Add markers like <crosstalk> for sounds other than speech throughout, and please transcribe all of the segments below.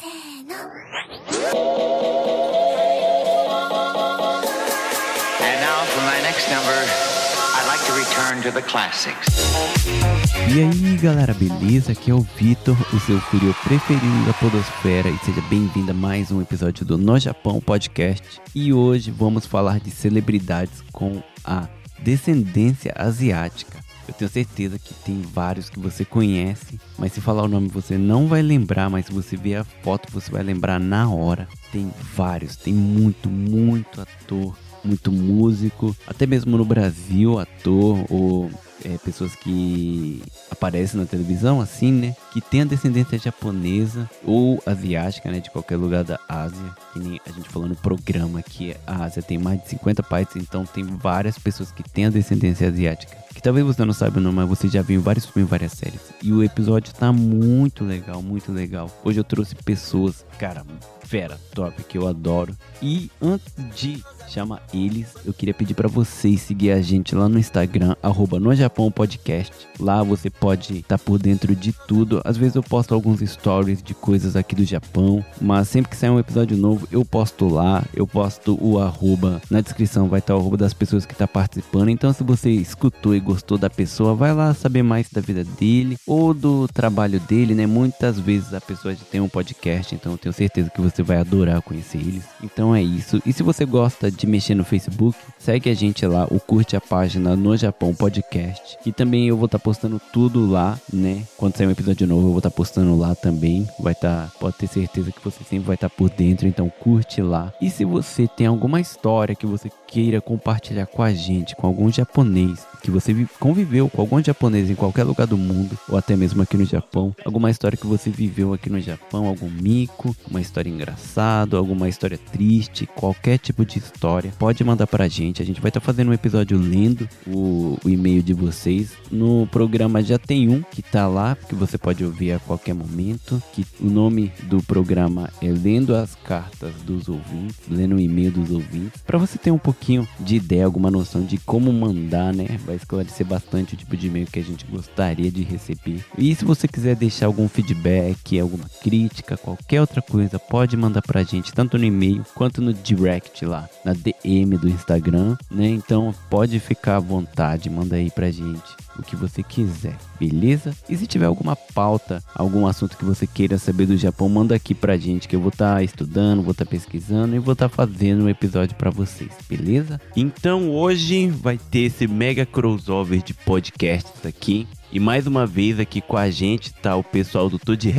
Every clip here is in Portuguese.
And now for my next number, I'd like to return to the classics. E aí galera, beleza? Aqui é o Vitor, o seu fúrio preferido da podosfera e seja bem-vindo a mais um episódio do No Japão Podcast. E hoje vamos falar de celebridades com a descendência asiática. Eu tenho certeza que tem vários que você conhece, mas se falar o nome você não vai lembrar, mas se você ver a foto você vai lembrar na hora. Tem vários, tem muito, muito ator, muito músico, até mesmo no Brasil, ator ou é, pessoas que aparecem na televisão, assim, né? Que tem a descendência japonesa ou asiática, né? De qualquer lugar da Ásia. Que nem a gente falou no programa que a Ásia tem mais de 50 países, então tem várias pessoas que têm a descendência asiática. Que talvez você não saiba nome, mas você já viu vários filmes, várias séries. E o episódio tá muito legal, muito legal. Hoje eu trouxe pessoas, cara, fera, top, que eu adoro. E antes de chamar eles, eu queria pedir para vocês seguir a gente lá no Instagram, arroba no Japão Podcast. Lá você pode estar tá por dentro de tudo. Às vezes eu posto alguns stories de coisas aqui do Japão, mas sempre que sair um episódio novo, eu posto lá. Eu posto o arroba na descrição, vai estar o arroba das pessoas que tá participando. Então se você escutou e gostou da pessoa, vai lá saber mais da vida dele ou do trabalho dele, né? Muitas vezes a pessoa já tem um podcast, então eu tenho certeza que você vai adorar conhecer eles. Então é isso. E se você gosta de mexer no Facebook, segue a gente lá, o curte a página no Japão Podcast. E também eu vou estar tá postando tudo lá, né? Quando sair um episódio novo, eu vou estar tá postando lá também. Vai estar, tá, pode ter certeza que você sempre vai estar tá por dentro, então curte lá. E se você tem alguma história que você queira compartilhar com a gente, com algum japonês, que você conviveu com algum japonês em qualquer lugar do mundo, ou até mesmo aqui no Japão, alguma história que você viveu aqui no Japão, algum mico, uma história engraçada, alguma história triste, qualquer tipo de história, pode mandar pra gente. A gente vai estar tá fazendo um episódio lendo o, o e-mail de vocês. No programa já tem um que tá lá, que você pode ouvir a qualquer momento, que o nome do programa é Lendo as Cartas dos Ouvintes, lendo o e-mail dos ouvintes, para você ter um pouquinho de ideia, alguma noção de como mandar, né? vai esclarecer bastante o tipo de e-mail que a gente gostaria de receber. E se você quiser deixar algum feedback, alguma crítica, qualquer outra coisa, pode mandar pra gente tanto no e-mail quanto no direct lá, na DM do Instagram, né? Então pode ficar à vontade, manda aí pra gente o que você quiser, beleza? E se tiver alguma pauta, algum assunto que você queira saber do Japão, manda aqui pra gente que eu vou estar tá estudando, vou estar tá pesquisando e vou estar tá fazendo um episódio para vocês, beleza? Então hoje vai ter esse mega crossover de podcasts aqui. E mais uma vez aqui com a gente tá o pessoal do Toad.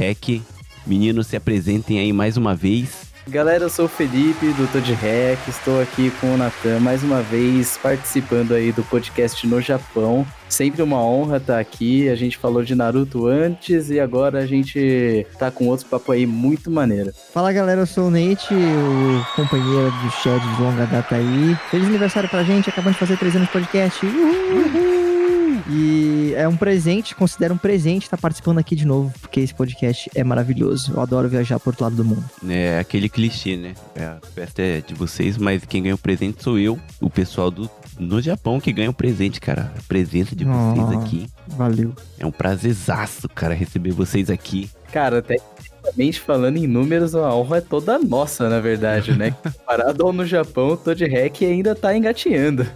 Meninos, se apresentem aí mais uma vez. Galera, eu sou o Felipe do Toad Hack, estou aqui com o Natan mais uma vez participando aí do podcast no Japão. Sempre uma honra estar aqui. A gente falou de Naruto antes e agora a gente tá com outro papo aí muito maneiro. Fala galera, eu sou o Nate, o companheiro do Shed de longa data aí. Feliz aniversário pra gente, acabamos de fazer três anos de podcast. Uhul! Uhul! É um presente, considero um presente estar participando aqui de novo, porque esse podcast é maravilhoso. Eu adoro viajar por outro lado do mundo. É aquele clichê, né? É, a festa é de vocês, mas quem ganha o presente sou eu, o pessoal do no Japão que ganha o presente, cara. A presença de vocês oh, aqui. Valeu. É um prazerzaço, cara, receber vocês aqui. Cara, até Tecnicamente falando em números, a honra é toda nossa, na verdade, né? <laughs> Parado ao no Japão, o Toad Hack ainda tá engatinhando.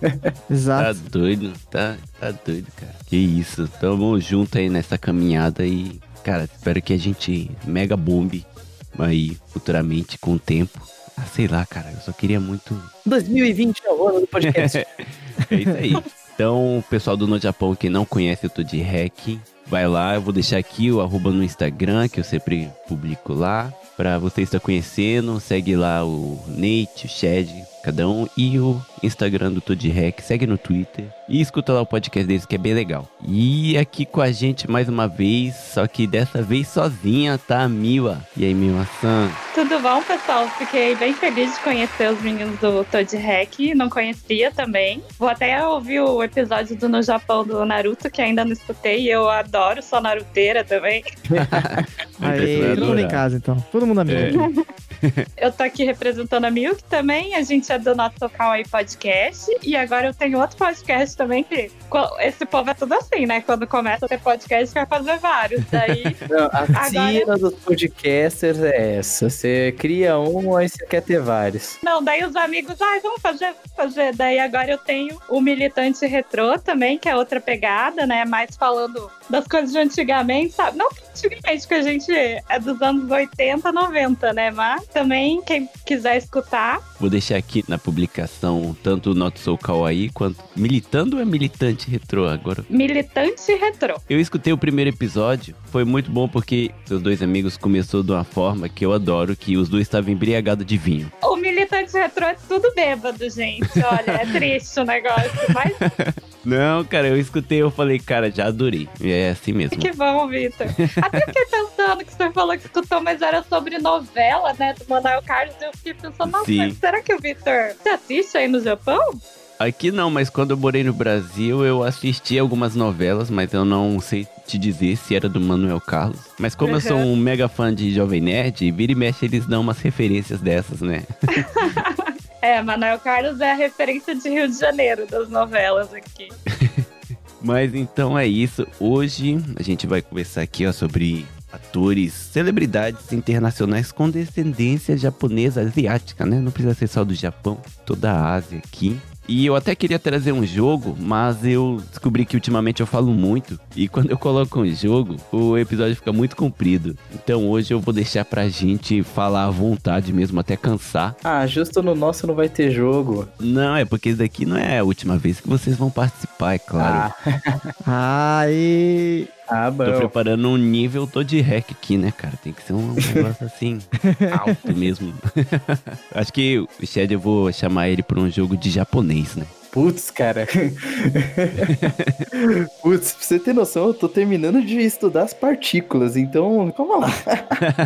Exato. Tá doido, tá, tá doido, cara. Que isso, tamo junto aí nessa caminhada e, cara, espero que a gente mega bombe aí futuramente com o tempo. Ah, sei lá, cara, eu só queria muito. 2020 é o ano do podcast. <laughs> é isso aí. Então, pessoal do No Japão que não conhece o Toad Hack, vai lá, eu vou deixar aqui o arroba no Instagram, que eu sempre publico lá. Pra você estar conhecendo, segue lá o Nate, o Shed, cada um, e o Instagram do Toad Hack, segue no Twitter e escuta lá o podcast deles que é bem legal. E aqui com a gente mais uma vez, só que dessa vez sozinha, tá a Miwa. E aí, Miwa-san? Tudo bom, pessoal? Fiquei bem feliz de conhecer os meninos do Toad Hack, não conhecia também. Vou até ouvir o episódio do No Japão do Naruto, que ainda não escutei, e eu adoro, sou naruteira também. <laughs> aí, todo mundo em casa então, todo mundo amigo. É. <laughs> eu tô aqui representando a Milk também, a gente é do Not So Kawaii Podcast, e agora eu tenho outro podcast também que esse povo é tudo assim, né? Quando começa a ter podcast, quer fazer vários. Daí. <laughs> Não, a cena dos podcasters é essa. Você cria um, aí você quer ter vários. Não, daí os amigos, ah, vamos fazer, fazer. Daí agora eu tenho o Militante Retrô também, que é outra pegada, né? Mais falando das coisas de antigamente, sabe? Não antigamente, que a gente é dos anos 80, 90, né? Mas também, quem quiser escutar. Vou deixar aqui na publicação tanto o Not So Kawaii quanto Militando ou é Militante Retrô agora? Militante Retrô. Eu escutei o primeiro episódio, foi muito bom porque seus dois amigos começou de uma forma que eu adoro, que os dois estavam embriagados de vinho. O Militante Retrô é tudo bêbado, gente. Olha, é triste o negócio, mas... <laughs> Não, cara, eu escutei, eu falei, cara, já adorei. É assim mesmo. Que bom, Vitor. Até fiquei pensando que você falou que escutou, mas era sobre novela, né, do Manuel Carlos. Eu fiquei pensando, nossa, Sim. será que o Vitor você assiste aí no Japão? Aqui não, mas quando eu morei no Brasil, eu assisti algumas novelas, mas eu não sei te dizer se era do Manuel Carlos. Mas como uhum. eu sou um mega fã de Jovem Nerd, vira e mexe eles dão umas referências dessas, né? <laughs> é, Manuel Carlos é a referência de Rio de Janeiro das novelas aqui. <laughs> Mas então é isso. Hoje a gente vai conversar aqui ó, sobre atores, celebridades internacionais com descendência japonesa asiática, né? Não precisa ser só do Japão, toda a Ásia aqui. E eu até queria trazer um jogo, mas eu descobri que ultimamente eu falo muito. E quando eu coloco um jogo, o episódio fica muito comprido. Então hoje eu vou deixar pra gente falar à vontade mesmo, até cansar. Ah, justo no nosso não vai ter jogo. Não, é porque isso daqui não é a última vez que vocês vão participar, é claro. Ah. <laughs> Aí. Ah, bom. Tô preparando um nível todo de hack aqui, né, cara? Tem que ser um negócio assim, <laughs> alto mesmo. <laughs> Acho que o Shed eu vou chamar ele pra um jogo de japonês, né? Putz, cara. <laughs> Putz, pra você ter noção, eu tô terminando de estudar as partículas, então, calma lá.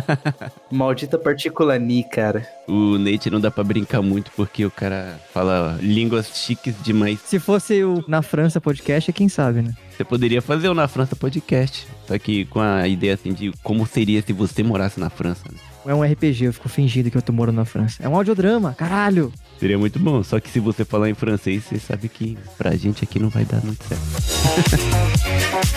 <laughs> Maldita partícula Ni, cara. O Nate não dá pra brincar muito porque o cara fala línguas chiques demais. Se fosse o Na França podcast, quem sabe, né? Você poderia fazer o Na França podcast. Só que com a ideia assim de como seria se você morasse na França, né? É um RPG, eu fico fingindo que eu tô morando na França. É um audiodrama, caralho! Seria muito bom, só que se você falar em francês, você sabe que pra gente aqui não vai dar muito certo. <laughs>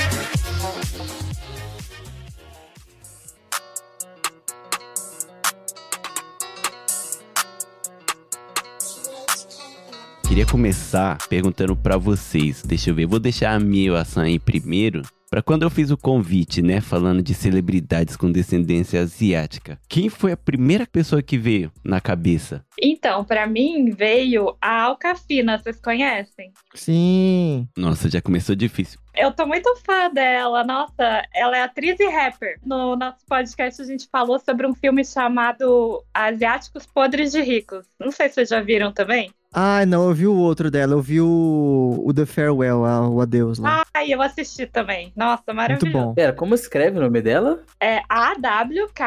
Queria começar perguntando para vocês. Deixa eu ver, vou deixar a minha ação aí primeiro para quando eu fiz o convite, né, falando de celebridades com descendência asiática, quem foi a primeira pessoa que veio na cabeça? Então, para mim veio a Alcafina, vocês conhecem? Sim. Nossa, já começou difícil. Eu tô muito fã dela. Nossa, ela é atriz e rapper. No nosso podcast a gente falou sobre um filme chamado Asiáticos Podres de Ricos. Não sei se vocês já viram também. Ah, não, eu vi o outro dela, eu vi o, o The Farewell, o Adeus lá. Ah, eu assisti também. Nossa, maravilhoso. Muito bom. Pera, como escreve o nome dela? É A-W-K-W-A-F-I-N-A.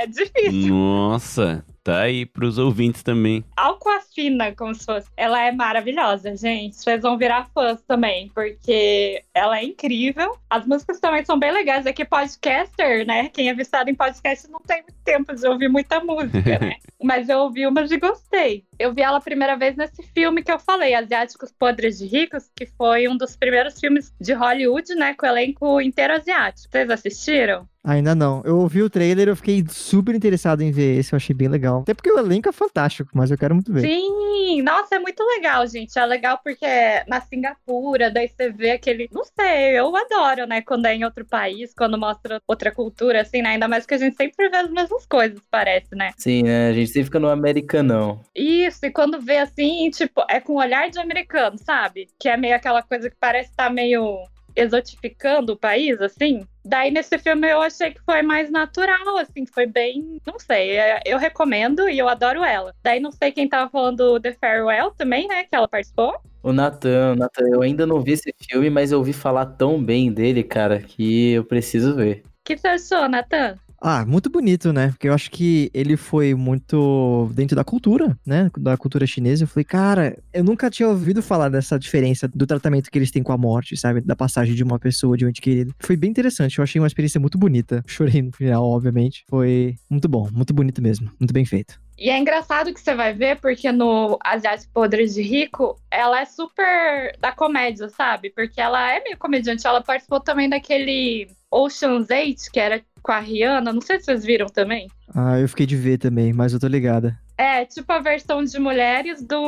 É difícil. Nossa, Tá aí pros ouvintes também. Alcoafina, como se fosse. Ela é maravilhosa, gente. Vocês vão virar fãs também, porque ela é incrível. As músicas também são bem legais. Aqui, podcaster, né? Quem é viciado em podcast não tem muito tempo de ouvir muita música, <laughs> né? Mas eu ouvi umas e gostei. Eu vi ela a primeira vez nesse filme que eu falei, Asiáticos Podres de Ricos, que foi um dos primeiros filmes de Hollywood, né? Com o elenco inteiro asiático. Vocês assistiram? Ainda não. Eu ouvi o trailer, eu fiquei super interessado em ver esse, eu achei bem legal. Até porque o elenco é fantástico, mas eu quero muito ver. Sim, nossa, é muito legal, gente. É legal porque é na Singapura, daí você vê aquele. Não sei, eu adoro, né? Quando é em outro país, quando mostra outra cultura, assim, né? Ainda mais que a gente sempre vê as mesmas coisas, parece, né? Sim, né? A gente sempre fica no americanão. Isso, e quando vê assim, tipo, é com olhar de americano, sabe? Que é meio aquela coisa que parece estar tá meio exotificando o país, assim. Daí nesse filme eu achei que foi mais natural, assim, foi bem. Não sei, é, eu recomendo e eu adoro ela. Daí não sei quem tava falando The Farewell também, né? Que ela participou. O Nathan, Nathan, eu ainda não vi esse filme, mas eu ouvi falar tão bem dele, cara, que eu preciso ver. O que você achou, Nathan? Ah, muito bonito, né? Porque eu acho que ele foi muito dentro da cultura, né? Da cultura chinesa. Eu falei, cara, eu nunca tinha ouvido falar dessa diferença do tratamento que eles têm com a morte, sabe? Da passagem de uma pessoa, de um ente querido. Foi bem interessante. Eu achei uma experiência muito bonita. <laughs> Chorei no final, obviamente. Foi muito bom, muito bonito mesmo. Muito bem feito. E é engraçado que você vai ver, porque no Asiático Podres de Rico, ela é super da comédia, sabe? Porque ela é meio comediante. Ela participou também daquele Ocean's 8, que era com a Rihanna. Não sei se vocês viram também. Ah, eu fiquei de ver também, mas eu tô ligada. É, tipo a versão de mulheres do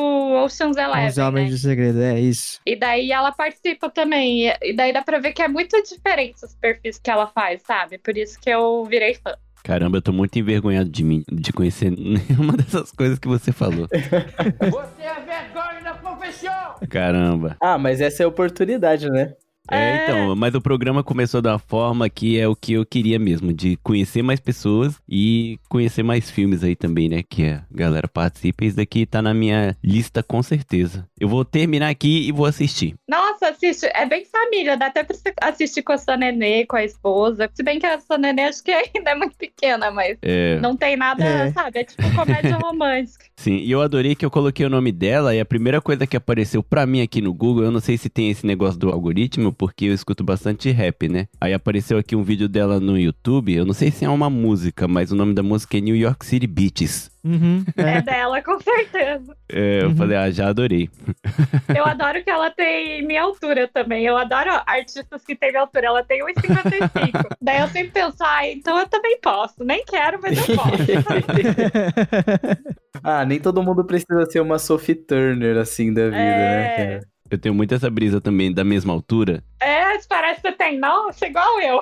Ocean's Eleven, Os Homens né? do Segredo, é isso. E daí ela participa também. E- E daí dá pra ver que é muito diferente os perfis que ela faz, sabe? Por isso que eu virei fã. Caramba, eu tô muito envergonhado de mim, de conhecer <laughs> nenhuma dessas coisas que você falou. Você é vergonha da profissão! Caramba. Ah, mas essa é a oportunidade, né? É, É. então, mas o programa começou da forma que é o que eu queria mesmo, de conhecer mais pessoas e conhecer mais filmes aí também, né? Que a galera participa. Isso daqui tá na minha lista com certeza. Eu vou terminar aqui e vou assistir. Nossa, assiste. É bem família, dá até pra você assistir com a sua nenê, com a esposa. Se bem que a sua nenê acho que <laughs> ainda é muito pequena, mas É, não tem nada, É. sabe? É tipo comédia <laughs> romântica. sim. E eu adorei que eu coloquei o nome dela e a primeira coisa que apareceu pra mim aqui no Google, eu não sei se tem esse negócio do algoritmo, porque eu escuto bastante rap, né? Aí apareceu aqui um vídeo dela no YouTube, eu não sei se é uma música, mas o nome da música é New York City Beaches. Uhum, É é. dela, com certeza. É, eu Uhum. falei, ah, já adorei. <laughs> Eu adoro que ela tem minha altura também. Eu adoro artistas que têm minha altura. Ela tem 1,55. <laughs> Daí eu sempre penso, ah, então eu também posso. Nem quero, mas eu posso. <laughs> ah, nem todo mundo precisa ser uma Sophie Turner, assim, da vida, né, É. cara? Eu tenho muito essa brisa também da mesma altura. É, parece que você tem, nossa, igual eu.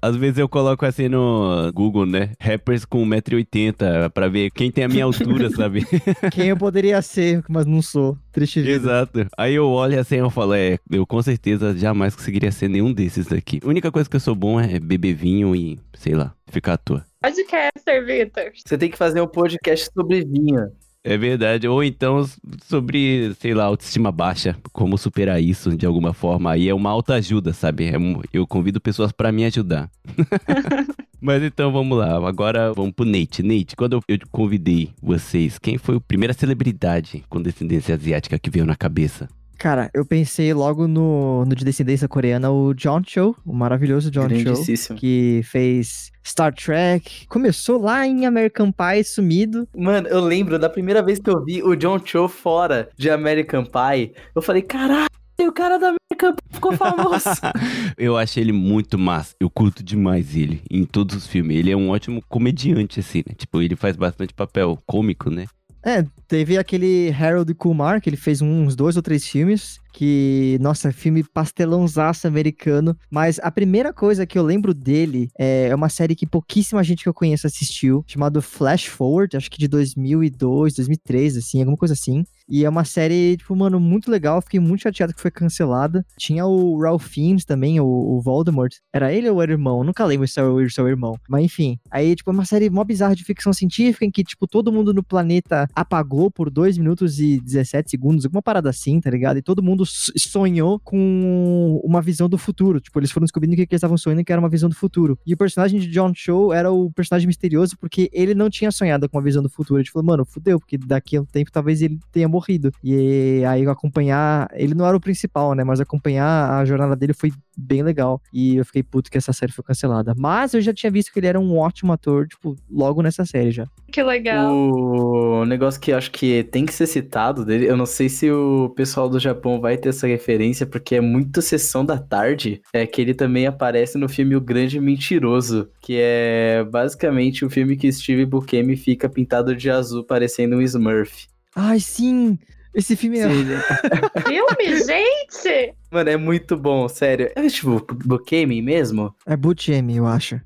Às vezes eu coloco assim no Google, né? Rappers com 1,80m pra ver quem tem a minha altura, <laughs> sabe? Quem eu poderia ser, mas não sou. Triste vida. Exato. Aí eu olho assim e eu falo, é, eu com certeza jamais conseguiria ser nenhum desses daqui. A única coisa que eu sou bom é beber vinho e, sei lá, ficar à toa. Podcaster, Vitor. Você tem que fazer um podcast sobre vinho. É verdade. Ou então sobre, sei lá, autoestima baixa, como superar isso de alguma forma. Aí é uma autoajuda, sabe? É eu convido pessoas pra me ajudar. <laughs> Mas então vamos lá, agora vamos pro Nate. Nate, quando eu convidei vocês, quem foi a primeira celebridade com descendência asiática que veio na cabeça? Cara, eu pensei logo no, no de descendência coreana, o John Cho, o maravilhoso John Cho, que fez Star Trek, começou lá em American Pie, sumido. Mano, eu lembro da primeira vez que eu vi o John Cho fora de American Pie, eu falei, caralho, o cara da American Pie ficou famoso. <laughs> eu achei ele muito massa. Eu curto demais ele em todos os filmes. Ele é um ótimo comediante, assim, né? Tipo, ele faz bastante papel cômico, né? É, teve aquele Harold Kumar, que ele fez uns dois ou três filmes, que, nossa, filme pastelãozaço americano, mas a primeira coisa que eu lembro dele é uma série que pouquíssima gente que eu conheço assistiu, chamado Flash Forward, acho que de 2002, 2003, assim, alguma coisa assim. E é uma série, tipo, mano, muito legal. Fiquei muito chateado que foi cancelada. Tinha o Ralph Fiennes também, o, o Voldemort. Era ele ou era o irmão? Nunca lembro se era o seu irmão. Mas enfim. Aí, tipo, é uma série mó bizarra de ficção científica em que, tipo, todo mundo no planeta apagou por 2 minutos e 17 segundos, alguma parada assim, tá ligado? E todo mundo sonhou com uma visão do futuro. Tipo, eles foram descobrindo o que, eles estavam sonhando, que era uma visão do futuro. E o personagem de John Cho era o personagem misterioso porque ele não tinha sonhado com a visão do futuro. Ele falou, mano, fudeu, porque daqui a um tempo talvez ele tenha morrido. E aí acompanhar. Ele não era o principal, né? Mas acompanhar a jornada dele foi bem legal. E eu fiquei puto que essa série foi cancelada. Mas eu já tinha visto que ele era um ótimo ator, tipo, logo nessa série já. Que legal. O negócio que eu acho que tem que ser citado dele, eu não sei se o pessoal do Japão vai ter essa referência, porque é muito sessão da tarde, é que ele também aparece no filme O Grande Mentiroso, que é basicamente o filme que Steve Buscemi fica pintado de azul, parecendo um Smurf. Ai, sim! Esse filme é. <laughs> Filme, gente! Mano, é muito bom, sério. É tipo Buscemi mesmo? É Butchemi, eu acho.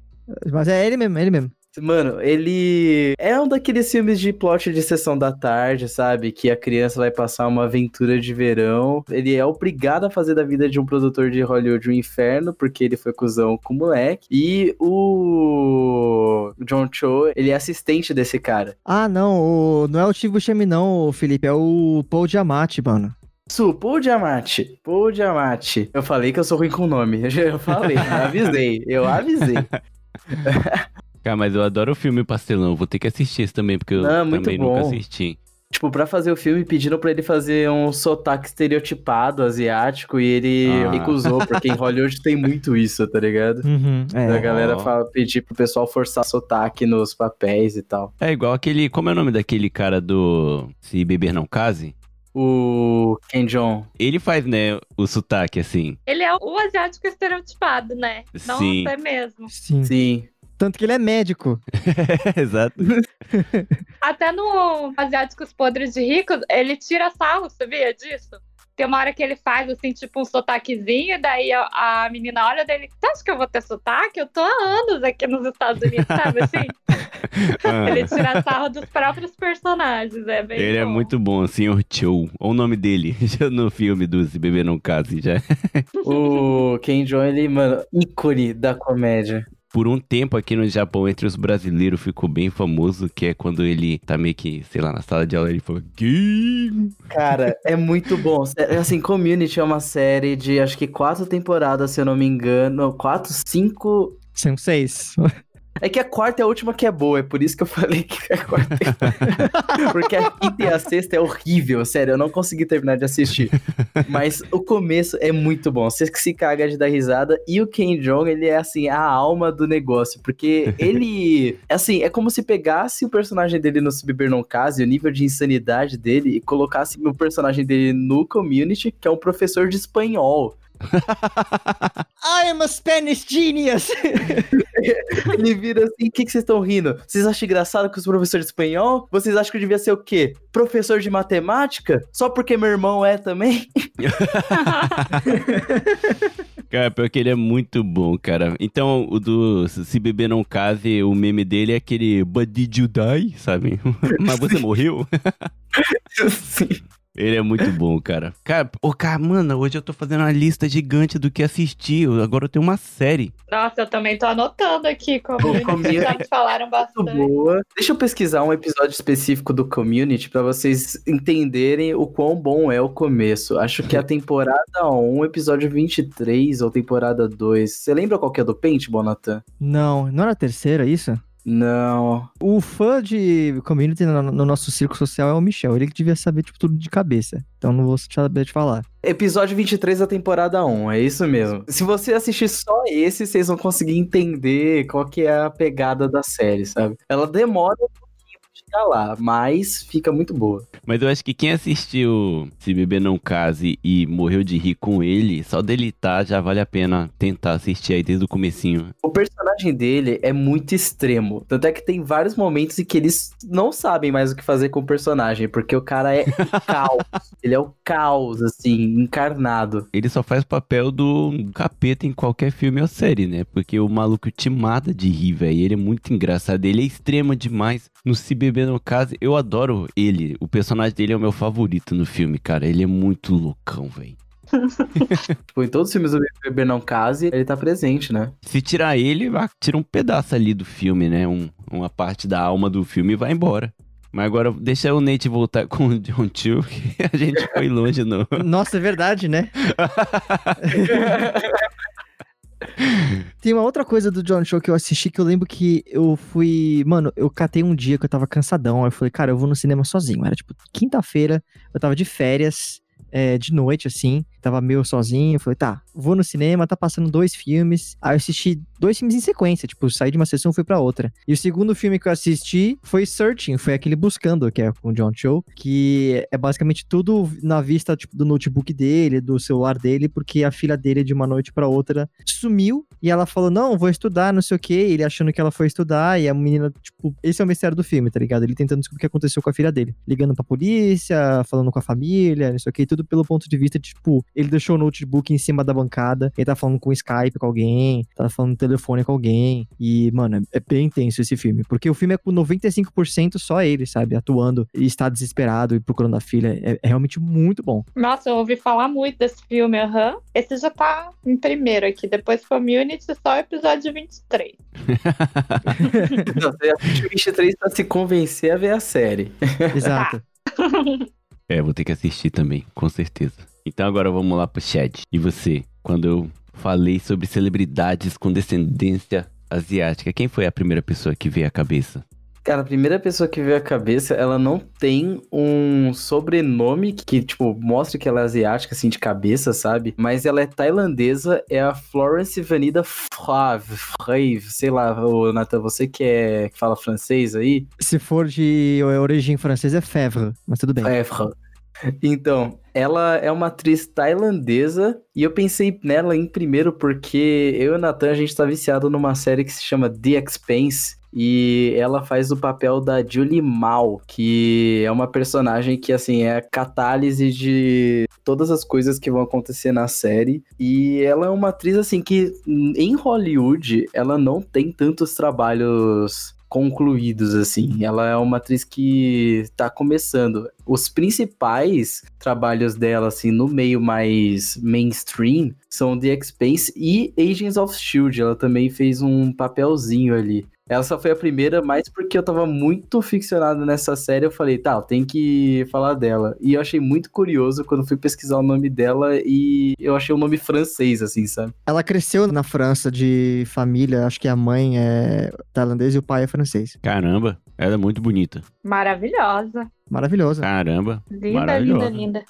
Mas é ele mesmo, é ele mesmo. Mano, ele é um daqueles filmes de plot de sessão da tarde, sabe? Que a criança vai passar uma aventura de verão. Ele é obrigado a fazer da vida de um produtor de Hollywood um inferno, porque ele foi cuzão com o moleque. E o John Cho, ele é assistente desse cara. Ah, não, o... não é o Steve Buscemi, não, Felipe, é o Paul Giamatti, mano. Su, Paul Giamatti. Paul Giamatti. Eu falei que eu sou ruim com o nome. <laughs> Eu falei, eu avisei. Eu avisei. <laughs> Cara, mas eu adoro o filme Pastelão. Vou ter que assistir esse também, porque eu Não, muito também nunca bom. assisti. Tipo, pra fazer o filme, pediram pra ele fazer um sotaque estereotipado asiático e ele Ah. <laughs> recusou, porque em Hollywood tem muito isso, tá ligado? Uhum, A é. galera Ó. fala, pedir pro pessoal forçar sotaque nos papéis e tal. É igual aquele. Como é o nome daquele cara do Se Beber Não Case? O Ken Jong. Ele faz, né, o sotaque assim. Ele é o asiático estereotipado, né? Não Sim. é mesmo. Sim. Sim. Tanto que ele é médico. <laughs> Exato. <laughs> Até no Asiáticos Podres de Ricos, ele tira sarro, sabia disso? Tem uma hora que ele faz, assim, tipo um sotaquezinho, e daí a, a menina olha dele, você acha que eu vou ter sotaque? Eu tô há anos aqui nos Estados Unidos, sabe <laughs> assim? Ah, Ele tira sarro dos próprios personagens, é bem ele é bom. muito bom, Sr. Cho. Olha o nome dele já no filme do Se Beber Não Case já. O Ken Jong, ele, mano, ícone da comédia. Por um tempo aqui no Japão, entre os brasileiros, ficou bem famoso, que é quando ele tá meio que, sei lá, na sala de aula, ele fala Gay. Cara, é muito bom. É, Assim, Community é uma série de acho que quatro temporadas, se eu não me engano. Quatro, cinco. São seis. É que a quarta é a última que é boa, é por isso que eu falei que a quarta é <laughs> Porque a quinta e a sexta é horrível, sério, eu não consegui terminar de assistir. Mas o começo é muito bom, você que se caga de dar risada. E o Ken Jong, ele é assim, a alma do negócio, porque ele, <laughs> assim, é como se pegasse o personagem dele no Não Case, o nível de insanidade dele, e colocasse o personagem dele no Community, que é um professor de espanhol. I am a Spanish genius! <laughs> Ele vira assim, o que, que vocês estão rindo? Vocês acham engraçado que os professores de espanhol? Vocês acham que eu devia ser o quê? Professor de matemática? Só porque meu irmão é também? <laughs> Cara, pior que ele é muito bom, cara. Então, o do Se Beber Não Case, o meme dele é aquele But did you die? Sabe? <laughs> Mas você morreu? Sim. Ele é muito bom, cara. Cara, ô, cara, mano, hoje eu tô fazendo uma lista gigante do que assistir. Eu- Agora eu tenho uma série. Nossa, eu também tô anotando aqui, como O Community já me falaram bastante. boa. Deixa eu pesquisar um episódio específico do Community pra vocês entenderem o quão bom é o começo. Acho que é a <laughs> temporada 1, episódio 23 ou temporada 2. Você lembra qual que é do Paintball, Nathan? Não, não era a terceira isso? Não. O fã de community no, no nosso círculo social é o Michel. Ele que devia saber tipo, tudo de cabeça. Então não vou saber de falar. Episódio 23 da temporada 1, é isso mesmo. Se você assistir só esse, vocês vão conseguir entender qual que é a pegada da série, sabe? Ela demora um chegar lá, mas fica muito boa. Mas eu acho que quem assistiu Se Beber Não Case e morreu de rir com ele, só dele tá, já vale a pena tentar assistir aí desde o comecinho. O personagem dele é muito extremo. Tanto é que tem vários momentos em que eles não sabem mais o que fazer com o personagem, porque o cara é o <laughs> caos. Ele é o caos, assim, encarnado. Ele só faz o papel do capeta em qualquer filme ou série, né? Porque o maluco te mata de rir, velho. Ele é muito engraçado. Ele é extremo demais. No Se Beber No Caso, eu adoro ele. O personagem dele é o meu favorito no filme, cara. Ele é muito loucão, velho. <laughs> Tipo, em todos os filmes do Bebê Não Case, ele tá presente, né? Se tirar ele, vai- tira um pedaço ali do filme, né? Um- uma parte da alma do filme e vai embora. Mas agora deixa o Nate voltar com o John Chu, <laughs> que a gente foi longe no. Nossa, é verdade, né? <laughs> Tem uma outra coisa do John Show que eu assisti que eu lembro que eu fui. Mano, eu catei um dia que eu tava cansadão. Aí eu falei, cara, eu vou no cinema sozinho. Era tipo quinta-feira, eu tava de férias, é, de noite, assim. Tava meio sozinho. Falei, tá, vou no cinema, tá passando dois filmes. Aí eu assisti dois filmes em sequência. Tipo, saí de uma sessão e fui pra outra. E o segundo filme que eu assisti foi Searching, foi aquele Buscando, que é com o John Cho, que é basicamente tudo na vista tipo, do notebook dele, do celular dele, porque a filha dele de uma noite pra outra sumiu e ela falou: Não, vou estudar, não sei o que. Ele achando que ela foi estudar, e a menina, tipo, esse é o mistério do filme, tá ligado? Ele tentando descobrir o que aconteceu com a filha dele, ligando pra polícia, falando com a família, não sei o que, tudo pelo ponto de vista tipo, ele deixou o notebook em cima da bancada, ele tá falando com Skype com alguém, tá falando no telefone com alguém, e, mano, é- é bem intenso esse filme, porque o filme é com 95% só ele, sabe, atuando e está desesperado e procurando a filha, é, é realmente muito bom. Nossa, eu ouvi falar muito desse filme, aham. Esse já tá em primeiro aqui. Depois Community, só o episódio 23. <laughs> Não, você assiste o 23 pra se convencer a ver a série. Exato. <laughs> É, vou ter que assistir também, com certeza. Então agora vamos lá pro chat. E você, quando eu falei sobre celebridades com descendência asiática, quem foi a primeira pessoa que veio à cabeça? Cara, a primeira pessoa que veio à cabeça, ela não tem um sobrenome que, tipo, mostre que ela é asiática, assim, de cabeça, sabe? Mas ela é tailandesa, é a Florence Vanida Frave, Frave, sei lá, ô, Nathan, você que, é, que fala francês aí? Se for de origem francesa, é Fèvre, mas tudo bem. Frave. Então, ela é uma atriz tailandesa e eu pensei nela em primeiro porque eu e o Nathan, a gente tá viciado numa série que se chama The Expanse, e ela faz o papel da Julie Mao, que é uma personagem que, assim, é a catálise de todas as coisas que vão acontecer na série. E ela é uma atriz, assim, que em Hollywood, ela não tem tantos trabalhos concluídos, assim. Ela é uma atriz que tá começando. Os principais trabalhos dela, assim, no meio mais mainstream, são The Expanse e Agents of S.H.I.E.L.D. Ela também fez um papelzinho ali. Ela só foi a primeira, mais porque eu tava muito ficcionado nessa série. Eu falei, tá, tem que falar dela. E eu achei muito curioso quando fui pesquisar o nome dela e eu achei o nome francês, assim, sabe? Ela cresceu na França de família, acho que a mãe é tailandesa e o pai é francês. Caramba, ela é muito bonita. Maravilhosa. Maravilhosa. Caramba. Linda, Maravilhosa. linda, linda.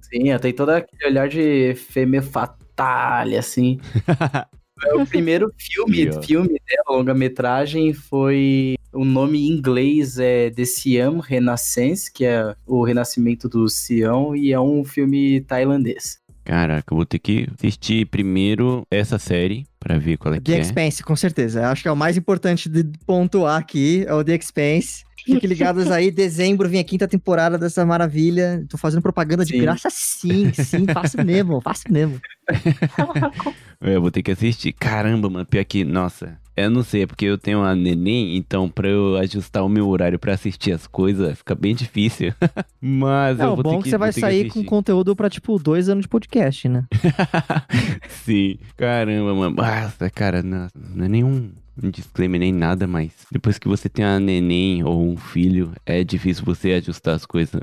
Sim, ela tem todo aquele olhar de femme fatale, assim. <laughs> É o <laughs> primeiro filme, filme dela, longa-metragem, foi. O nome em inglês é The Siam Renaissance, que é o renascimento do Sião, e é um filme tailandês. Caraca, eu vou ter que assistir primeiro essa série pra ver qual é que The é. Expanse, com certeza. Acho que é o mais importante de pontuar aqui, é o The Expanse. Fiquem ligados aí, <laughs> dezembro vem a quinta temporada dessa maravilha. Tô fazendo propaganda de Sim. graça, sim, sim, faço mesmo, faço mesmo. <laughs> É, eu vou ter que assistir. Caramba, mano, pior que, nossa, eu não sei, é porque eu tenho uma neném, então pra eu ajustar o meu horário pra assistir as coisas, fica bem difícil. <laughs> Mas É, eu o vou bom ter que que você vai sair com conteúdo pra, tipo, dois anos de podcast, né? <laughs> Sim, caramba, mano. Nossa, cara, não, não é nenhum um disclaimer nem nada, mas depois que você tem uma neném ou um filho, é difícil você ajustar as coisas.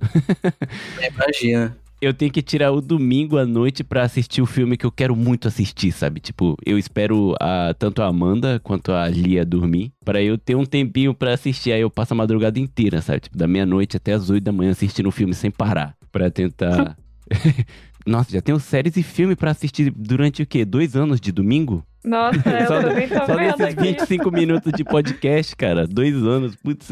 <laughs> Imagina. Eu tenho que tirar o domingo à noite pra assistir o filme que eu quero muito assistir, sabe? Tipo, eu espero a, tanto a Amanda quanto a Lia dormir pra eu ter um tempinho pra assistir. Aí eu passo a madrugada inteira, sabe? Tipo, da meia-noite até as oito da manhã assistindo o filme sem parar. Pra tentar. <laughs> Nossa, já tenho séries e filme pra assistir durante o quê? Dois anos de domingo? Nossa, eu Só- também tô Só vendo nesses aqui. 25 minutos de podcast, cara. Dois anos, putz.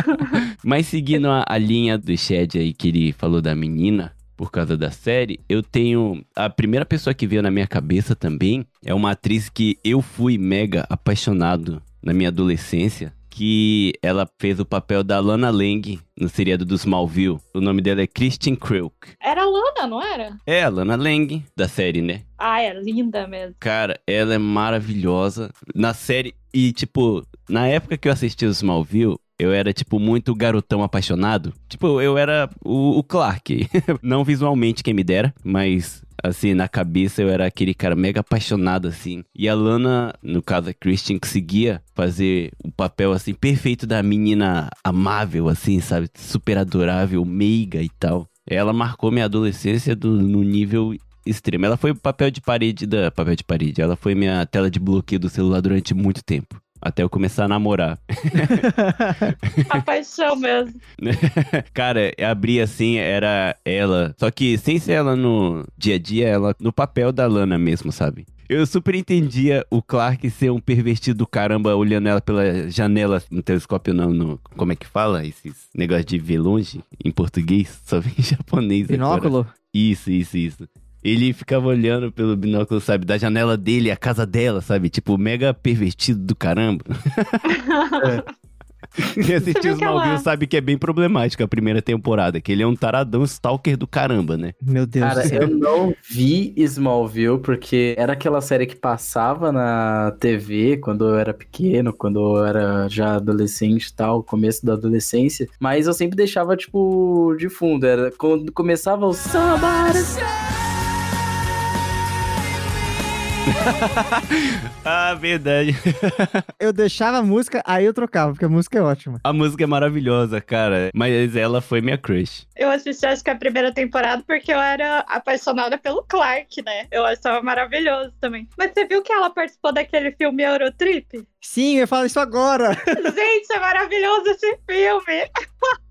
<laughs> Mas seguindo a, a linha do Shed aí que ele falou da menina, por causa da série, eu tenho. A primeira pessoa que veio na minha cabeça também é uma atriz que eu fui mega apaixonado na minha adolescência. Que ela fez o papel da Lana Lang no seriado do Smallville. O nome dela é Christian Kruk. Era a Lana, não era? É a Lana Lang da série, né? Ah, é linda mesmo. Cara, ela é maravilhosa. Na série. E, tipo, na época que eu assisti o Smallville, eu era, tipo, muito garotão apaixonado. Tipo, eu era o, o Clark. <laughs> Não visualmente quem me dera, mas. Assim, na cabeça eu era aquele cara mega apaixonado, assim. E a Lana, no caso a Christian, conseguia fazer o papel, assim, perfeito da menina amável, assim, sabe? Super adorável, meiga e tal. Ela marcou minha adolescência do, no nível extremo. Ela foi o papel de parede da. Papel de parede. Ela foi minha tela de bloqueio do celular durante muito tempo. Até eu começar a namorar. <laughs> A paixão mesmo. <laughs> Cara, abri assim, era ela. Só que sem ser ela no dia a dia, ela no papel da Lana mesmo, sabe? Eu super entendia o Clark ser um pervertido do caramba olhando ela pela janela, no telescópio não, no, como é que fala? Esses negócios de ver longe, em português, só vem em japonês agora. Binóculo? Isso, isso, isso. Ele ficava olhando pelo binóculo, sabe, da janela dele, a casa dela, sabe? Tipo, mega pervertido do caramba. Quem assistiu Smallville sabe que é bem problemático a primeira temporada, que ele é um taradão stalker do caramba, né? Meu Deus Cara, do céu. eu não vi Smallville porque era aquela série que passava na TV quando eu era pequeno, quando eu era já adolescente e tal, começo da adolescência. Mas eu sempre deixava, tipo, de fundo. Era quando começava o Somebody Save Me", <laughs> ah, verdade. <laughs> Eu deixava a música, aí eu trocava, porque a música é ótima. A música é maravilhosa, cara. Mas ela foi minha crush. Eu assisti, acho que a primeira temporada, porque eu era apaixonada pelo Clark, né? Eu achava maravilhoso também. Mas você viu que ela participou daquele filme Eurotrip? Sim, eu falo isso agora. <laughs> Gente, é maravilhoso esse filme.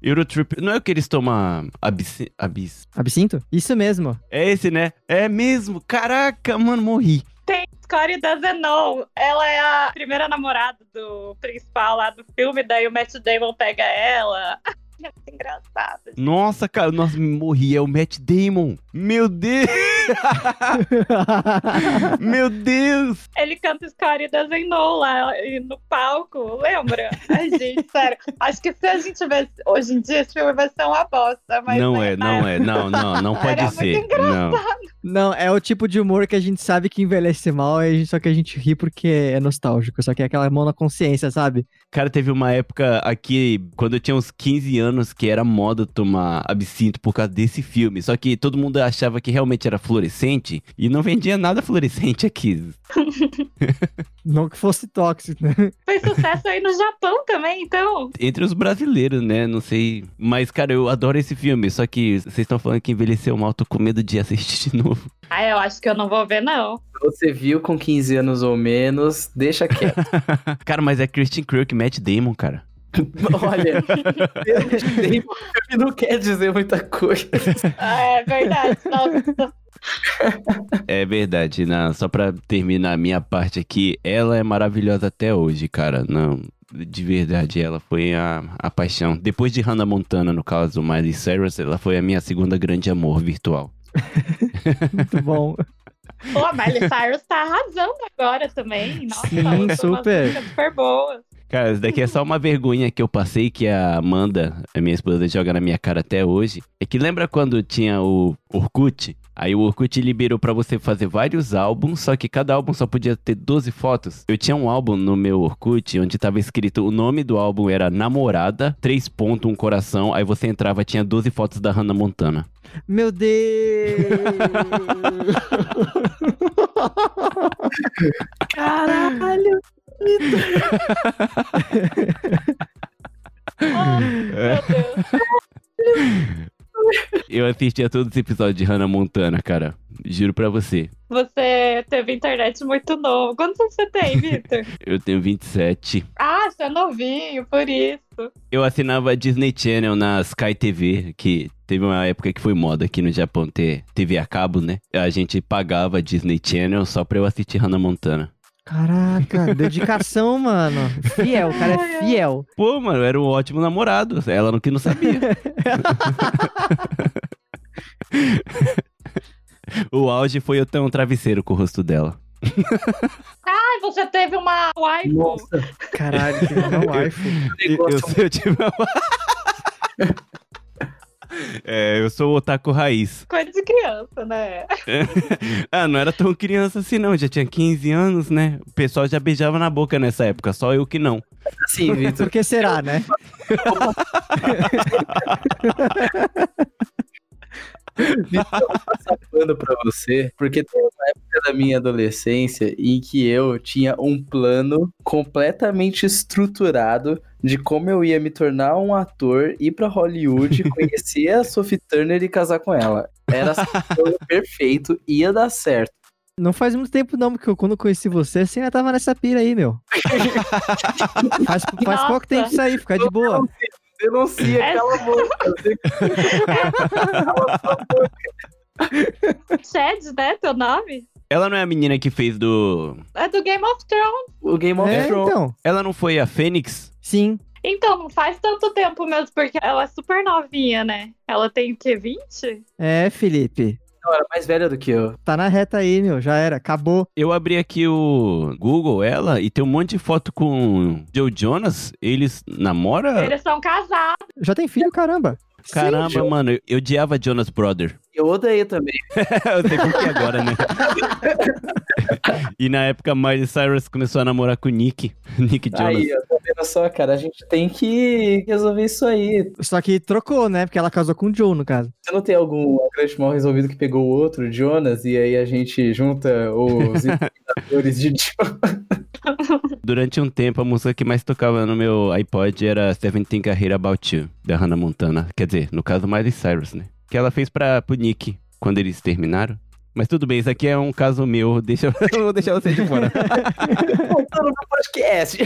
Eurotrip, não é o que eles tomam abis... abis... Absinto? Isso mesmo. É esse, né? É mesmo. Caraca, mano, morri. Tem Scotty Dazenon. Ela é a primeira namorada do principal lá do filme, daí o Matt Damon pega ela. <laughs> É <laughs> muito engraçado. Nossa, cara, nossa, morri. É o Matt Damon. Meu Deus. <laughs> Meu Deus. Ele canta Scotty Dazenon lá no palco, lembra? Ai, gente, sério. Acho que se a gente ver hoje em dia, esse filme vai ser uma bosta. Mas não né, é, não é. Não, não, não pode Era ser. muito Não. Não, é o tipo de humor que a gente sabe que envelhece mal, e só que a gente ri porque é nostálgico. Só que é aquela mão na consciência, sabe? Cara, teve uma época aqui, quando eu tinha uns 15 anos, que era moda tomar absinto por causa desse filme. Só que todo mundo achava que realmente era fluorescente e não vendia nada fluorescente aqui. <laughs> Não que fosse tóxico, né? Fez sucesso aí no Japão também, então. Entre os brasileiros, né? Não sei. Mas, cara, eu adoro esse filme. Só que vocês estão falando que envelheceu mal, tô com medo de assistir de novo. Ah, eu acho que eu não vou ver, não. Você viu com 15 anos ou menos, deixa quieto. <laughs> cara, mas é Christian Kirk, Matt Damon, cara. <laughs> Olha, não quer dizer muita coisa. <laughs> Ah, é verdade. Nossa. É verdade, não, só pra terminar a minha parte aqui, ela é maravilhosa até hoje, cara. Não, de verdade, ela foi a, a paixão. Depois de Hannah Montana, no caso, Miley Cyrus, ela foi a minha segunda grande amor virtual. Muito bom. Pô, a Miley Cyrus tá arrasando agora também. Nossa, Sim, super. super boas. Cara, isso daqui é só uma vergonha que eu passei, que a Amanda, a minha esposa, joga na minha cara até hoje. É que lembra quando tinha o Orkut? Aí o Orkut liberou pra você fazer vários álbuns, só que cada álbum só podia ter 12 fotos. Eu tinha um álbum no meu Orkut onde tava escrito o nome do álbum era Namorada, 3 pontos, um coração. Aí você entrava, tinha 12 fotos da Hannah Montana. Meu Deus! <laughs> Caralho! É. Eu assistia todos os episódios de Hannah Montana, cara. Juro pra você. Você teve internet muito novo. Quantos anos você tem, Victor? <laughs> Eu tenho 27. ah, você é novinho, por isso. Eu assinava a Disney Channel na Sky TV, que teve uma época que foi moda aqui no Japão ter TV a cabo, né? A gente pagava a Disney Channel só pra eu assistir Hannah Montana. Caraca, <laughs> dedicação, mano. Fiel, o cara é fiel. Pô, mano, eu era um ótimo namorado. Ela não que não sabia. <laughs> o auge foi eu ter um travesseiro com o rosto dela. Ai, você teve uma waifu. Nossa, Caralho, que não iPhone. Eu, negócio eu tive uma... <laughs> É, eu sou o otaku raiz. Coisa de criança, né? <laughs> ah, não era tão criança assim não, já tinha 15 anos, né? O pessoal já beijava na boca nessa época, só eu que não. assim, Vitor. Por que será, né? <laughs> Vitor, eu vou passar pano pra você, porque tem uma época da minha adolescência em que eu tinha um plano completamente estruturado de como eu ia me tornar um ator, ir pra Hollywood, <laughs> conhecer a Sophie Turner e casar com ela. Era assim, plano perfeito, ia dar certo. Não faz muito tempo não, porque eu, quando eu conheci você, você ainda tava nessa pira aí, meu. <laughs> faz faz pouco tempo isso aí, fica de boa. Denuncia, É. cala a boca. Shed, né? Teu nome? Ela não é a menina que fez do... É do Game of Thrones. O Game of É, Thrones. então. Ela não foi a Fênix? Sim. Então, não faz tanto tempo mesmo, porque ela é super novinha, né? Ela tem o quê? 20? É, Felipe. Não, era mais velha do que eu. Tá na reta aí, meu. Já era. Acabou. Eu abri aqui o Google, ela, e tem um monte de foto com Joe Jonas. Eles namoram? Eles são casados. Já tem filho, caramba. Caramba, Sim, mano, eu, eu odiava Jonas Brother. Eu odeio também. <laughs> eu sei por que agora, né? e na época, Miley Cyrus começou a namorar com o Nick. <laughs> Nick Jonas. Aí, ó, tá vendo só, cara? A gente tem que resolver isso aí. Só que trocou, né? Porque ela casou com o Joe, no caso. Você não tem algum grande mal resolvido que pegou o outro, o Jonas, e aí a gente junta os <laughs> imitadores de Jonas? Durante um tempo, a música que mais tocava no meu iPod era Seventeen Carreira About You, da Hannah Montana. Quer dizer, no caso, Miley Cyrus, né? Que ela fez pra, pro Nick, quando eles terminaram. Mas tudo bem, isso aqui é um caso meu, <laughs> deixa, eu vou deixar você de fora. Voltando pro podcast.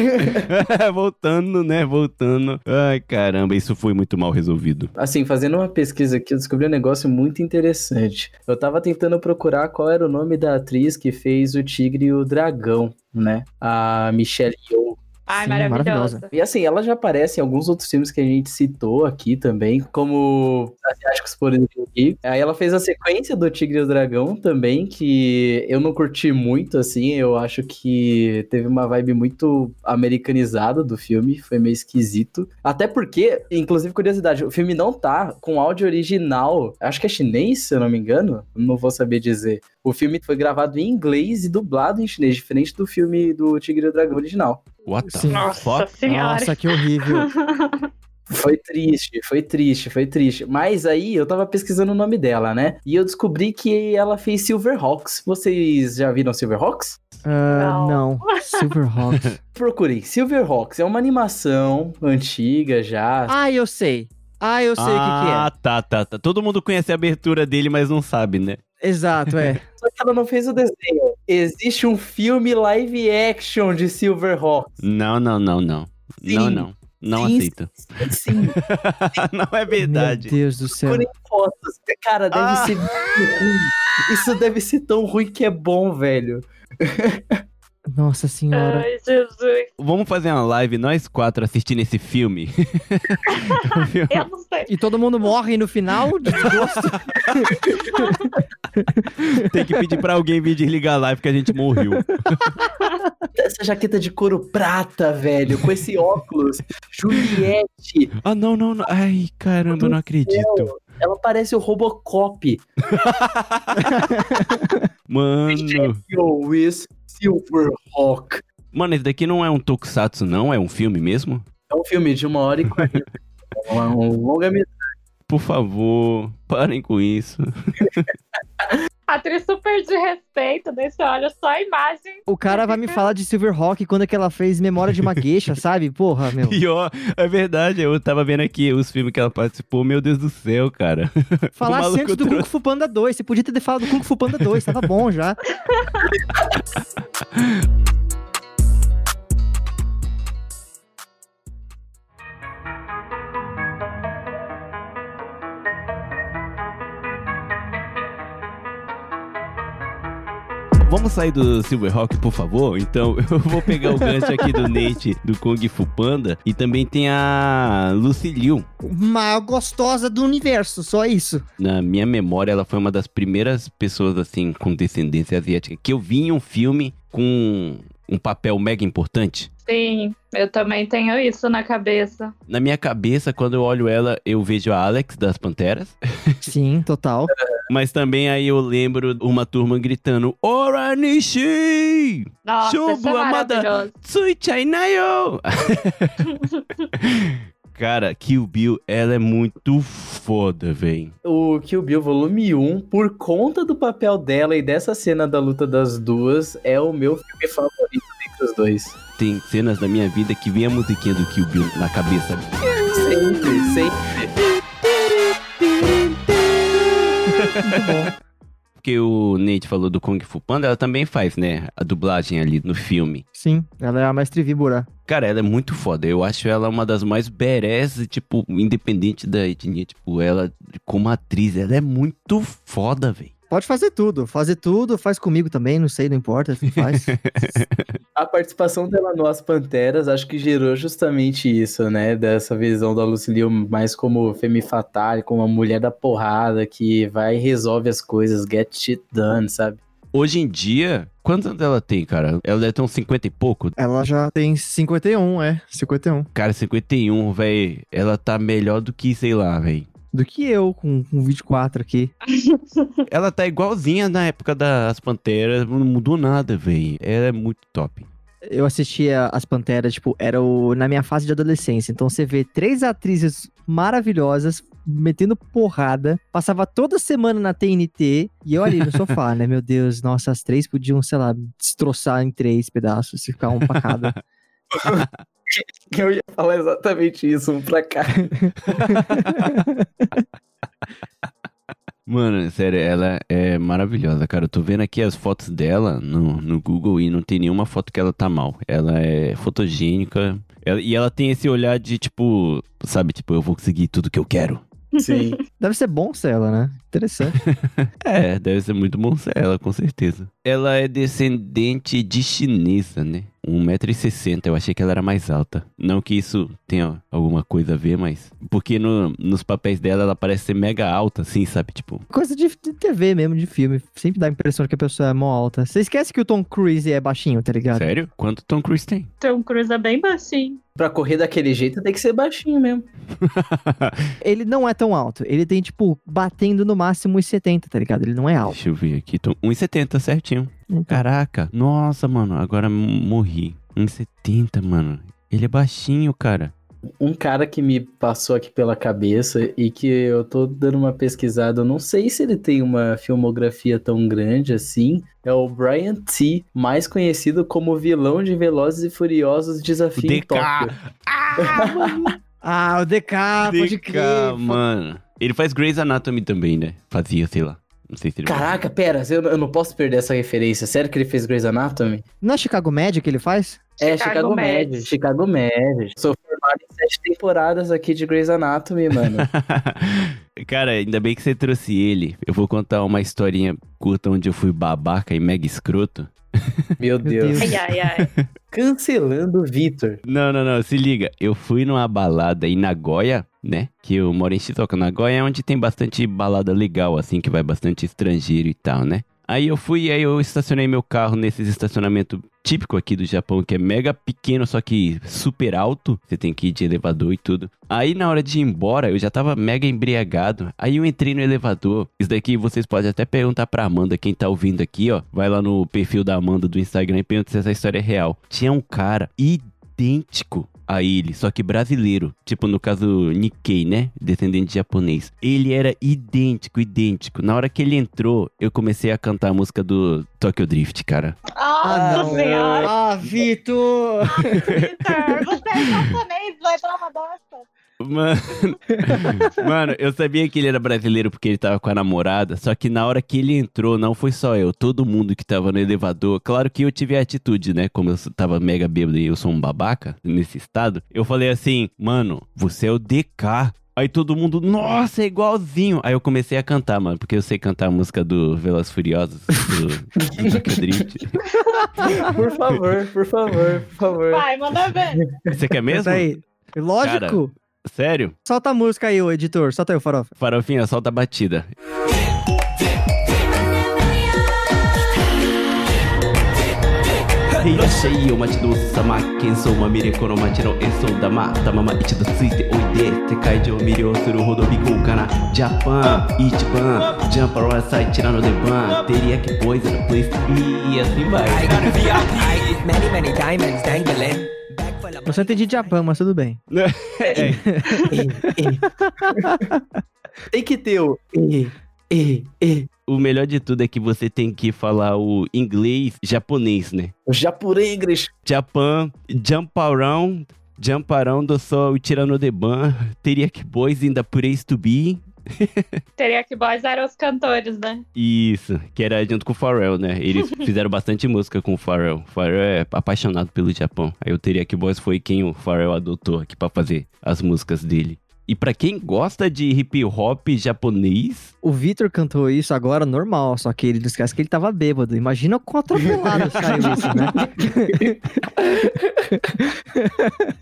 <laughs> Voltando, né? Voltando. Ai, caramba, isso foi muito mal resolvido. Assim, fazendo uma pesquisa aqui, eu descobri um negócio muito interessante. Eu tava tentando procurar qual era o nome da atriz que fez o Tigre e o Dragão, né? A Michelle Yeoh. Ai, Sim, maravilhosa. maravilhosa. E assim, ela já aparece em alguns outros filmes que a gente citou aqui também, como Asiáticos por aqui. Aí ela fez a sequência do Tigre e o Dragão também, que eu não curti muito, assim. Eu acho que teve uma vibe muito americanizada do filme, foi meio esquisito. Até porque, inclusive, curiosidade, o filme não tá com áudio original, acho que é chinês, se eu não me engano, não vou saber dizer. O filme foi gravado em inglês e dublado em chinês, diferente do filme do Tigre e o Dragão original. What the Sim. Nossa fuck? senhora. Nossa, que horrível. <laughs> Foi triste, foi triste, foi triste. Mas aí eu tava pesquisando o nome dela, né? E eu descobri que ela fez Silverhawks. Vocês já viram Silverhawks? Ah, Não. não. <laughs> Silverhawks. Procurei. Silverhawks é uma animação antiga já. ah, eu sei. Ah, eu sei o que, que Ah, tá, tá, tá. Todo mundo conhece a abertura dele, mas não sabe, né? é. Exato, é. Só que ela não fez o desenho. Existe um filme live action de Silverhawks. Não, não, não, não. Sim. Não, não. Não Sim, aceito. Sim, <laughs> não é verdade. Meu Deus do céu. procurem fotos. Cara, deve Ah. ser. Isso deve ser tão ruim que é bom, velho. <laughs> Nossa senhora. Ai, Jesus. Vamos fazer uma live, nós quatro, assistindo esse filme. <laughs> Eu não sei. E todo mundo morre no final de desgosto. <laughs> Tem que pedir pra alguém vir desligar a live que a gente morreu. Essa jaqueta de couro prata, velho, com esse óculos. Juliette. Ah, não, não, não. Ai, caramba, eu não acredito. Ela parece o Robocop. <laughs> Mano. With Silverhawk. Mano, esse daqui não é um tokusatsu, não? É um filme mesmo? É um filme de uma hora e quarenta. <laughs> É um longa Por favor, parem com isso. <laughs> Atriz super de respeito, desse olha só a imagem. O cara vai me falar de Silverhawk quando é que ela fez Memória de uma Gueixa, <laughs> sabe? Porra, meu. E ó, é verdade, eu tava vendo aqui os filmes que ela participou, meu Deus do céu, cara. <laughs> Falasse maluco antes do trouxe- Kung Fu Panda 2. Você podia ter falado do Kung Fu Panda 2, tava bom já. <laughs> Vamos sair do Silverhawk, por favor? Então, <laughs> eu vou pegar o gancho aqui do Nate, do Kung Fu Panda. E também tem a Lucy Liu. Uma gostosa do universo, só isso. Na minha memória, ela foi uma das primeiras pessoas, assim, com descendência asiática que eu vi em um filme com um papel mega importante. Sim, eu também tenho isso na cabeça. Na minha cabeça, quando eu olho ela, eu vejo a Alex das Panteras. <laughs> Sim, total. Mas também aí eu lembro uma turma gritando Oranishi! Nossa, isso é Chubu, amada. maravilhoso. <laughs> Cara, Kill Bill, ela é muito foda, véi. O Kill Bill Volume 1, por conta do papel dela e dessa cena da luta das duas, é o meu filme favorito dentre os dois. Tem cenas da minha vida que vem a musiquinha do Kill Bill na cabeça. Sempre, sempre. Muito bom. Porque o Nate falou do Kung Fu Panda, ela também faz, né? A dublagem ali no filme. Sim, ela é a mestre víbora. Cara, ela é muito foda. Eu acho ela uma das mais badass, tipo, independente da etnia. Tipo, ela, como atriz, ela é muito foda, véi. Pode fazer tudo, fazer tudo, faz comigo também, não sei, não importa, <laughs> faz. A participação dela no As Panteras acho que gerou justamente isso, né? Dessa visão da Lucille mais como femme fatale, como uma mulher da porrada que vai e resolve as coisas, get shit done, sabe? Hoje em dia, quantos anos ela tem, cara? Ela deve ter uns 50 e pouco. ela já tem 51, é, 51. Cara, 51, véi. Ela tá melhor do que, sei lá, véi. Do que eu com, com 24 aqui. <laughs> Ela tá igualzinha na época das Panteras, não mudou nada, velho. Ela é muito top. Eu assistia as Panteras, tipo, era o, na minha fase de adolescência. Então você vê três atrizes maravilhosas metendo porrada. Passava toda semana na TNT e eu ali no sofá, <laughs> né? Meu Deus, nossa, as três podiam, sei lá, destroçar em três pedaços e ficar um pra cada. <laughs> <laughs> Eu ia falar exatamente isso, um pra cá. Mano, sério, ela é maravilhosa, cara. Eu tô vendo aqui as fotos dela no, no Google e não tem nenhuma foto que ela tá mal. Ela é fotogênica. ela- e ela tem esse olhar de tipo, sabe, tipo, eu vou conseguir tudo que eu quero. Sim. <laughs> Deve ser bom ser ela, né? Interessante. <laughs> É, deve ser muito bom ser ela, com certeza. Ela é descendente de chinesa, né? 1,60m, eu achei que ela era mais alta. Não que isso tenha alguma coisa a ver, mas. Porque no- nos papéis dela ela parece ser mega alta, assim, sabe? Tipo. Coisa de, de TV mesmo, de filme. Sempre dá a impressão que a pessoa é mó alta. Você esquece que o Tom Cruise é baixinho, tá ligado? Sério? Quanto Tom Cruise tem? Tom Cruise é bem baixinho. Pra correr daquele jeito tem que ser baixinho mesmo. <laughs> Ele não é tão alto. Ele tem, tipo, batendo no máximo 1,70, tá ligado? Ele não é alto. Deixa eu ver aqui. Tom... 1,70 certinho. Então, Caraca. Nossa, mano. Agora morri. 1,70, mano. Ele é baixinho, cara. Um cara que me passou aqui pela cabeça e que eu tô dando uma pesquisada, eu não sei se ele tem uma filmografia tão grande assim, é o Brian T, mais conhecido como vilão de Velozes e Furiosos Desafio em DK. Tóquio. Ah, <laughs> o DK, pode DK, crer. mano. Ele faz Grey's Anatomy também, né? Fazia, sei lá. Não sei se ele Caraca, pera, eu, eu não posso perder essa referência. Sério que ele fez Grey's Anatomy? Não é Chicago Med que ele faz? É, Chicago Chicago Med. Med. Chicago Med. Sou formado em sete temporadas aqui de Grey's Anatomy, mano. <laughs> Cara, ainda bem que você trouxe ele. Eu vou contar uma historinha curta onde eu fui babaca e mega escroto. <laughs> Meu Deus. Ai, ai, ai. <laughs> Cancelando o Vitor. Não, não, não, se liga. Eu fui numa balada em Nagoya, né? Que eu moro em Shizuoka. Nagoya é onde tem bastante balada legal, assim, que vai bastante estrangeiro e tal, né? Aí eu fui, aí eu estacionei meu carro nesses estacionamentos típico aqui do Japão, que é mega pequeno, só que super alto. Você tem que ir de elevador e tudo. Aí na hora de ir embora, eu já tava mega embriagado. Aí eu entrei no elevador. Isso daqui vocês podem até perguntar pra Amanda, quem tá ouvindo aqui, ó. Vai lá no perfil da Amanda do Instagram e pergunta se essa história é real. Tinha um cara idêntico a ele, só que brasileiro. Tipo, no caso, Nikkei, né? Descendente de japonês. Ele era idêntico, idêntico. Na hora que ele entrou, eu comecei a cantar a música do Tokyo Drift, cara. Nossa não. senhora. Ah, Vitor! <laughs> Vitor, você é japonês, vai pra uma dessa. Mano, <laughs> mano, eu sabia que ele era brasileiro porque ele tava com a namorada, só que na hora que ele entrou, não foi só eu, todo mundo que tava no elevador. Claro que eu tive a atitude, né? Como eu tava mega bêbado e eu sou um babaca nesse estado, eu falei assim, mano, você é o DK. Aí todo mundo, nossa, é igualzinho. Aí eu comecei a cantar, mano, porque eu sei cantar a música do Velas Furiosos, do, do. <laughs> Por favor, por favor, por favor. Vai, manda ver. Você quer mesmo? Canta aí. Lógico. Sério? Solta a música aí, o editor. Solta aí o farofa. Farofinha, solta a batida. Hei, achei eu mate do sama Quem sou uma mire mate no dama do oide suru Japan, Jump around sai E assim vai I got a VIP Many many diamonds dangling eu só entendi Japão, mas tudo bem. É, <laughs> Tem que ter o. E, e, e. o melhor de tudo é que você tem que falar o inglês japonês, né? O Japurengres. Japan, jump around, jump around, eu sou o tirano de ban, teria que boys in the place to be. <laughs> Teria que boys eram os cantores, né? Isso, que era junto com o Pharrell, né? Eles <laughs> fizeram bastante música com o Pharrell. O Pharrell é apaixonado pelo Japão. Aí o Teriyaki Boys foi quem o Pharrell adotou aqui pra fazer as músicas dele. E pra quem gosta de hip hop japonês, O Vitor cantou isso agora normal, só que ele não esquece que ele tava bêbado. Imagina quão atropelado <laughs> saiu isso, né?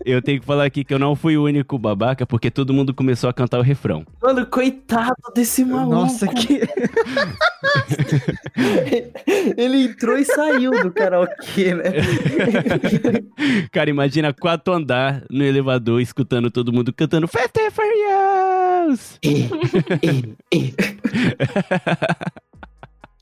<laughs> eu tenho que falar aqui que eu não fui o único babaca, porque todo mundo começou a cantar o refrão. Mano, coitado desse maluco. Nossa, que. <laughs> Ele entrou e saiu do karaokê, né? Cara, imagina quatro andar no elevador, escutando todo mundo cantando and Furious! Deus!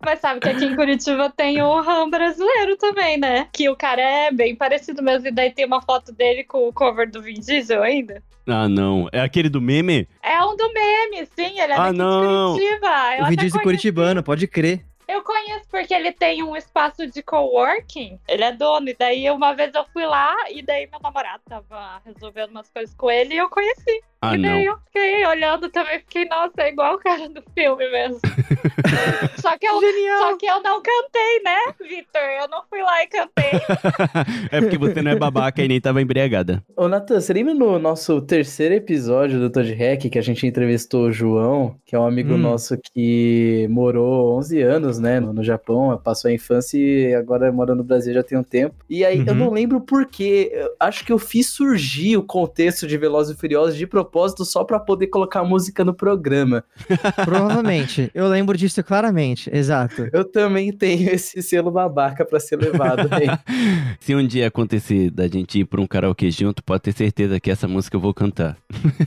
Mas sabe que aqui em Curitiba tem o RAM brasileiro também, né? Que o cara é bem parecido mesmo. E daí tem uma foto dele com o cover do Vin Diesel ainda. Ah, não. É aquele do meme? É um do meme, sim. Ele é Ah, daqui não. de Curitiba. Eu o vídeo de conheço. Curitibano, pode crer. Eu conheço porque ele tem um espaço de coworking. Ele é dono. E daí uma vez eu fui lá e daí meu namorado tava resolvendo umas coisas com ele e eu conheci. Ah, e daí não. eu fiquei olhando também, fiquei, nossa, é igual o cara do filme mesmo. <laughs> só, que eu, só que eu não cantei, né, Vitor? Eu não fui lá e cantei. <laughs> é porque você não é babaca e nem tava embriagada. Ô, Natan, você lembra no nosso terceiro episódio do Todd Hack que a gente entrevistou o João, que é um amigo Hum. nosso que morou 11 anos, né, no, no Japão, passou a infância e agora mora no Brasil já tem um tempo. E aí eu Uhum. não lembro por quê, eu acho que eu fiz surgir o contexto de Velozes e Furiosos de propósito só pra poder colocar música no programa. <laughs> Provavelmente. Eu lembro disso claramente, exato. Eu também tenho esse selo babaca pra ser levado aí. <laughs> Se um dia acontecer da gente ir pra um karaokê junto, pode ter certeza que essa música eu vou cantar.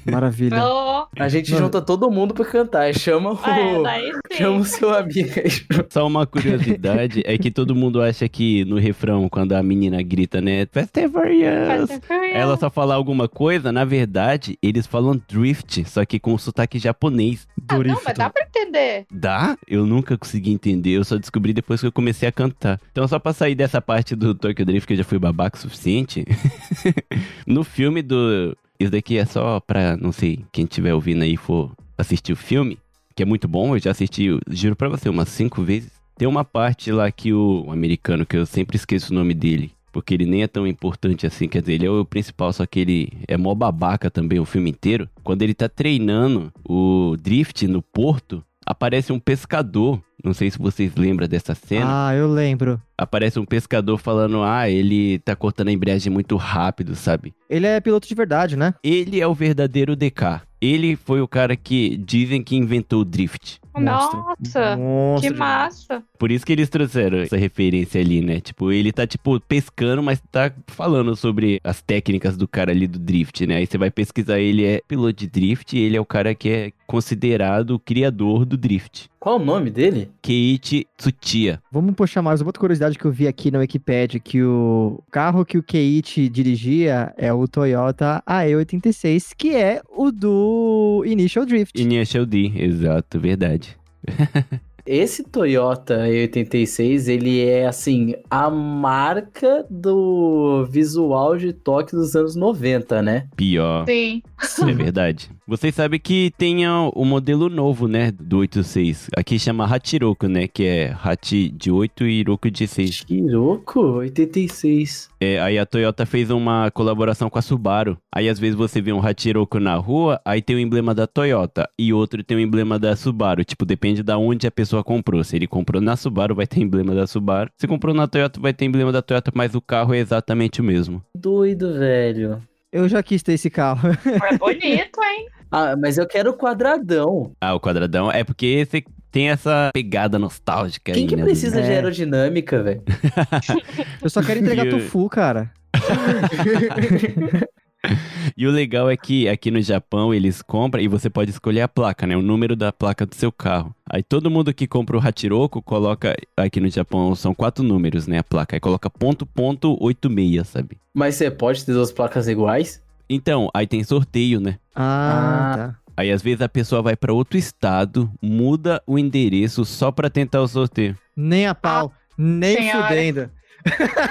Maravilha. Oh, A gente Mano. junta todo mundo pra cantar, chama o... é. Chama o seu amigo. <laughs> Só uma curiosidade é que todo mundo acha que no refrão, quando a menina grita, né? Fast and Furious. ela só fala alguma coisa, na verdade, eles falam drift, só que com sotaque japonês. Ah, não, mas dá pra entender. Dá? Eu nunca consegui entender, eu só descobri depois que eu comecei a cantar. Então, só pra sair dessa parte do Tokyo Drift, que eu já fui babaca o suficiente, <laughs> no filme do. Isso daqui é só pra, não sei, quem estiver ouvindo aí for assistir o filme, que é muito bom, eu já assisti, eu juro pra você, umas cinco vezes. Tem uma parte lá que o, o americano, que eu sempre esqueço o nome dele, porque ele nem é tão importante assim, quer dizer, ele é o principal, só que ele é mó babaca também o filme inteiro. Quando ele tá treinando o drift no porto, aparece um pescador. Não sei se vocês lembram dessa cena. Ah, eu lembro. Aparece um pescador falando: Ah, ele tá cortando a embreagem muito rápido, sabe? Ele é piloto de verdade, né? Ele é o verdadeiro DK. Ele foi o cara que dizem que inventou o drift. Monstro. Nossa, Monstro que massa. Por isso que eles trouxeram essa referência ali, né? Tipo, ele tá, tipo, pescando, mas tá falando sobre as técnicas do cara ali do drift, né? Aí você vai pesquisar, ele é piloto de drift e ele é o cara que é considerado o criador do drift. Qual o nome dele? Keiichi Tsuchiya. Vamos puxar mais uma outra curiosidade que eu vi aqui na Wikipedia, que o carro que o Keiichi dirigia é o Toyota AE86, que é o do Initial Drift. Initial D, exato, verdade. 嘿嘿嘿 Esse Toyota E86, ele é assim, a marca do visual de toque dos anos 90, né? Pior. Sim. É verdade. Vocês sabem que tem o modelo novo, né, do 86. Aqui chama Hachiroku, né, que é Hachi de 8 e Roku de 6. Chiroko 86. É, aí a Toyota fez uma colaboração com a Subaru. Aí às vezes você vê um Hachiroku na rua, aí tem o emblema da Toyota e outro tem o emblema da Subaru. Tipo, depende da onde a pessoa comprou. Se ele comprou na Subaru, vai ter emblema da Subaru. Se comprou na Toyota, vai ter emblema da Toyota, mas o carro é exatamente o mesmo. Doido, velho. Eu já quis ter esse carro. <laughs> É bonito, hein? Ah, mas eu quero o quadradão. Ah, o quadradão é porque você tem essa pegada nostálgica Quem aí, que né? precisa de É. aerodinâmica, velho? <laughs> Eu só quero entregar <laughs> tofu, cara. <laughs> E o legal é que aqui no Japão eles compram e você pode escolher a placa, né? O número da placa do seu carro. Aí todo mundo que compra o Hachiroku coloca. Aqui no Japão são quatro números, né? A placa. Aí coloca ponto, ponto, 86, sabe? Mas você pode ter duas placas iguais? Então, aí tem sorteio, né? Ah, Ah. tá. Aí às vezes a pessoa vai pra outro estado, muda o endereço só pra tentar o sorteio. Nem a pau. nem senhora. fudendo.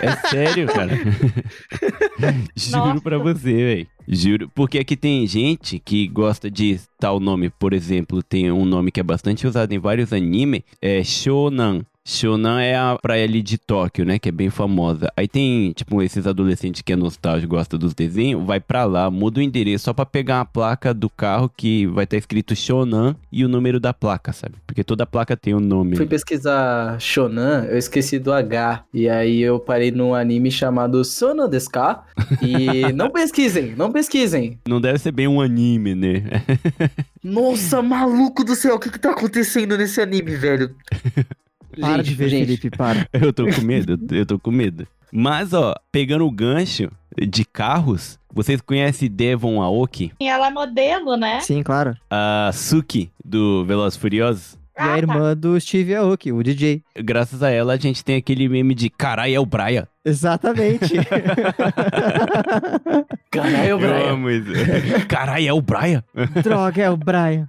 É sério, cara. <laughs> Juro Nossa. pra você, velho. Juro. Porque aqui tem gente que gosta de tal nome. Por exemplo, tem um nome que é bastante usado em vários animes. É Shonan. Shonan é a praia ali de Tóquio, né? Que é bem famosa. Aí tem, tipo, esses adolescentes que é nostálgico, gosta dos desenhos, vai pra lá, muda o endereço só pra pegar a placa do carro que vai estar escrito Shonan e o número da placa, sabe? Porque toda placa tem um nome. Fui pesquisar Shonan, eu esqueci do H. E aí eu parei num anime chamado Sono desu ka? E <laughs> não pesquisem, não pesquisem. Não deve ser bem um anime, né? <laughs> Nossa, maluco do céu, o que que tá acontecendo nesse anime, velho? <laughs> Para Gente, de ver, gente, Felipe, para. <laughs> Eu tô com medo, eu tô com medo. Mas, ó, pegando o gancho de carros, vocês conhecem Devon Aoki? E ela é modelo, né? Sim, claro. A Suki, do Velozes e Furiosos? E a Ah, tá. irmã do Steve Aoki, o DJ. Graças a ela, a gente tem aquele meme de carai, é o Brian. Exatamente. <laughs> Caralho, Eu Brian. amo isso. <laughs> carai, é o Brian. Droga, é o Brian.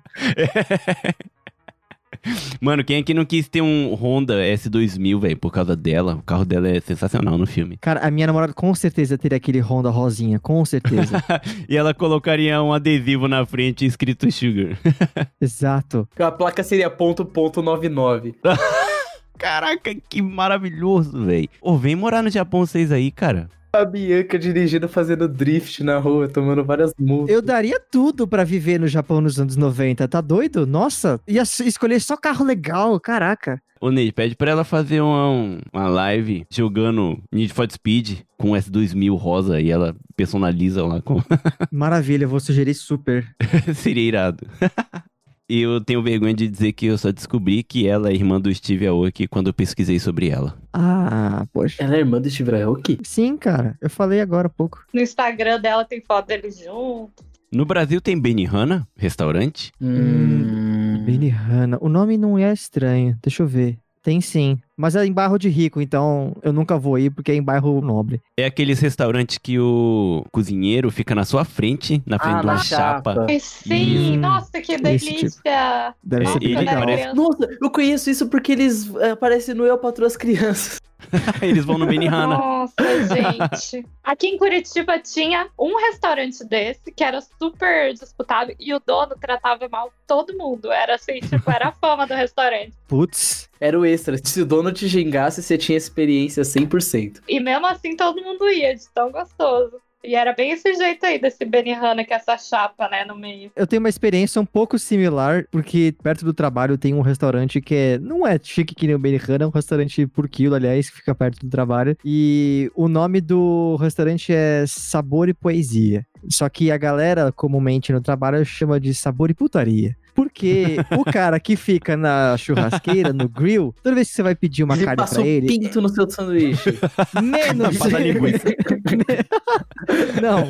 Mano, quem aqui não quis ter um Honda S2000, velho, por causa dela? O carro dela é sensacional no filme. Cara, a minha namorada com certeza teria aquele Honda rosinha, com certeza. <laughs> E ela colocaria um adesivo na frente escrito Sugar. <laughs> Exato. A placa seria ponto, ponto 99. <laughs> Caraca, que maravilhoso, velho. Ô, vem morar no Japão vocês aí, cara. A Bianca dirigindo, fazendo drift na rua, tomando várias multas. Eu daria tudo pra viver no Japão nos anos 90, tá doido? Nossa, ia escolher só carro legal, caraca. Ô, Ney, pede pra ela fazer uma, um- uma live jogando Need for Speed com S2000 rosa e ela personaliza lá com... <laughs> Maravilha, eu vou sugerir super. <laughs> Seria irado. <laughs> E eu tenho vergonha de dizer que eu só descobri que ela é irmã do Steve Aoki quando eu pesquisei sobre ela. Ah, poxa. Ela é irmã do Steve Aoki? Sim, cara, eu falei agora há pouco. No Instagram dela tem foto deles juntos. No Brasil tem Benihana, restaurante. Hum. Benihana. O nome não é estranho, deixa eu ver. Tem sim, mas é em bairro de rico, então eu nunca vou ir porque é em bairro nobre. É aqueles restaurantes que o cozinheiro fica na sua frente, na frente Ah, de uma chapa. chapa. Ai, sim, Hum, nossa, que tipo. delícia. Deve É, ser bem legal. parece-. Nossa, eu conheço isso porque eles eh, aparecem no Eu Patrulho as Crianças. <laughs> Eles vão no Benihana. Nossa, gente. Aqui em Curitiba tinha um restaurante desse que era super disputado e o dono tratava mal todo mundo. Era assim, tipo, era a <laughs> fama do restaurante. Putz, Era o extra. Se o dono te xingasse, você tinha experiência 100%. E mesmo assim todo mundo ia, de tão gostoso. E era bem esse jeito aí desse Benihana, que é essa chapa, né, no meio. eu tenho uma experiência um pouco similar, porque perto do trabalho tem um restaurante que é, não é chique que nem o Benihana, é um restaurante por quilo, aliás, que fica perto do trabalho. E o nome do restaurante é Sabor e Poesia. Só que a galera, comumente no trabalho, chama de sabor e putaria. Porque o cara que fica na churrasqueira, no grill, toda vez que você vai pedir uma ele carne passa pra o ele, pinto no seu sanduíche. <laughs> menos. Linguiça. <laughs> Não,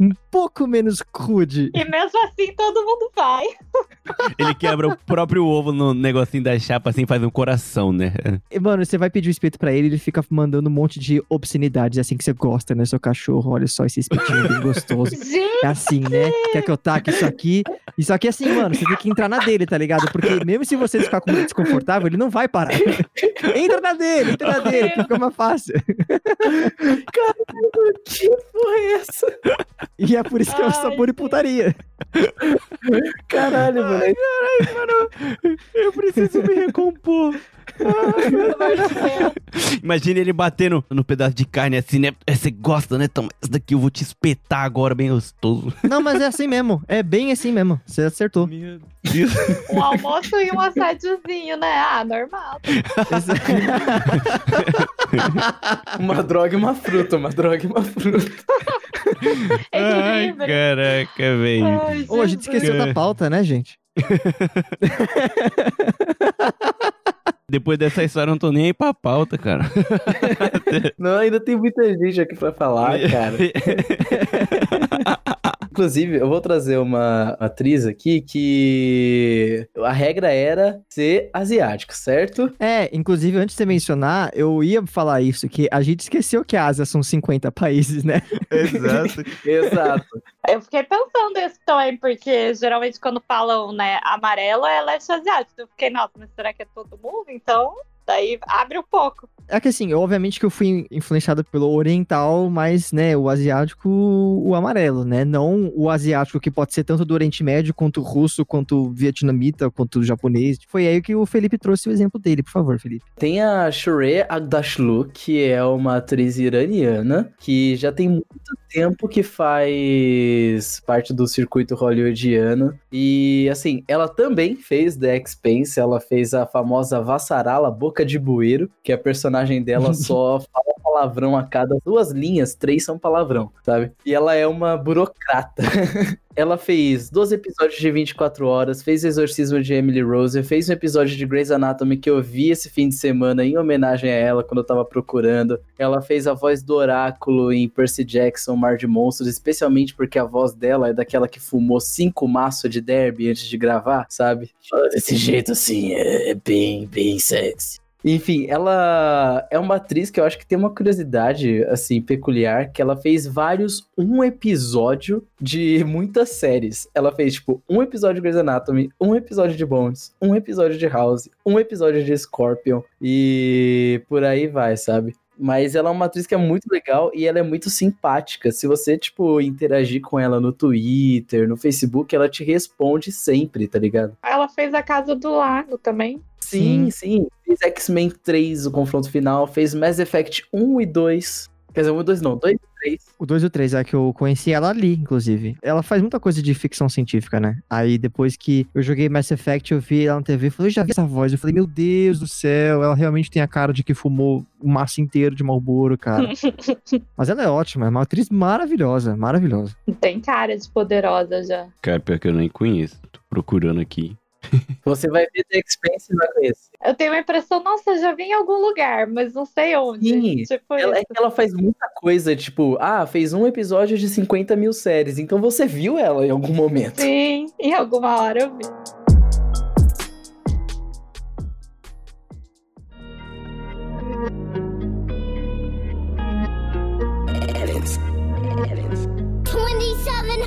um pouco menos crude. E mesmo assim todo mundo vai. Ele quebra o próprio ovo no negocinho da chapa assim, faz um coração, né? E, Mano, você vai pedir o espeto pra ele, ele fica mandando um monte de obscenidades, assim que você gosta, né, seu cachorro? Olha só esse espetinho bem gostoso. <laughs> Gente, É assim, né? Quer que eu taque isso aqui? Isso aqui é assim, mano, você tem que entrar na dele, tá ligado? Porque mesmo se você ficar com desconfortável, ele não vai parar. entra na dele, entra na dele, que fica mais fácil. que porra é essa? E é por isso que é o Ai, sabor e putaria. Caralho, velho. Eu preciso me recompor. de. Imagina ele batendo no pedaço de carne assim, né? É, Você gosta, né? Toma, essa daqui eu vou te espetar agora, bem gostoso. Não, mas é assim mesmo. É bem assim mesmo. Você acertou. Meu Deus. Um almoço e um assadiozinho, né? Ah, normal. <laughs> Uma droga e uma fruta, uma droga e uma fruta. Ai, Equilíbrio. caraca, velho. Ai, Ô, a gente esqueceu da pauta, né, gente? <laughs> Depois dessa história, eu não tô nem aí pra pauta, cara. Não, ainda tem muita gente aqui pra falar, <laughs> cara. Inclusive, eu vou trazer uma atriz aqui que a regra era ser asiático, certo? É, inclusive, antes de você mencionar, eu ia falar isso, que a gente esqueceu que a Ásia são 50 países, né? <laughs> Exato. Exato. Eu fiquei pensando isso também, porque geralmente quando falam, né, amarelo é leste asiático. Eu fiquei, nossa, mas será que é todo mundo? Então, daí abre um pouco. É que assim, obviamente que eu fui influenciado pelo oriental, mas, né, o asiático, o amarelo, né? Não o asiático que pode ser tanto do Oriente Médio, quanto russo, quanto vietnamita, quanto japonês. Foi aí que o Felipe trouxe o exemplo dele, por favor, Felipe. Tem a Shure Agdashlu, que é uma atriz iraniana, que já tem muito tempo que faz parte do circuito hollywoodiano. E, assim, ela também fez The Expense, ela fez a famosa Vassarala Boca de Bueiro, que a personagem dela <laughs> só fala palavrão a cada duas linhas, três são palavrão, sabe? E ela é uma burocrata. <laughs> ela fez 12 episódios de 24 horas, fez o Exorcismo de Emily Rose, fez um episódio de Grey's Anatomy que eu vi esse fim de semana em homenagem a ela quando eu tava procurando. Ela fez a voz do Oráculo em Percy Jackson, Mar de Monstros, especialmente porque a voz dela é daquela que fumou cinco maços de derby antes de gravar, sabe? Desse jeito assim, é, é bem, bem sexy. Enfim, ela é uma atriz que eu acho que tem uma curiosidade, assim, peculiar, que ela fez vários, um episódio de muitas séries. Ela fez, tipo, um episódio de Grey's Anatomy, um episódio de Bones, um episódio de House, um episódio de Scorpion, e por aí vai, sabe? Mas ela é uma atriz que é muito legal e ela é muito simpática. Se você, tipo, interagir com ela no Twitter, no Facebook, ela te responde sempre, tá ligado? Ela fez a Casa do Lago também. Sim, sim. Fez X-Men 3, o confronto final. Fez Mass Effect 1 e 2. Quer dizer, 1 e 2 não, 2 e 3. O 2 e o 3 é que eu conheci ela ali, inclusive. Ela faz muita coisa de ficção científica, né? Aí depois que eu joguei Mass Effect, eu vi ela na TV, eu falei, eu já vi essa voz. Eu falei, meu Deus do céu, ela realmente tem a cara de que fumou o maço inteiro de Marlboro, cara. <laughs> Mas ela é ótima, é uma atriz maravilhosa, maravilhosa. Tem cara de poderosa já. Cara, pior que eu nem conheço. Tô procurando aqui. Você vai ver The Expanse e vai conhecer. Eu tenho a impressão, nossa, já vi em algum lugar, mas não sei onde. Sim, tipo Ela, é ela faz muita coisa, tipo, ah, fez um episódio de 50 mil séries, então você viu ela em algum momento. Sim, em alguma hora eu vi.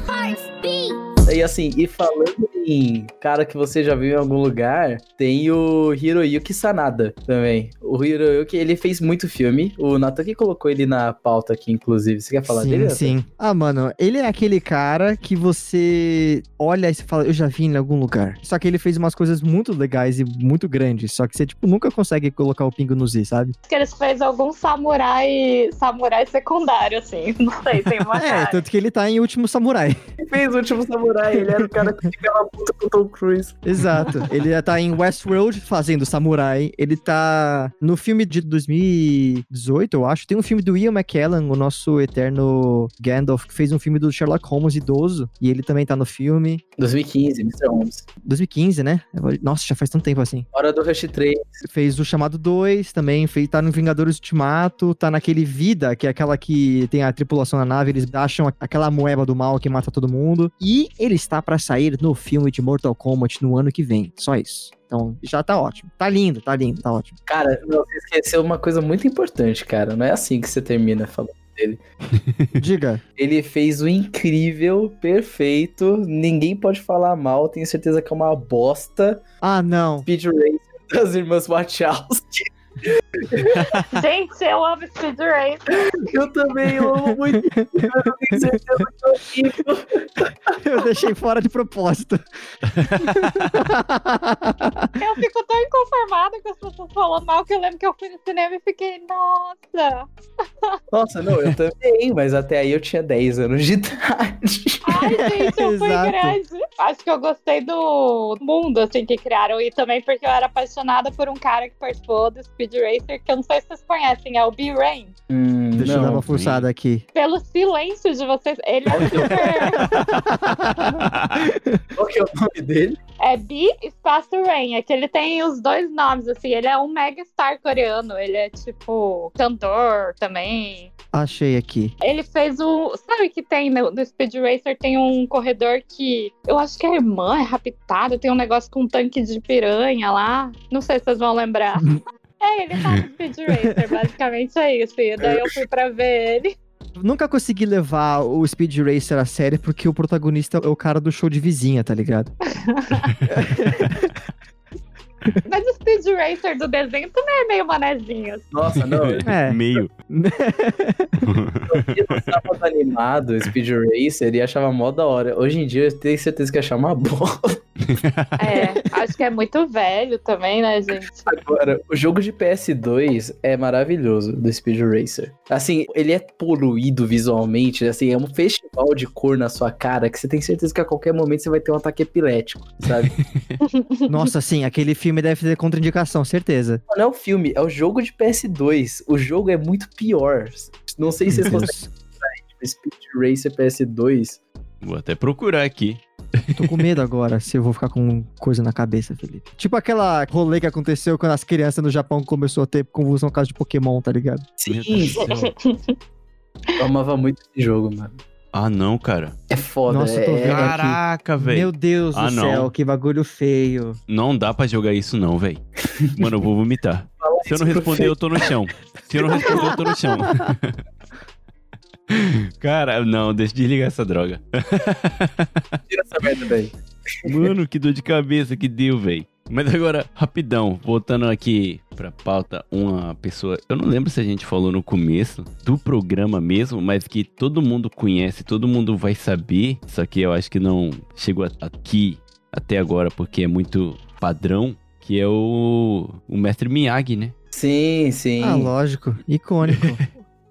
hearts beat. E assim, e falando em cara que você já viu em algum lugar, tem o Hiroyuki Sanada também. O Hiroyuki, ele fez muito filme. O Nathan que colocou ele na pauta aqui, inclusive. Você quer falar sim, dele? Nathan? sim. Ah, mano, ele é aquele cara que você olha e você fala, eu já vi em algum lugar. Só que ele fez umas coisas muito legais e muito grandes. Só que você, tipo, nunca consegue colocar o pingo no Z, sabe? Acho que eles fez algum samurai, samurai secundário, assim. <laughs> Não sei, tem uma <laughs> É, tanto que ele tá em Último Samurai. Ele fez o último samurai, ele era o cara que ficava puto com o Tom Cruise. Exato. Ele tá em Westworld fazendo samurai. Ele tá no filme de 2018, eu acho. Tem um filme do Ian McKellen, o nosso eterno Gandalf, que fez um filme do Sherlock Holmes idoso. E ele também tá no filme. 2015, Mr. Holmes. 2015, né? Nossa, já faz tanto tempo assim. Hora do Rush 3. Fez o Chamado 2 também, fez, tá no Vingadores Ultimato, tá naquele Vida, que é aquela que tem a tripulação na nave, eles acham aquela moeba do mal que mata todo mundo. E ele está pra sair no filme de Mortal Kombat no ano que vem. Só isso. Então, já tá ótimo. Tá lindo, tá lindo, tá ótimo. Cara, não, você esqueceu uma coisa muito importante, cara. Não é assim que você termina falando dele. <laughs> Diga. Ele fez o incrível, perfeito, ninguém pode falar mal, tenho certeza que é uma bosta. Ah, não. Speed Racer das irmãs Wachowski. <laughs> Gente, eu amo Speed Racer. Eu também eu amo muito. Eu tenho certeza que é. Eu deixei fora de propósito. Eu fico tão inconformada com as pessoas falando mal que eu lembro que eu fui no cinema e fiquei, nossa. Nossa, não, eu também, mas até aí eu tinha 10 anos de idade. Ai, gente, eu fui Exato. grande. Acho que eu gostei do mundo, assim, que criaram. E também porque eu era apaixonada por um cara que participou do Speed Racer, que eu não sei se vocês conhecem, é o B-Rain. Hum, Deixa eu dar não. uma forçada aqui. Pelo silêncio de vocês, ele é super... <laughs> Qual que é o nome dele? É B Espaço Rain, é que ele tem os dois nomes, assim, ele é um mega star coreano, ele é tipo cantor também. Achei aqui. Ele fez o. Sabe que tem no, no Speed Racer tem um corredor que. Eu acho que a irmã é raptada, tem um negócio com um tanque de piranha lá. Não sei se vocês vão lembrar. <laughs> É, ele tá no Speed Racer, basicamente é isso. E daí eu fui pra ver ele. Nunca consegui levar o Speed Racer a sério porque o protagonista é o cara do show de vizinha, tá ligado? <laughs> Mas o Speed Racer do desenho também é meio manezinho. Nossa, não. <laughs> Eu É. Meio. no sábado animado, Speed Racer, e achava mó da hora. Hoje em dia eu tenho certeza que ia achar uma bosta. É, acho que é muito velho também, né, gente? Agora, o jogo de PS2 é maravilhoso, do Speed Racer. Assim, ele é poluído visualmente, assim, é um festival de cor na sua cara que você tem certeza que a qualquer momento você vai ter um ataque epilético, sabe? <laughs> Nossa, sim, aquele filme deve ter contraindicação, certeza. Não é o filme, é o jogo de PS2. O jogo é muito pior. Não sei se vocês conseguem Deus. Speed Racer PS2. Vou até procurar aqui. Tô com medo agora se eu vou ficar com coisa na cabeça, Felipe. Tipo aquela rolê que aconteceu quando as crianças no Japão começou a ter convulsão por causa de Pokémon, tá ligado? Sim, eu amava muito esse jogo, mano. Ah, não, cara. É foda. Nossa, eu tô é- vendo aqui. Caraca, velho. Meu Deus Ah, do não. céu, que bagulho feio. Não dá pra jogar isso não, velho. <laughs> Mano, eu vou vomitar. Se eu não responder, eu tô no chão. Se eu não responder, eu tô no chão. <laughs> Cara, não, deixa eu desligar essa droga. Tira essa merda daí. Mano, que dor de cabeça que deu, velho. Mas agora, rapidão, voltando aqui pra pauta, uma pessoa, eu não lembro se a gente falou no começo do programa mesmo, mas que todo mundo conhece, todo mundo vai saber, só que eu acho que não chegou aqui até agora porque é muito padrão, que é o, o mestre Miyagi, né? Sim, sim. Ah, lógico. Icônico. Eu-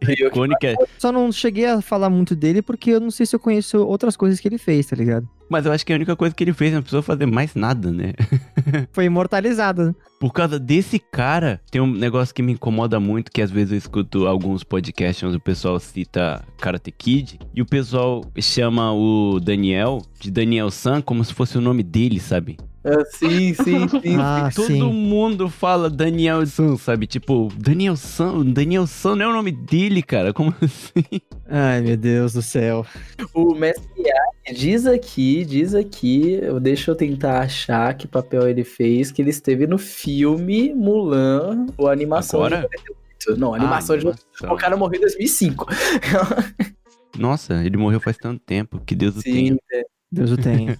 <laughs> Icônica, Só não cheguei a falar muito dele porque eu não sei se eu conheço outras coisas que ele fez, tá ligado? Mas eu acho que a única coisa que ele fez, não precisou fazer mais nada, né? <laughs> Foi imortalizado. Por causa desse cara, tem um negócio que me incomoda muito, que às vezes eu escuto alguns podcasts onde o pessoal cita Karate Kid, e o pessoal chama o Daniel de Daniel San como se fosse o nome dele, sabe? Ah, sim, <laughs> sim, sim. Ah, Todo sim. mundo fala Daniel San, sabe? Tipo, Daniel San, Daniel San não é o nome dele, cara, como assim? Ai, meu Deus do céu. O Mestre Miyagi diz aqui, diz aqui, deixa eu tentar achar que papel ele fez, que ele esteve no filme Mulan, ou animação Agora? de 98. Não, animação Ah, de nossa. O cara morreu em 2005. Nossa, ele morreu faz tanto tempo, que Deus o tenha. Sim. é. Deus o tenha.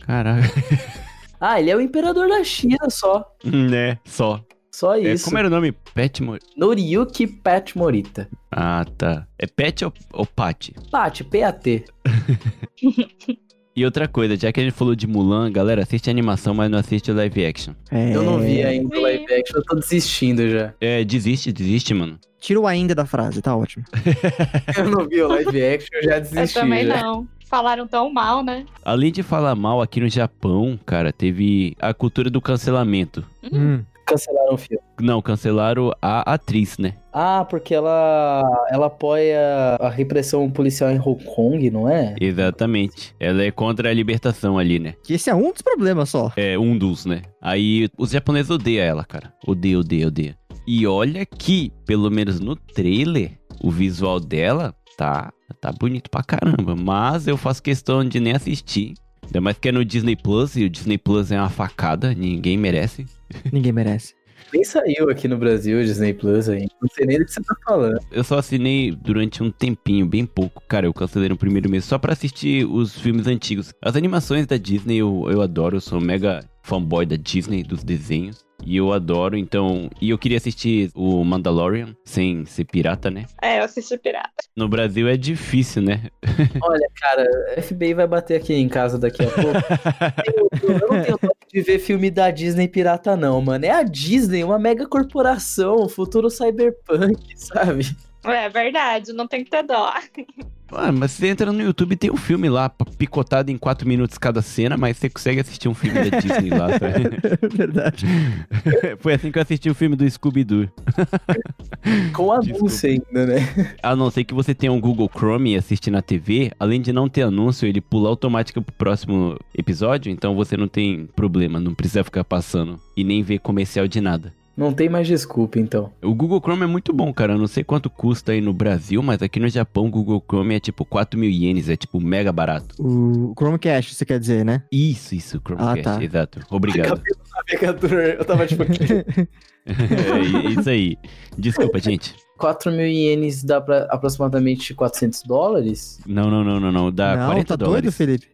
Caraca, <laughs> Ah, ele é o imperador da China só. né? <laughs> Só. Só É, isso. como era o nome? Pet Mo... Noriyuki Pat Morita. Ah, tá. É Pet ou, ou Pat? Pat, PAT. <laughs> E outra coisa, já que a gente falou de Mulan, galera, assiste a animação, mas não assiste live action. É... Eu não vi ainda live action, eu tô desistindo já. É, desiste, desiste, mano. Tira o ainda da frase, tá ótimo. <laughs> Eu não vi o live action, eu já Eu desisti. também já. não. Falaram tão mal, né? Além de falar mal aqui no Japão, cara, teve a cultura do cancelamento. Hum. Cancelaram o filme. Não, cancelaram a atriz, né? Ah, porque ela, ela apoia a repressão policial em Hong Kong, não é? Exatamente. Ela é contra a libertação ali, né? Que esse é um dos problemas só. É um dos, né? Aí os japoneses odeiam ela, cara. Odeia, odeia, odeia. E olha que, pelo menos no trailer, o visual dela tá, tá bonito pra caramba. Mas eu faço questão de nem assistir. Ainda mais que é no Disney Plus, e o Disney Plus é uma facada, ninguém merece. Ninguém merece. Nem saiu aqui no Brasil o Disney Plus ainda. Não sei nem do que você tá falando. Eu só assinei durante um tempinho, bem pouco. Cara, eu cancelei no primeiro mês só pra assistir os filmes antigos. As animações da Disney eu, eu adoro, eu sou mega fanboy da Disney, dos desenhos. E eu adoro, então. E eu queria assistir o Mandalorian, sem ser pirata, né? É, eu assisti Pirata. No Brasil é difícil, né? Olha, cara, FBI vai bater aqui em casa daqui a pouco. Eu, <laughs> eu não tenho <laughs> de ver filme da Disney pirata, não, mano. É a Disney, uma mega corporação, futuro cyberpunk, <laughs> sabe? É verdade, não tem que ter dó. Mas você entra no YouTube tem um filme lá, picotado em 4 minutos cada cena, mas você consegue assistir um filme da Disney lá, sabe? <laughs> Verdade. <laughs> Foi assim que eu assisti o filme do Scooby-Doo. Com anúncio ainda, né? A não ser que você tenha um Google Chrome e assiste na TV, além de não ter anúncio, ele pula automático pro próximo episódio, então você não tem problema, não precisa ficar passando e nem ver comercial de nada. Não tem mais desculpa, então. O Google Chrome é muito bom, cara. Eu não sei quanto custa aí no Brasil, mas aqui no Japão o Google Chrome é tipo 4 mil ienes, é tipo mega barato. O Chromecast, você quer dizer, né? Isso, isso, Chromecast, Ah, tá. exato. Obrigado. Eu tava tipo aqui. <laughs> é isso aí. Desculpa, gente. 4 mil ienes dá pra aproximadamente 400 dólares? Não, não, não, não, não. Dá não, 40 tá doido, dólares. Felipe?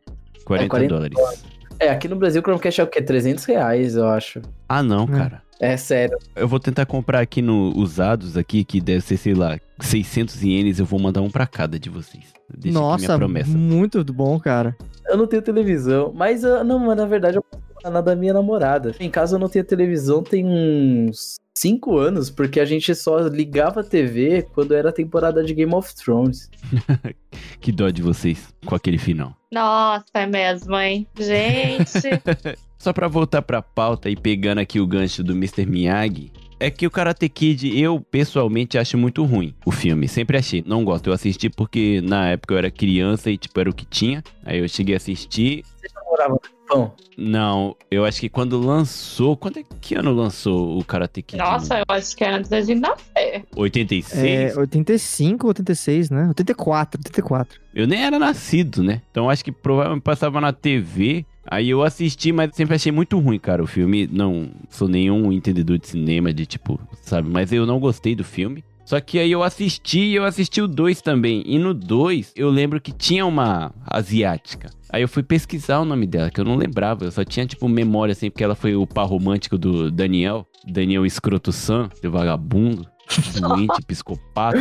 40, É, 40 dólares. É, aqui no Brasil o Chromecast é o quê? 300 reais, eu acho. Ah, não, É. cara. É sério. Eu vou tentar comprar aqui no usados aqui, que deve ser, sei lá, 600 ienes. Eu vou mandar um pra cada de vocês. Deixa Nossa, minha promessa. muito bom, cara. Eu não tenho televisão, mas eu- não, mas na verdade eu posso falar da minha namorada. Em casa eu não tenho televisão tem uns 5 anos, porque a gente só ligava a TV quando era a temporada de Game of Thrones. <laughs> Que dó de vocês com aquele final. Nossa, é mesmo, hein? Gente. <laughs> Só pra voltar pra pauta e pegando aqui o gancho do Mr. Miyagi, é que o Karate Kid eu pessoalmente acho muito ruim o filme. Sempre achei. Não gosto. Eu assisti porque na época eu era criança e tipo era o que tinha. Aí eu cheguei a assistir. Você já morava no Japão? Não, eu acho que quando lançou. Quando é que ano lançou o Karate Kid? Nossa, eu acho que é antes da gente nascer. 86? É 85, 86, né? 84, 84. Eu nem era nascido, né? Então acho que provavelmente passava na TV. Aí eu assisti, mas sempre achei muito ruim, cara, o filme. Não sou nenhum entendedor de cinema, de tipo, sabe? Mas eu não gostei do filme. Só que aí eu assisti e eu assisti o 2 também. E no 2 eu lembro que tinha uma asiática. Aí eu fui pesquisar o nome dela, que eu não lembrava. Eu só tinha, tipo, memória, assim, porque ela foi o par romântico do Daniel. Daniel Escroto San, de vagabundo, <laughs> doente, psicopata.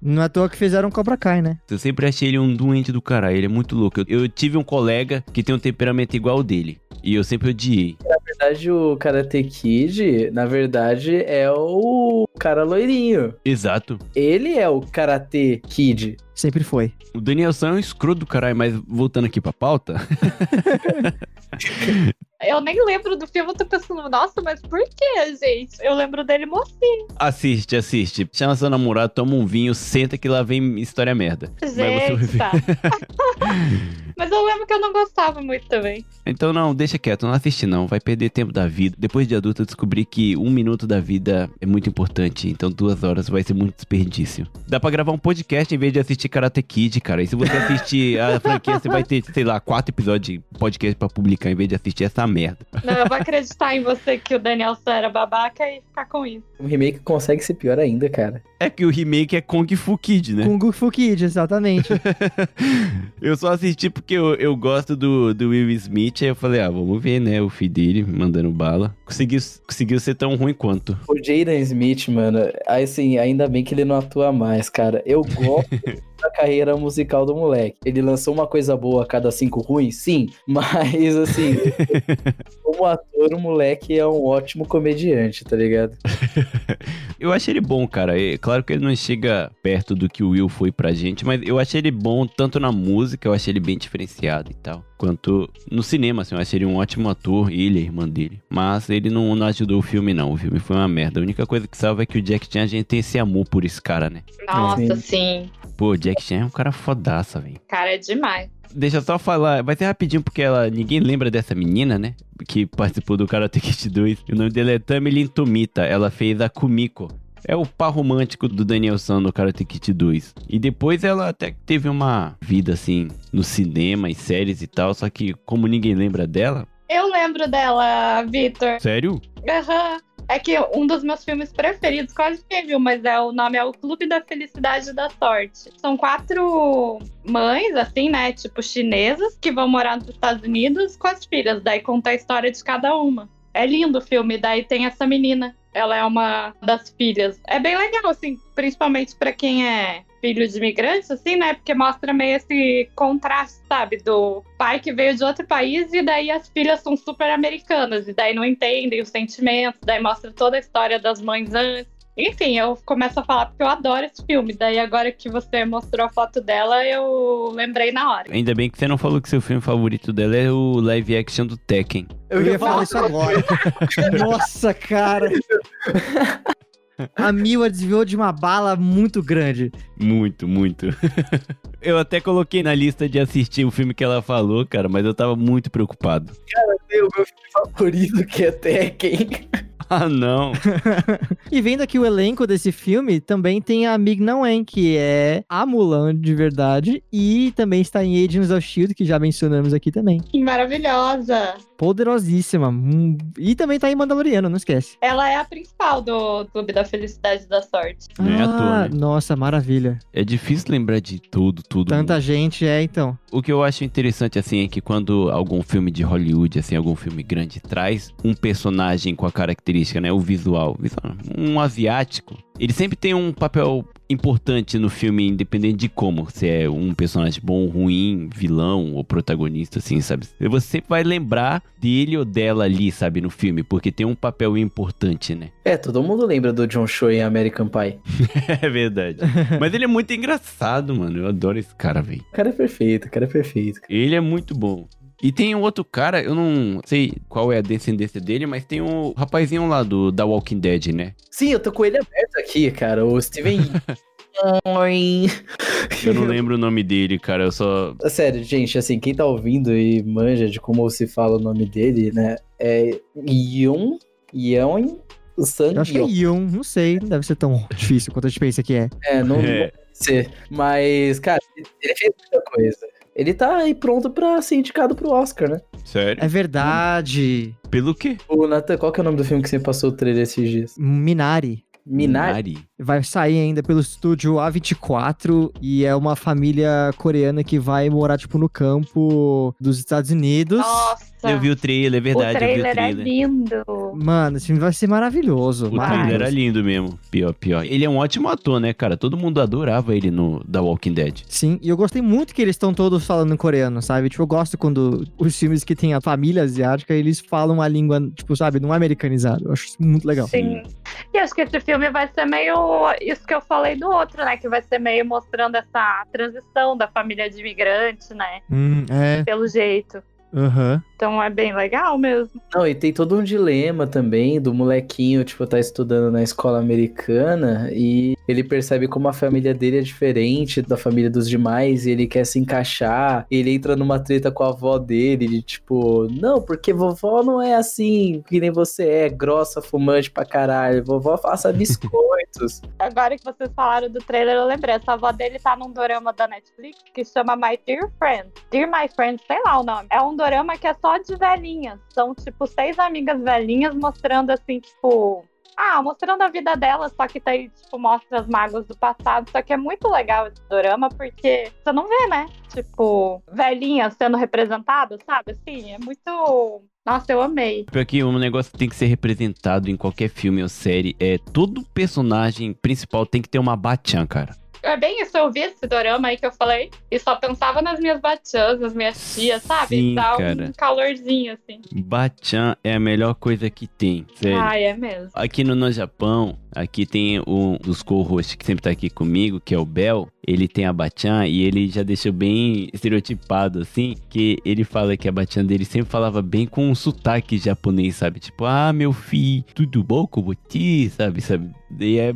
Não é à toa que fizeram Cobra Kai, né? Eu sempre achei ele um doente do caralho, ele é muito louco. Eu, eu tive um colega que tem um temperamento igual ao dele. E eu sempre odiei. Na verdade, o Karate Kid, na verdade, é o cara loirinho. Exato. Ele é o Karate Kid. Sempre foi. O Daniel San é um escroto do caralho, mas voltando aqui pra pauta. <laughs> Eu nem lembro do filme, eu tô pensando, nossa, mas por que, gente? Eu lembro dele mocinho. assiste, assiste. Chama seu namorado, toma um vinho, senta que lá vem história merda. Gente, tá. <laughs> mas eu lembro que eu não gostava muito também. Então não, deixa quieto, não assiste não, vai perder tempo da vida. Depois de adulto eu descobri que um minuto da vida é muito importante, então duas horas vai ser muito desperdício. Dá pra gravar um podcast em vez de assistir Karate Kid, cara. E se você assistir a <laughs> franquia, você vai ter, sei lá, quatro episódios de podcast pra publicar em vez de assistir essa merda. Não, eu vou acreditar em você que o Daniel San era babaca e ficar com isso. O remake consegue ser pior ainda, cara. É que o remake é Kung Fu Kid, né? Kung Fu Kid, exatamente. <laughs> eu só assisti porque eu, eu gosto do, do Will Smith, aí eu falei, ah, vamos ver, né, o filho dele mandando bala. Conseguiu, conseguiu ser tão ruim quanto. O Jaden Smith, mano, assim, ainda bem que ele não atua mais, cara. Eu gosto <laughs> da carreira musical do moleque. Ele lançou uma coisa boa a cada cinco ruins, sim, <laughs> mas assim, como ator, o moleque é um ótimo comediante, tá ligado? Eu achei ele bom, cara. É claro que ele não chega perto do que o Will foi pra gente, mas eu achei ele bom tanto na música, eu achei ele bem diferenciado e tal, quanto no cinema, assim, eu achei ele um ótimo ator, ele e a irmã dele. Mas ele não, não ajudou o filme, não. O filme foi uma merda. A única coisa que salva é que o Jack Chan, a gente tem esse amor por esse cara, né? Nossa, Sim. sim. Pô, o Jack Chan é um cara fodaça, velho. Cara, é demais. Deixa eu só falar, vai ser rapidinho porque ela, ninguém lembra dessa menina, né? Que participou do Karate Kid 2. O nome dela é Tamilin Tomita. Ela fez a Kumiko. É o par romântico do Daniel San no Karate Kid 2. E depois ela até teve uma vida assim no cinema e séries e tal, só que como ninguém lembra dela. Eu lembro dela, Vitor. Sério? Aham. É que um dos meus filmes preferidos, quase ninguém viu, mas é o nome é O Clube da Felicidade e da Sorte. São quatro mães, assim, né? Tipo, chinesas, que vão morar nos Estados Unidos com as filhas. Daí conta a história de cada uma. É lindo o filme. Daí tem essa menina. Ela é uma das filhas. É bem legal, assim, principalmente pra quem é filho de imigrantes, assim, né? Porque mostra meio esse contraste, sabe? Do pai que veio de outro país e daí as filhas são super americanas. E daí não entendem os sentimentos. Daí mostra toda a história das mães antes. Enfim, eu começo a falar porque eu adoro esse filme. Daí agora que você mostrou a foto dela, eu lembrei na hora. Ainda bem que você não falou que seu filme favorito dela é o live action do Tekken. Eu ia falar isso agora. <laughs> Nossa, cara. <laughs> A Mila desviou de uma bala muito grande. Muito, muito. <laughs> eu até coloquei na lista de assistir o filme que ela falou, cara, mas eu tava muito preocupado. Tem o meu filme favorito que é Tekken. <laughs> Ah, não. E vendo aqui o elenco desse filme, também tem a Mig Wen, que é a Mulan de verdade, e também está em Agents of S.H.I.E.L.D., que já mencionamos aqui também. Que maravilhosa! Poderosíssima. Hum, E também tá em Mandaloriano, não esquece. Ela é a principal do Clube da Felicidade e da Sorte. Não é à toa, né? Nossa, maravilha. É difícil lembrar de tudo, tudo. Tanta gente, é, então. O que eu acho interessante, assim, é que quando algum filme de Hollywood, assim, algum filme grande, traz um personagem com a característica, né, o visual, um asiático, ele sempre tem um papel importante no filme, independente de como, se é um personagem bom, ruim, vilão ou protagonista, assim, sabe? Você vai lembrar dele ou dela ali, sabe, no filme, porque tem um papel importante, né? É, todo mundo lembra do John Cho em American Pie. <laughs> É verdade. Mas ele é muito engraçado, mano. Eu adoro esse cara, velho. O cara é perfeito, o cara é perfeito. Ele é muito bom. E tem um outro cara, eu não sei qual é a descendência dele, mas tem um rapazinho lá do da Walking Dead, né? Sim, eu tô com ele aberto aqui, cara. O Steven. <laughs> Oi. Eu não lembro o nome dele, cara. Eu só. Sério, gente, assim, quem tá ouvindo e manja de como se fala o nome dele, né? É Yun, Yeon, Sang Eu acho que é Yun, não sei, não deve ser tão difícil quanto a gente pensa que é. É, não É. Mas, cara, ele fez muita coisa. Ele tá aí pronto pra ser indicado pro Oscar, né? Sério? É verdade. Pelo quê? O Nathan, qual que é o nome do filme que você passou o trailer esses dias? Minari. Minari? Vai sair ainda pelo estúdio A24 e é uma família coreana que vai morar, tipo, no campo dos Estados Unidos. Nossa, Eu vi o trailer, é o verdade, eu vi o trailer é trailer. lindo. Mano, esse filme vai ser maravilhoso. O trailer era lindo mesmo. Pior, pior. Ele é um ótimo ator, né, cara? Todo mundo adorava ele no da Walking Dead. Sim, e eu gostei muito que eles estão todos falando em coreano, sabe? Tipo, eu gosto quando os filmes que tem a família asiática, eles falam a língua, tipo, sabe, não é americanizado. Eu acho isso muito legal. Sim. E acho que esse filme vai ser meio isso que eu falei do outro, né? Que vai ser meio mostrando essa transição da família de imigrante, né? Hum, é. Pelo jeito. Aham. Então é bem legal mesmo. Não, e tem todo um dilema também do molequinho, tipo, tá estudando na escola americana e ele percebe como a família dele é diferente da família dos demais e ele quer se encaixar. E ele entra numa treta com a avó dele, de tipo, não, porque vovó não é assim que nem você é, grossa, fumante pra caralho. Vovó faça <laughs> biscoitos. Agora que vocês falaram do trailer, eu lembrei. Essa avó dele tá num dorama da Netflix que chama My Dear Friend. Dear My Friend, sei lá o nome. É um dorama que é só de velhinhas. São, tipo, seis amigas velhinhas mostrando, assim, tipo... Ah, mostrando a vida delas, só que daí, tipo, mostra as mágoas do passado. Só que é muito legal esse dorama, porque você não vê, né? Tipo, velhinhas sendo representadas, sabe? Assim, é muito... Nossa, eu amei. Pior que um negócio que tem que ser representado em qualquer filme ou série é todo personagem principal tem que ter uma Bachan, cara. É bem isso, eu vi esse dorama aí que eu falei e só pensava nas minhas batiãs, nas minhas tias, sabe? Sim, Dá cara. um calorzinho, assim. Bachan é a melhor coisa que tem, sério. Ai, é mesmo. Aqui no, no Japão, aqui tem um dos co-hosts que sempre tá aqui comigo, que é o Bel. Ele tem a Bachan e ele já deixou bem estereotipado, assim, que ele fala que a Bachan dele sempre falava bem com um sotaque japonês, sabe? Tipo, ah, meu filho, tudo bom com você, sabe? sabe? E é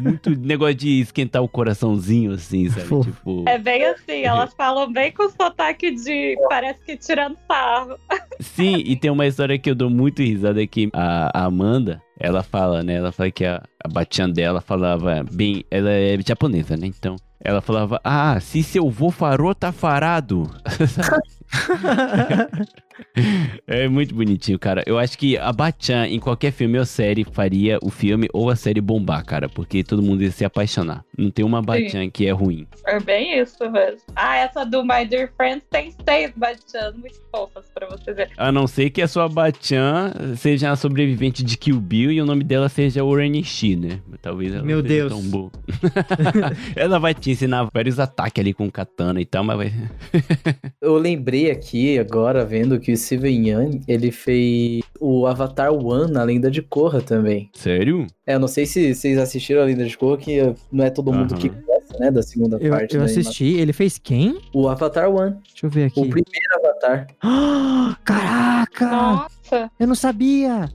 muito <laughs> negócio de esquentar o coraçãozinho, assim, sabe? Tipo, É bem assim, elas falam bem com sotaque de. Parece que tirando sarro. Sim, e tem uma história que eu dou muito risada que a, a Amanda, ela fala, né? Ela fala que a, a Batian dela falava bem. Ela é japonesa, né? Então. Ela falava, ah, se seu vô farou, tá farado. <laughs> <laughs> <laughs> é muito bonitinho, cara. Eu acho que a Bachan, em qualquer filme ou série, faria o filme ou a série bombar, cara. Porque todo mundo ia se apaixonar. Não tem uma Bachan que é ruim. É bem isso mesmo. Ah, essa do My Dear Friends tem seis batiãs muito fofas pra você ver. A não ser que a sua Bachan seja a sobrevivente de Kill Bill e o nome dela seja Oranishi, né? Talvez ela Meu Deus. tão boa. <laughs> ela vai te ensinar vários ataques ali com katana e tal, mas vai... <laughs> Eu lembrei aqui agora, vendo que o Steven Yeun, ele fez o Avatar One na Lenda de Korra também. Sério? É, eu não sei se vocês assistiram a Lenda de Korra, que não é todo mundo Aham. que gosta, né, da segunda Eu, parte. eu assisti. Ele fez quem? animação. O Avatar One, Deixa eu ver aqui. o primeiro Avatar. Ah, <gasps> Caraca! Nossa, Eu não sabia!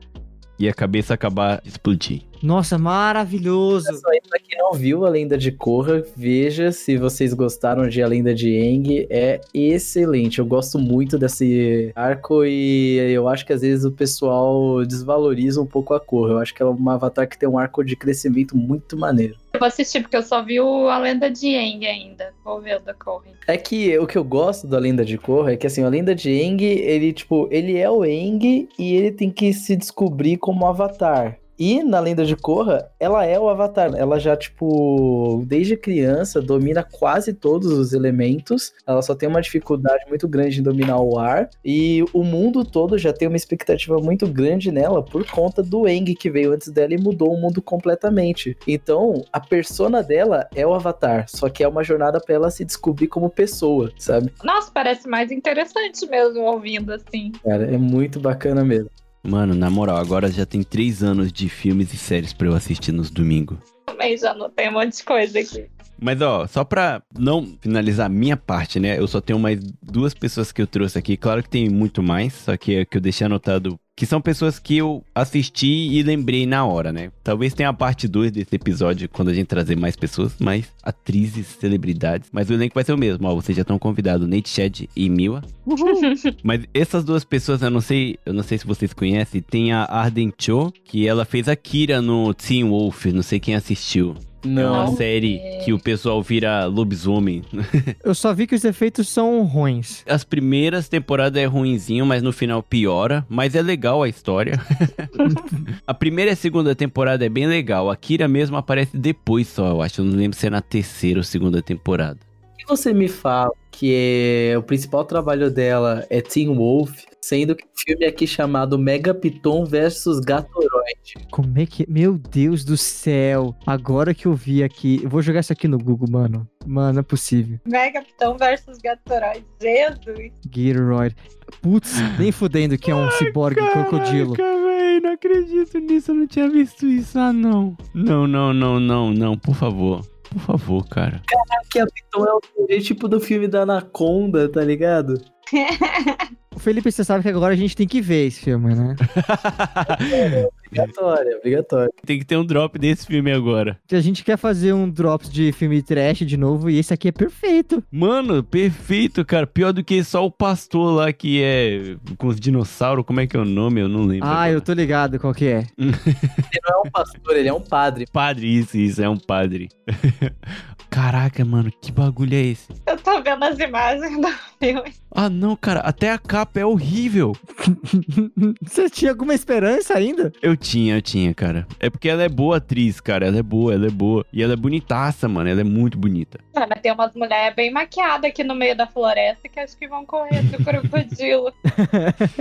E a cabeça acabar de explodir. Nossa, maravilhoso! Só aí, pra quem não viu a Lenda de Korra, veja se vocês gostaram de A Lenda de Aang. É excelente. Eu gosto muito desse arco e eu acho que às vezes o pessoal desvaloriza um pouco a Korra. Eu acho que ela é uma avatar que tem um arco de crescimento muito maneiro. eu vou assistir porque eu só vi o A Lenda de Aang ainda. Vou ver o da Corrin. É que o que eu gosto da Lenda de Korra é que assim, a Lenda de Aang, ele tipo, ele é o Aang e ele tem que se descobrir como avatar. E na Lenda de Korra, ela é o Avatar. Ela já, tipo, desde criança, domina quase todos os elementos. Ela só tem uma dificuldade muito grande em dominar o ar. E o mundo todo já tem uma expectativa muito grande nela por conta do Eng que veio antes dela e mudou o mundo completamente. Então, a persona dela é o Avatar. Só que é uma jornada pra ela se descobrir como pessoa, sabe? Nossa, parece mais interessante mesmo ouvindo assim. Cara, é muito bacana mesmo. Mano, na moral, agora já tem três anos de filmes e séries pra eu assistir nos domingos. Também já não tem um monte de coisa aqui. Mas ó, só pra não finalizar a minha parte, né? Eu só tenho mais duas pessoas que eu trouxe aqui. Claro que tem muito mais, só que é que eu deixei anotado. Que são pessoas que eu assisti e lembrei na hora, né? Talvez tenha a parte 2 desse episódio quando a gente trazer mais pessoas, mais atrizes, celebridades. Mas o elenco vai ser o mesmo, ó. Vocês já estão convidados, Nate Shed e Miwa. <laughs> Mas essas duas pessoas, eu não sei, eu não sei se vocês conhecem, tem a Arden Cho, que ela fez a Kira no Teen Wolf, não sei quem assistiu. É uma Não. série que o pessoal vira lobisomem. <laughs> Eu só vi que os efeitos são ruins. As primeiras temporadas é ruinzinho, mas no final piora. Mas é legal a história. <laughs> a primeira e a segunda temporada é bem legal. A Kira mesmo aparece depois só, eu acho. Eu não lembro se é na terceira ou segunda temporada. Por que você me fala que é- o principal trabalho dela é Teen Wolf, sendo que o filme é aqui chamado Mega Piton versus Gatoroid? Como é que. Meu Deus do céu. Agora que eu vi aqui. Eu vou jogar isso aqui no Google, mano. Mano, não é possível. Mega Pitão versus Gatoroid. Jesus. Gatoroid. Putz, nem <sighs> fudendo que é um ciborgue crocodilo. véi, não acredito nisso. Eu não tinha visto isso. Ah, não. Não, não, não, não, não. Por favor. Por favor, cara. Que a Piton é o tipo do filme da Anaconda, tá ligado? <laughs> Felipe, você sabe que agora a gente tem que ver esse filme, né? <laughs> Obrigatório, obrigatório. Tem que ter um drop desse filme agora. A gente quer fazer um drops de filme trash de novo e esse aqui é perfeito. Mano, perfeito, cara. Pior do que só o pastor lá que é com os dinossauros. Como é que é o nome? Eu não lembro. Ah, agora. eu tô ligado qual que é. <laughs> Ele não é um pastor, ele é um padre. Padre, isso, isso, é um padre. <laughs> Caraca, mano, que bagulho é esse? Eu tô vendo as imagens do filme. Ah, não, cara, até a capa é horrível. <laughs> Você tinha alguma esperança ainda? Eu tinha, eu tinha, cara. É porque ela é boa atriz, cara. Ela é boa, ela é boa. E ela é bonitaça, mano. Ela é muito bonita. Ah, mas tem umas mulheres bem maquiadas aqui no meio da floresta que acho que vão correr do crocodilo.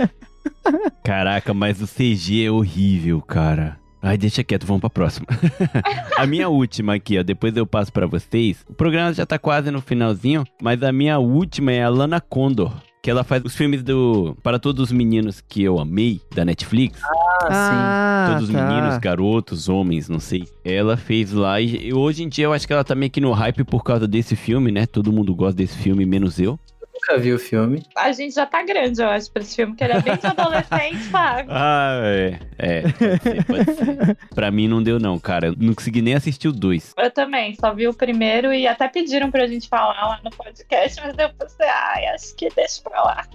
<laughs> Caraca, mas o CG é horrível, cara. Ai, deixa quieto, vamos pra próxima. <laughs> a minha última aqui, ó, depois eu passo pra vocês. O programa já tá quase no finalzinho, mas a minha última é a Lana Condor. Que ela faz os filmes do Para Todos os Meninos que eu amei, da Netflix. Ah, Ah, Todos os tá. meninos, garotos, homens, não sei. Ela fez lá e e hoje em dia eu acho que ela tá meio que no hype por causa desse filme, né? Todo mundo gosta desse filme, menos eu. Nunca vi o filme. A gente já tá grande, eu acho, pra esse filme, que ele é bem de adolescente, sabe? <laughs> Ah, é. É, pode ser, pode <laughs> ser. Pra mim não deu não, cara. Eu não consegui nem assistir o dois. Eu também, só vi o primeiro e até pediram pra gente falar lá no podcast, mas eu pensei, ai, acho que deixa pra lá.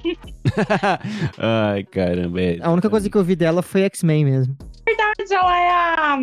<laughs> Ai, caramba. É. A única coisa que eu vi dela foi X-Men mesmo. Mas ela é a,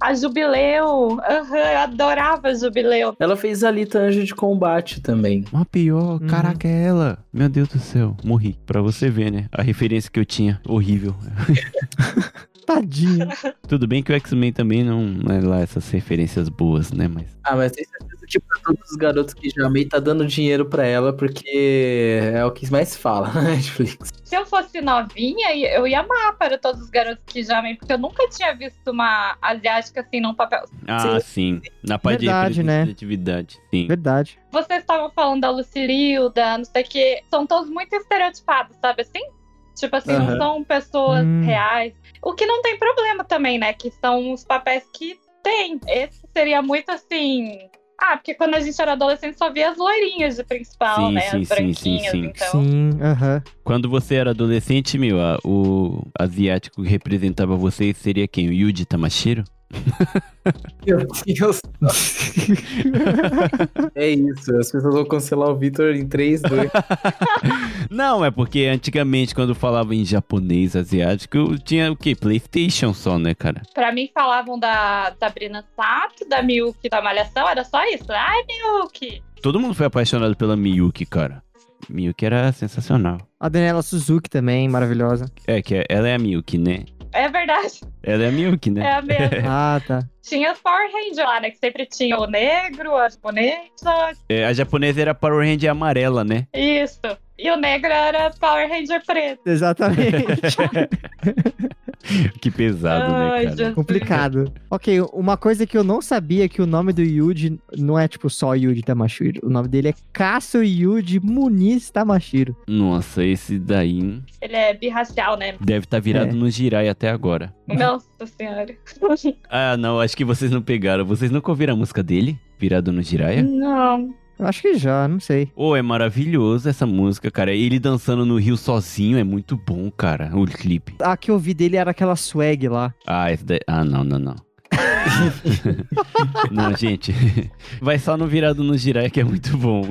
a Jubileu. Aham, eu adorava a Jubileu. Ela fez Alita Anjo de Combate também. Uma pior, Uhum. caraca, é ela. Meu Deus do céu, morri. Pra você ver, né? A referência que eu tinha, horrível. <laughs> Tadinho. Tudo bem que o X-Men também não não é lá essas referências boas, né? Mas. Ah, mas tem certeza que pra todos os garotos que já amei tá dando dinheiro pra ela, porque é o que mais fala na <laughs> Netflix. Se eu fosse novinha, eu ia amar para todos os garotos que já amei, porque eu nunca tinha visto uma asiática assim num papel. Ah, sim. Na parte Verdade, de né? representatividade, sim. Verdade. Vocês estavam falando da Lucililda, não sei o que. São todos muito estereotipados, sabe assim? Tipo assim, Aham. não são pessoas Hum. reais. O que não tem problema também, né? Que são os papéis que tem. Esse seria muito assim. Ah, porque quando a gente era adolescente só via as loirinhas de principal, Sim, né? sim, as sim, sim, branquinhas, sim. então. Sim, aham. Quando você era adolescente, meu, a- o asiático que representava você seria quem? O Yuji Tamashiro? Meu Deus. é isso, as pessoas vão cancelar o Victor em 3, 2. <laughs> Não, é porque antigamente, quando falava em japonês asiático, tinha o quê? Playstation só, né, cara? Pra mim falavam da Sabrina Sato, da Miyuki da Malhação, era só isso. Ai, Miyuki! Todo mundo foi apaixonado pela Miyuki, cara. Miyuki era sensacional. A Daniela Suzuki também, maravilhosa. É, que ela é a Miyuki, né? É verdade. Ela é a Milk, É né? a mesma. Ah, tá. Tinha Power Rangers lá, né? Que sempre tinha o negro, a japonesa. É, a japonesa era Power Ranger amarela, né? Isso. E o negro era Power Ranger preto. Exatamente. <laughs> que pesado, né, Ai, cara? Jesus. Complicado. Ok, uma coisa que eu não sabia é que o nome do Yuji não é tipo só Yuji Tamashiro. O nome dele é Kasu Yuji Muniz Tamashiro. Nossa, esse daí Ele é birracial, né? deve estar virado É. no Jirai até agora. Nossa senhora. <laughs> Ah, não, acho que vocês não pegaram. Vocês nunca ouviram a música dele? Virado no Jiraya? Não. Eu acho que já, não sei. Ô, é maravilhoso essa música, cara. Ele dançando no rio sozinho é muito bom, cara. O clipe. A que eu vi dele era aquela swag lá. Ah, esse daí... Ah, não, não, não. <laughs> não, gente. Vai só no virado no Jiraya que é muito bom.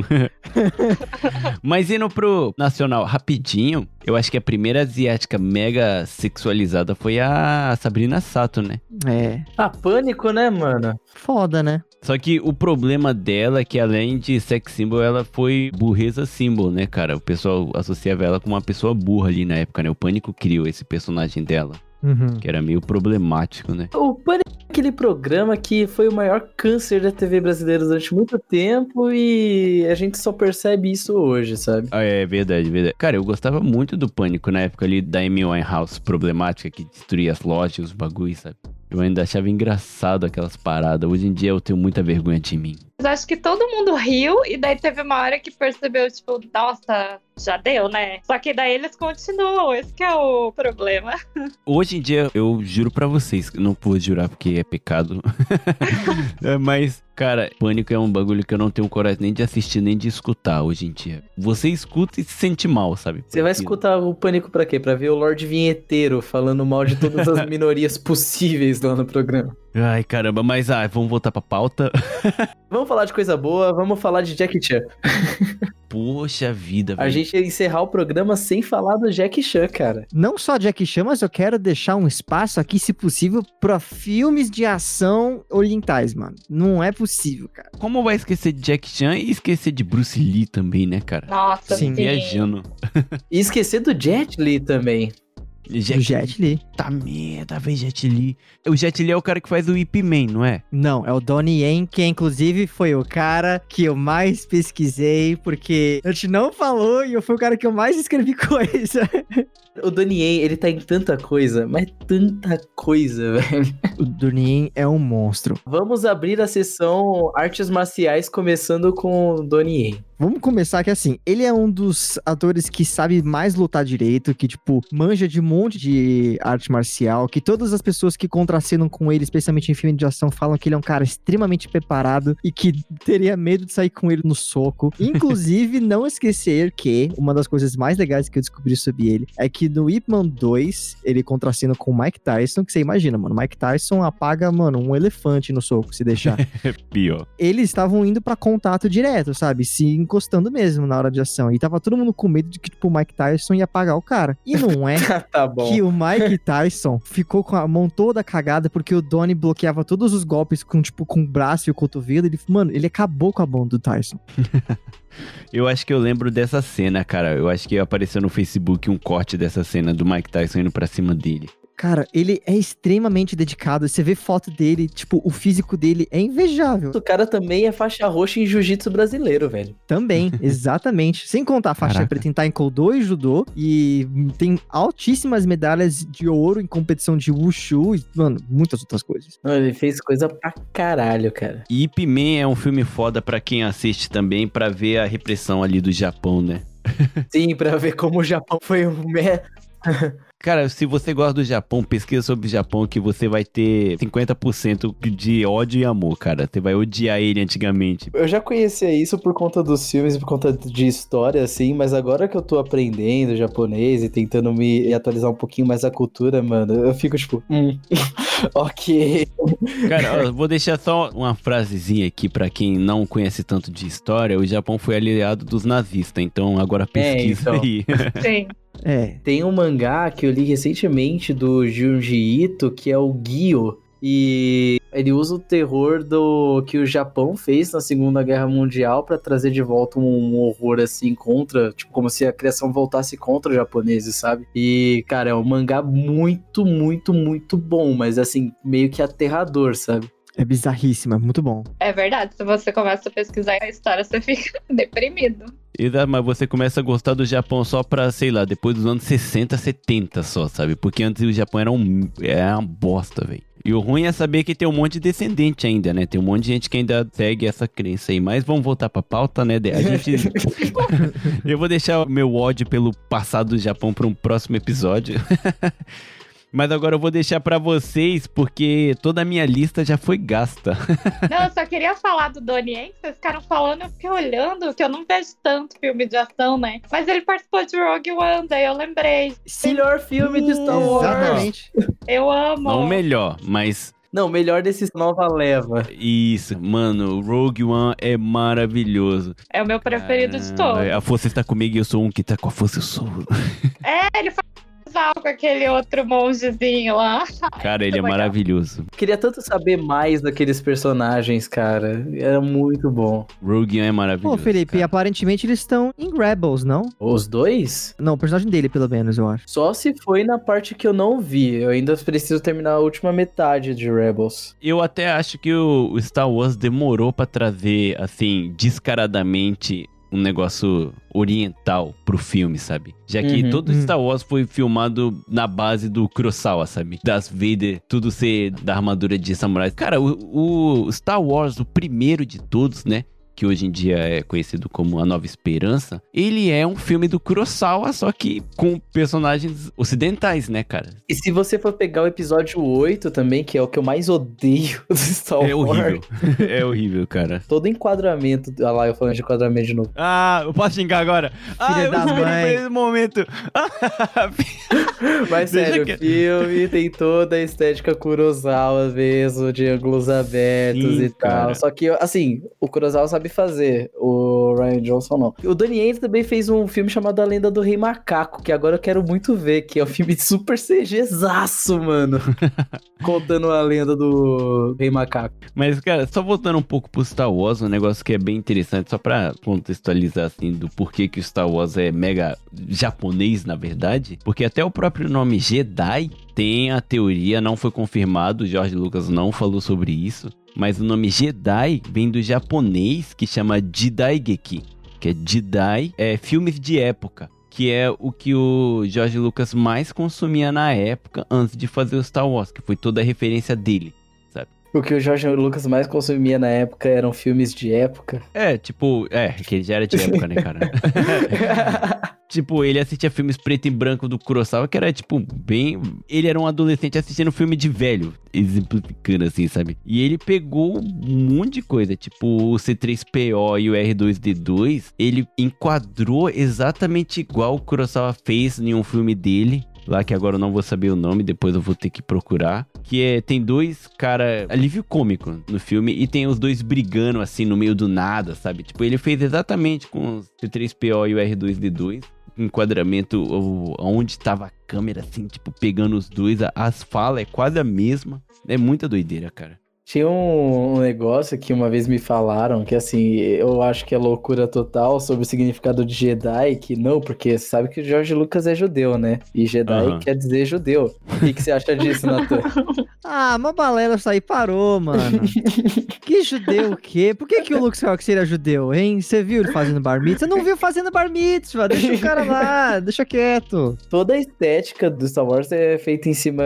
<laughs> Mas indo pro nacional rapidinho, eu acho que a primeira asiática mega sexualizada foi a Sabrina Sato, né? É. Ah, pânico, né, mano? Foda, né? Só que o problema dela é que além de sex symbol, ela foi burreza symbol, né, cara? O pessoal associava ela com uma pessoa burra ali na época, né? O Pânico criou esse personagem dela, Uhum. que era meio problemático, né? O Pânico é aquele programa que foi o maior câncer da TV brasileira durante muito tempo e a gente só percebe isso hoje, sabe? Ah, é verdade, verdade. Cara, eu gostava muito do Pânico na época ali da Amy Winehouse problemática que destruía as lojas, os bagulhos, sabe? Eu ainda achava engraçado aquelas paradas. Hoje em dia eu tenho muita vergonha de mim. Mas acho que todo mundo riu e daí teve uma hora que percebeu, tipo, nossa, já deu, né? Só que daí eles continuam, esse que é o problema. <laughs> Hoje em dia, eu juro pra vocês, não pude jurar porque é pecado. <laughs> É, Mas, cara, Pânico é um bagulho que eu não tenho coragem nem de assistir, nem de escutar hoje em dia. Você escuta e se sente mal, sabe? Você vai escutar o Pânico pra quê? Pra ver o Lorde Vinheteiro falando mal de todas as <laughs> minorias possíveis lá no programa. Ai, caramba, mas ah, vamos voltar pra pauta. <laughs> Vamos falar de coisa boa, vamos falar de Jack Chan. Poxa vida, A velho. gente ia encerrar o programa sem falar do Jack Chan, cara. Não só Jack Chan, mas eu quero deixar um espaço aqui, se possível, pra filmes de ação orientais, mano. Não é possível, cara. Como vai esquecer de Jack Chan e esquecer de Bruce Lee também, né, cara? Nossa, Sim, sim. Viajando. E esquecer do Jet Li também. O Jet Li. Tá merda, velho, Jet Li. O Jet Li é o cara que faz o Ip Man, não é? Não, é o Donnie Yen, que inclusive foi o cara que eu mais pesquisei, porque a gente não falou e eu fui o cara que eu mais escrevi <laughs> coisa. O Donnie ele tá em tanta coisa, mas tanta coisa, <laughs> velho. O Donnie é um monstro. Vamos abrir a sessão artes marciais começando com o Donnie. Vamos começar que assim, ele é um dos atores que sabe mais lutar direito, que tipo, manja de um monte de arte marcial, que todas as pessoas que contracenam com ele, especialmente em filme de ação, falam que ele é um cara extremamente preparado e que teria medo de sair com ele no soco. <laughs> Inclusive, não esquecer que uma das coisas mais legais que eu descobri sobre ele é que no Ip Man 2, ele contracena com o Mike Tyson, que você imagina, mano, Mike Tyson apaga, mano, um elefante no soco, se deixar <laughs> É pior. eles estavam indo pra contato direto, sabe? Se encostando mesmo na hora de ação. E tava todo mundo com medo de que, tipo, o Mike Tyson ia pagar o cara. E não é <laughs> tá bom. que o Mike Tyson ficou com a mão toda cagada porque o Donnie bloqueava todos os golpes com, tipo, com o braço e o cotovelo. Ele, mano, ele acabou com a mão do Tyson. <laughs> Eu acho que eu lembro dessa cena, cara. Eu acho que apareceu no Facebook um corte dessa cena do Mike Tyson indo pra cima dele. Cara, ele é extremamente dedicado. Você vê foto dele, tipo, o físico dele é invejável. O cara também é faixa roxa em jiu-jitsu brasileiro, velho. Também, <laughs> exatamente. Sem contar a faixa Caraca. preta em Taekwondo e Judô. E tem altíssimas medalhas de ouro em competição de Wushu e, mano, muitas outras coisas. Não, Ele fez coisa pra caralho, cara. E Ip Man é um filme foda pra quem assiste também, pra ver a repressão ali do Japão, né? Sim, pra ver como o Japão foi um. <laughs> Cara, se você gosta do Japão, pesquisa sobre o Japão que você vai ter 50% de ódio e amor, cara. Você vai odiar ele antigamente. Eu já conhecia isso por conta dos filmes, por conta de história, assim, mas agora que eu tô aprendendo japonês e tentando me atualizar um pouquinho mais a cultura, mano, eu fico tipo, hum, <laughs> ok. Cara, ó, vou deixar só uma frasezinha aqui pra quem não conhece tanto de história. O Japão foi aliado dos nazistas, então agora pesquisa então. aí. Sim. <laughs> É. Tem um mangá que eu li recentemente do Junji Ito, que é o Gyo. E Ele usa o terror do que o Japão fez na Segunda Guerra Mundial pra trazer de volta um horror assim contra, tipo, como se a criação voltasse contra os japoneses, sabe? E, cara, é um mangá muito, muito, muito bom, mas assim, meio que aterrador, sabe? É bizarríssima, muito bom. É verdade, se você começa a pesquisar a história, você <laughs> fica deprimido. Exato, mas você começa a gostar do Japão só pra, sei lá, depois dos anos 60, 70 só, sabe? Porque antes o Japão era, um, era uma bosta, velho. E o ruim é saber que tem um monte de descendente ainda, né? Tem um monte de gente que ainda segue essa crença aí. Mas vamos voltar pra pauta, né? A gente. <laughs> Eu vou deixar o meu ódio pelo passado do Japão pra um próximo episódio. <laughs> Mas agora eu vou deixar pra vocês, porque toda a minha lista já foi gasta. <laughs> Não, eu só queria falar do Donnie Yen, vocês ficaram falando, eu fiquei olhando, que eu não vejo tanto filme de ação, né? Mas ele participou de Rogue One, daí eu lembrei. Melhor filme de Star Wars. Exatamente. Eu amo. Não o melhor, mas Não, melhor desses nova leva. isso, mano, Rogue One é maravilhoso. É o meu preferido de todos. A força está comigo e eu sou um que tá com a força, eu sou. É, ele faz casal com aquele outro mongezinho lá. <laughs> Cara, ele é maravilhoso. Queria tanto saber mais daqueles personagens, cara. Era muito bom. Rogue é maravilhoso. Pô, Felipe, cara. aparentemente eles estão em Rebels, não? Os dois? Não, o personagem dele, pelo menos, eu acho. Só se foi na parte que eu não vi. Eu ainda preciso terminar a última metade de Rebels. Eu até acho que o o Star Wars demorou pra trazer, assim, descaradamente um negócio oriental pro filme, sabe? Já que Uhum, todo uhum. Star Wars foi filmado na base do Kurosawa, sabe? Das Vader, tudo ser da armadura de samurai. Cara, o, o Star Wars, o primeiro de todos, né? Que hoje em dia é conhecido como A Nova Esperança. Ele é um filme do Kurosawa, só que com personagens ocidentais, né, cara? E se você for pegar o episódio 8 também, que é o que eu mais odeio <laughs> do Star Wars. É horrível. <laughs> é horrível, cara. Todo enquadramento. Olha lá, eu falando de enquadramento de novo. Ah, eu posso xingar agora? ah, Filha eu da esperei mãe. esse momento. <laughs> Mas sério, o quieto. filme tem toda a estética Kurosawa mesmo, de ângulos abertos Sim, e tal. cara. Só que, assim, o Kurosawa sabe fazer, o Ryan Johnson não. O Donnie Yen também fez um filme chamado A Lenda do Rei Macaco, que agora eu quero muito ver, que é um filme de super CGzaço, mano. <laughs> Contando a lenda do Rei Macaco. Mas, cara, só voltando um pouco pro Star Wars, um negócio que é bem interessante, só pra contextualizar, assim, do porquê que o Star Wars é mega japonês, na verdade. Porque até o próprio nome Jedi tem a teoria, não foi confirmado, George Lucas não falou sobre isso. Mas o nome Jedi vem do japonês que chama Jidaigeki, que é Jedi, é filmes de época. Que é o que o George Lucas mais consumia na época antes de fazer o Star Wars, que foi toda a referência dele. O que o Jorge Lucas mais consumia na época eram filmes de época. É, tipo, é, que ele já era de <laughs> época, né, cara? <laughs> tipo, ele assistia filmes preto e branco do Kurosawa, que era, tipo, bem. Ele era um adolescente assistindo filme de velho, exemplificando assim, sabe? E ele pegou um monte de coisa, tipo, o C3PO e o R2D2, ele enquadrou exatamente igual o Kurosawa fez em um filme dele. Lá que agora eu não vou saber o nome, depois eu vou ter que procurar. Que é, tem dois cara alívio cômico no filme e tem os dois brigando assim no meio do nada, sabe? Tipo, ele fez exatamente com o C3PO e o R2D2 enquadramento o- onde estava a câmera, assim, tipo, pegando os dois. As falas é quase a mesma. É muita doideira, cara. Tinha um, um negócio que uma vez me falaram, que assim, eu acho que é loucura total sobre o significado de Jedi, que não, porque você sabe que o Jorge Lucas é judeu, né? E Jedi Aham. quer dizer judeu. O que, que você acha disso, Natan? <laughs> Ah, uma balela isso aí parou, mano. <laughs> que judeu o quê? Por que, que o Luke Skywalker seria judeu, hein? Você viu ele fazendo bar mitzvah? Você não viu fazendo bar mitzvah? Deixa o cara lá, <laughs> deixa quieto. Toda a estética do Star Wars é feita em cima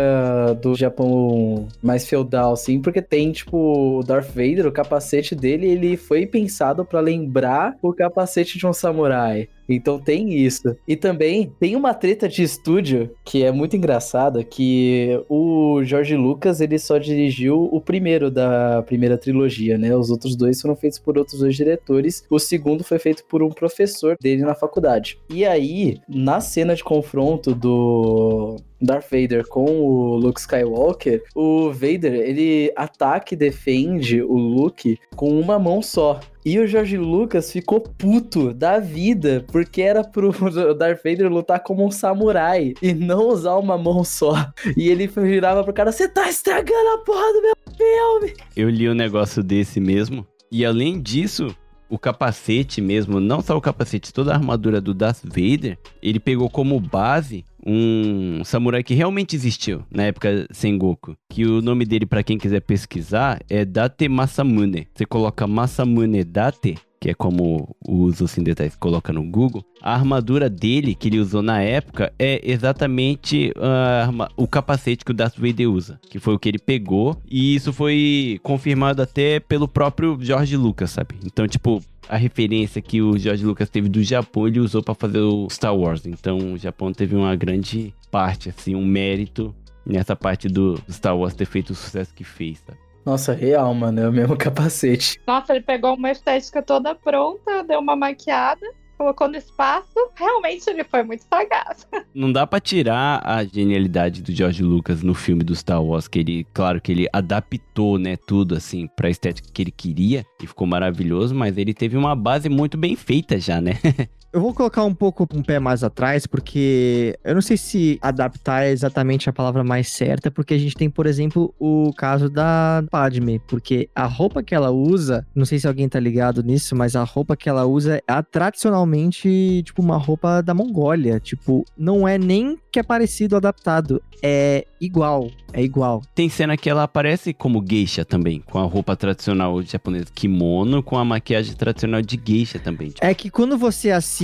do Japão mais feudal, assim, porque tem, tipo, o Darth Vader, o capacete dele, ele foi pensado pra lembrar o capacete de um samurai. Então tem isso. E também tem uma treta de estúdio que é muito engraçada, que o George Lucas, ele só dirigiu o primeiro da primeira trilogia, né? Os outros dois foram feitos por outros dois diretores. O segundo foi feito por um professor dele na faculdade. E aí, na cena de confronto do Darth Vader com o Luke Skywalker, o Vader, ele ataca e defende o Luke com uma mão só. E o George Lucas ficou puto da vida, porque era pro <laughs> Darth Vader lutar como um samurai e não usar uma mão só. E ele virava pro cara: Você tá estragando a porra do meu filme! Eu li um negócio desse mesmo. E além disso, o capacete mesmo, não só o capacete, toda a armadura do Darth Vader, ele pegou como base um samurai que realmente existiu na época Sengoku. Que o nome dele, para quem quiser pesquisar, é Date Masamune. Você coloca Masamune Date, que é como os ocidentais colocam no Google, a armadura dele, que ele usou na época, é exatamente uh, o capacete que o Darth Vader usa, que foi o que ele pegou, e isso foi confirmado até pelo próprio George Lucas, sabe? Então, tipo, a referência que o George Lucas teve do Japão, ele usou para fazer o Star Wars. Então, o Japão teve uma grande parte, assim, um mérito nessa parte do Star Wars ter feito o sucesso que fez, sabe? Nossa, real, mano, é o mesmo <laughs> capacete. Nossa, ele pegou uma estética toda pronta, deu uma maquiada, colocou no espaço. Realmente ele foi muito sagaz. <laughs> Não dá para tirar a genialidade do George Lucas no filme do Star Wars, que ele, claro que ele adaptou, né, tudo assim pra estética que ele queria e ficou maravilhoso, mas ele teve uma base muito bem feita já, né? <laughs> Eu vou colocar um pouco um pé mais atrás, porque eu não sei se adaptar é exatamente a palavra mais certa, porque a gente tem, por exemplo, o caso da Padme, porque a roupa que ela usa, não sei se alguém tá ligado nisso, mas a roupa que ela usa é tradicionalmente, tipo, uma roupa da Mongólia. Tipo, não é nem que é parecido adaptado, é igual, é igual. Tem cena que ela aparece como geisha também, com a roupa tradicional japonesa kimono, com a maquiagem tradicional de geisha também. Tipo. É que quando você assiste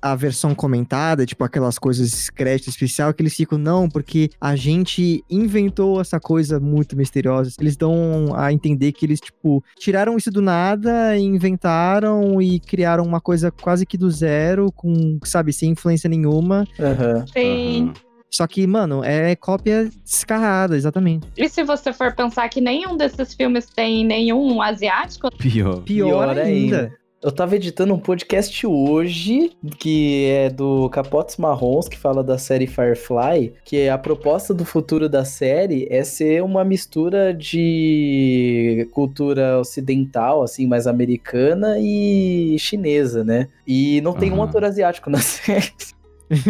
a versão comentada, tipo aquelas coisas crédito especial, que eles ficam, não, porque a gente inventou essa coisa muito misteriosa. Eles dão a entender que eles, tipo, tiraram isso do nada, inventaram e criaram uma coisa quase que do zero, com, sabe, sem influência nenhuma. Aham. Sim. Aham. Só que, mano, é cópia descarrada, exatamente. E se você for pensar que nenhum desses filmes tem nenhum asiático, Pior. Pior, Pior ainda. ainda. Eu tava editando um podcast hoje, que é do Capotes Marrons, que fala da série Firefly, que a proposta do futuro da série é ser uma mistura de cultura ocidental, assim, mais americana e chinesa, né? E não tem um Aham. ator asiático na <laughs> série.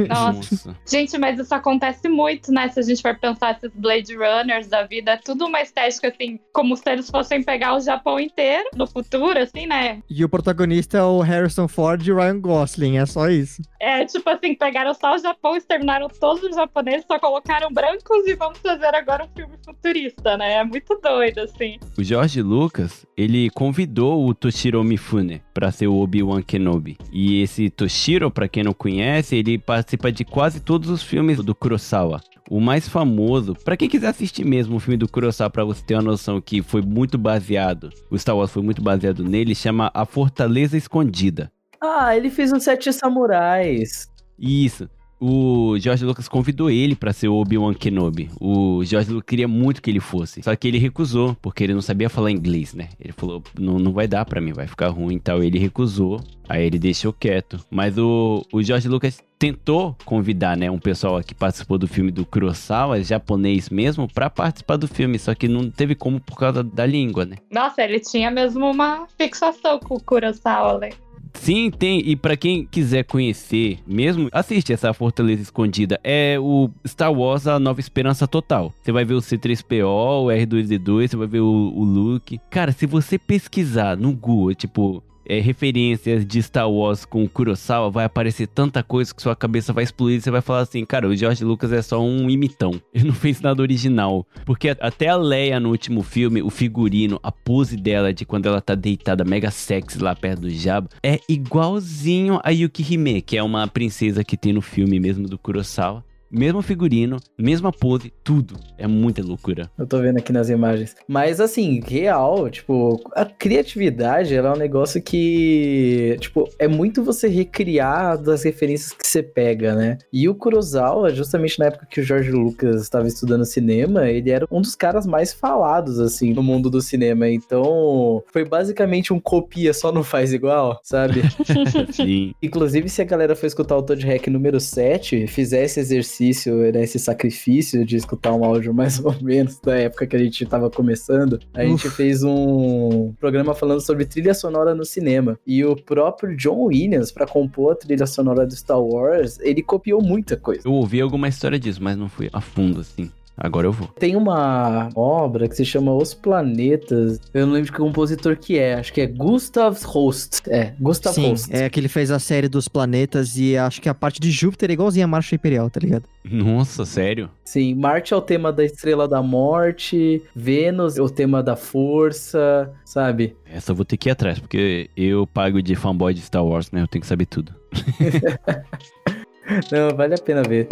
Nossa. Gente, mas isso acontece muito, né? Se a gente for pensar esses Blade Runners da vida, é tudo uma estética, assim, como se eles fossem pegar o Japão inteiro no futuro, assim, né? E o protagonista é o Harrison Ford e o Ryan Gosling, é só isso. É tipo assim, pegaram só o Japão, exterminaram todos os japoneses, só colocaram brancos e vamos fazer agora um filme futurista, né? É muito doido, assim. O George Lucas, ele convidou o Toshiro Mifune pra ser o Obi-Wan Kenobi. E esse Toshiro, pra quem não conhece, ele participa de quase todos os filmes do Kurosawa. O mais famoso, pra quem quiser assistir mesmo o filme do Kurosawa, pra você ter uma noção que foi muito baseado, o Star Wars foi muito baseado nele, chama A Fortaleza Escondida. Ah, ele fez os Sete Samurais. Isso. O George Lucas convidou ele pra ser o Obi-Wan Kenobi. O George Lucas queria muito que ele fosse. Só que ele recusou, porque ele não sabia falar inglês, né? Ele falou: não, não vai dar pra mim, vai ficar ruim e tal. Ele recusou. Aí ele deixou quieto. Mas o, o George Lucas tentou convidar, né, um pessoal que participou do filme do Kurosawa, japonês mesmo, pra participar do filme. Só que não teve como por causa da língua, né? Nossa, ele tinha mesmo uma fixação com o Kurosawa, né? Sim, tem. E pra quem quiser conhecer mesmo, assiste essa Fortaleza Escondida. É o Star Wars A Nova Esperança Total. Você vai ver o C3PO, o R2D2, você vai ver o, o Luke. Cara, se você pesquisar no Google, tipo, é, referências de Star Wars com Kurosawa, vai aparecer tanta coisa que sua cabeça vai explodir. Você vai falar assim, cara, o George Lucas é só um imitão. <laughs> Ele não fez nada original. Porque até a Leia no último filme, o figurino, a pose dela de quando ela tá deitada mega sexy lá perto do Jabba, é igualzinho a Yukihime, que é uma princesa que tem no filme mesmo do Kurosawa. Mesmo figurino, mesma pose, tudo. É muita loucura. Eu tô vendo aqui nas imagens. Mas assim, real, tipo, a criatividade ela é um negócio que, tipo, é muito você recriar das referências que você pega, né? E o Kurosawa, justamente na época que o George Lucas estava estudando cinema, ele era um dos caras mais falados, assim, no mundo do cinema. Então, foi basicamente um copia, só não faz igual, sabe? <laughs> Sim. Inclusive, se a galera for escutar o Todd Hack número 7, fizer esse exercício, exercício, né, esse sacrifício de escutar um áudio mais ou menos da época que a gente tava começando, a gente fez um programa falando sobre trilha sonora no cinema. E o próprio John Williams, pra compor a trilha sonora do Star Wars, ele copiou muita coisa. Eu ouvi alguma história disso, mas não fui a fundo, assim. Agora eu vou. Tem uma obra que se chama Os Planetas. Eu não lembro de que compositor que é. Acho que é Gustav Holst. É, Gustav Sim, Holst. é que ele fez a série dos planetas e acho que a parte de Júpiter é igualzinha a Marcha Imperial, tá ligado? Nossa, sério? Sim, Marte é o tema da Estrela da Morte, Vênus é o tema da Força, sabe? Essa eu vou ter que ir atrás, porque eu pago de fanboy de Star Wars, né? Eu tenho que saber tudo. <laughs> Não, vale a pena ver.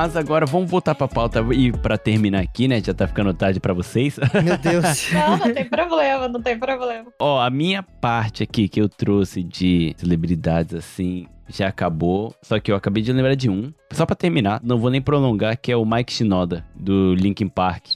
Mas agora vamos voltar pra pauta e pra terminar aqui, né? Já tá ficando tarde pra vocês. <laughs> Meu Deus. Não, não tem problema, não tem problema. Ó, a minha parte aqui que eu trouxe de celebridades assim já acabou, só que eu acabei de lembrar de um. Só pra terminar, não vou nem prolongar, que é o Mike Shinoda do Linkin Park.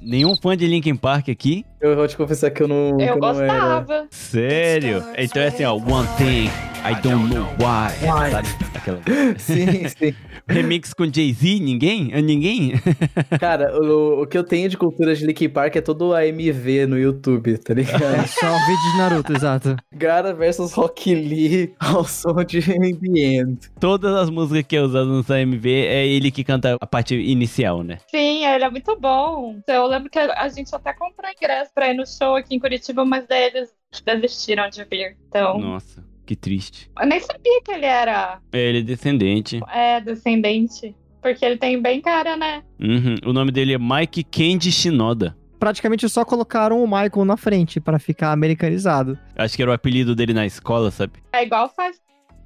Nenhum fã de Linkin Park aqui? Eu vou te confessar que eu não, Eu eu não era. gostava. Sério? Então é assim, ó, One Thing, I Don't Know Why. Why? <laughs> Sabe? Aquela... <laughs> Sim, sim. Remix com Jay-Z? Ninguém? Ah, Ninguém? <laughs> Cara, o, o que eu tenho de cultura de Linkin Park é todo AMV no YouTube, tá É ligado? só um vídeo de Naruto, exato. Gara versus Rock Lee ao som de Ambient. Todas as músicas que é usada no AMV é ele que canta a parte inicial, né? Sim, ele é muito bom. Eu lembro que a gente até comprou ingresso pra ir no show aqui em Curitiba, mas daí eles desistiram de vir. Então, Nossa, que triste. eu nem sabia que ele era É, ele é descendente. é, descendente. Porque ele tem bem cara, né? Uhum. O nome dele é Mike Kendi Shinoda. Praticamente só colocaram o Michael na frente pra ficar americanizado. Acho que era o apelido dele na escola, sabe? É igual faz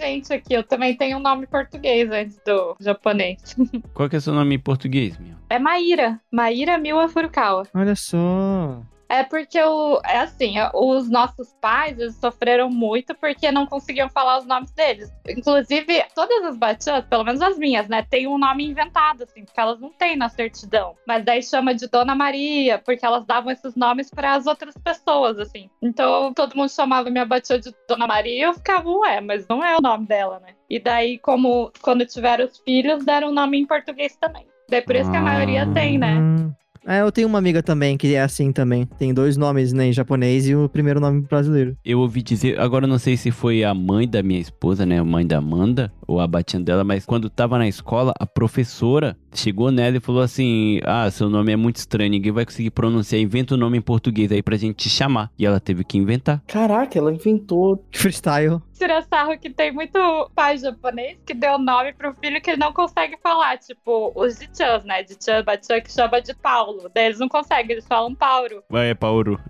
gente aqui. Eu também tenho um nome português antes do japonês. <laughs> Qual que é o seu nome em português, meu? É Maíra. Maíra Miwa Furukawa. Olha só. É porque o, é assim, os nossos pais eles sofreram muito porque não conseguiam falar os nomes deles. Inclusive, todas as batias, pelo menos as minhas, né, tem um nome inventado, assim, porque elas não têm na certidão. Mas daí chama de Dona Maria, porque elas davam esses nomes para as outras pessoas, assim. Então todo mundo chamava minha batia de Dona Maria e eu ficava, ué, mas não é o nome dela, né? E daí, como quando tiveram os filhos, deram o nome em português também. Daí por isso que a maioria tem, né? É, eu tenho uma amiga também que é assim também. Tem dois nomes, né, em japonês e o primeiro nome brasileiro. Eu ouvi dizer, agora não sei se foi a mãe da minha esposa, né? A mãe da Amanda, ou a batinha dela, mas quando tava na escola, a professora chegou nela e falou assim: Ah, seu nome é muito estranho, ninguém vai conseguir pronunciar, inventa o nome em português aí pra gente te chamar. E ela teve que inventar. Caraca, ela inventou. Freestyle. tira sarro que tem muito pai japonês que deu nome pro filho que ele não consegue falar. Tipo, os de chans, né? De chan, bachan, que chama de Paulo. Daí eles não conseguem, eles falam Pauro. <laughs> Vai, é Pauro.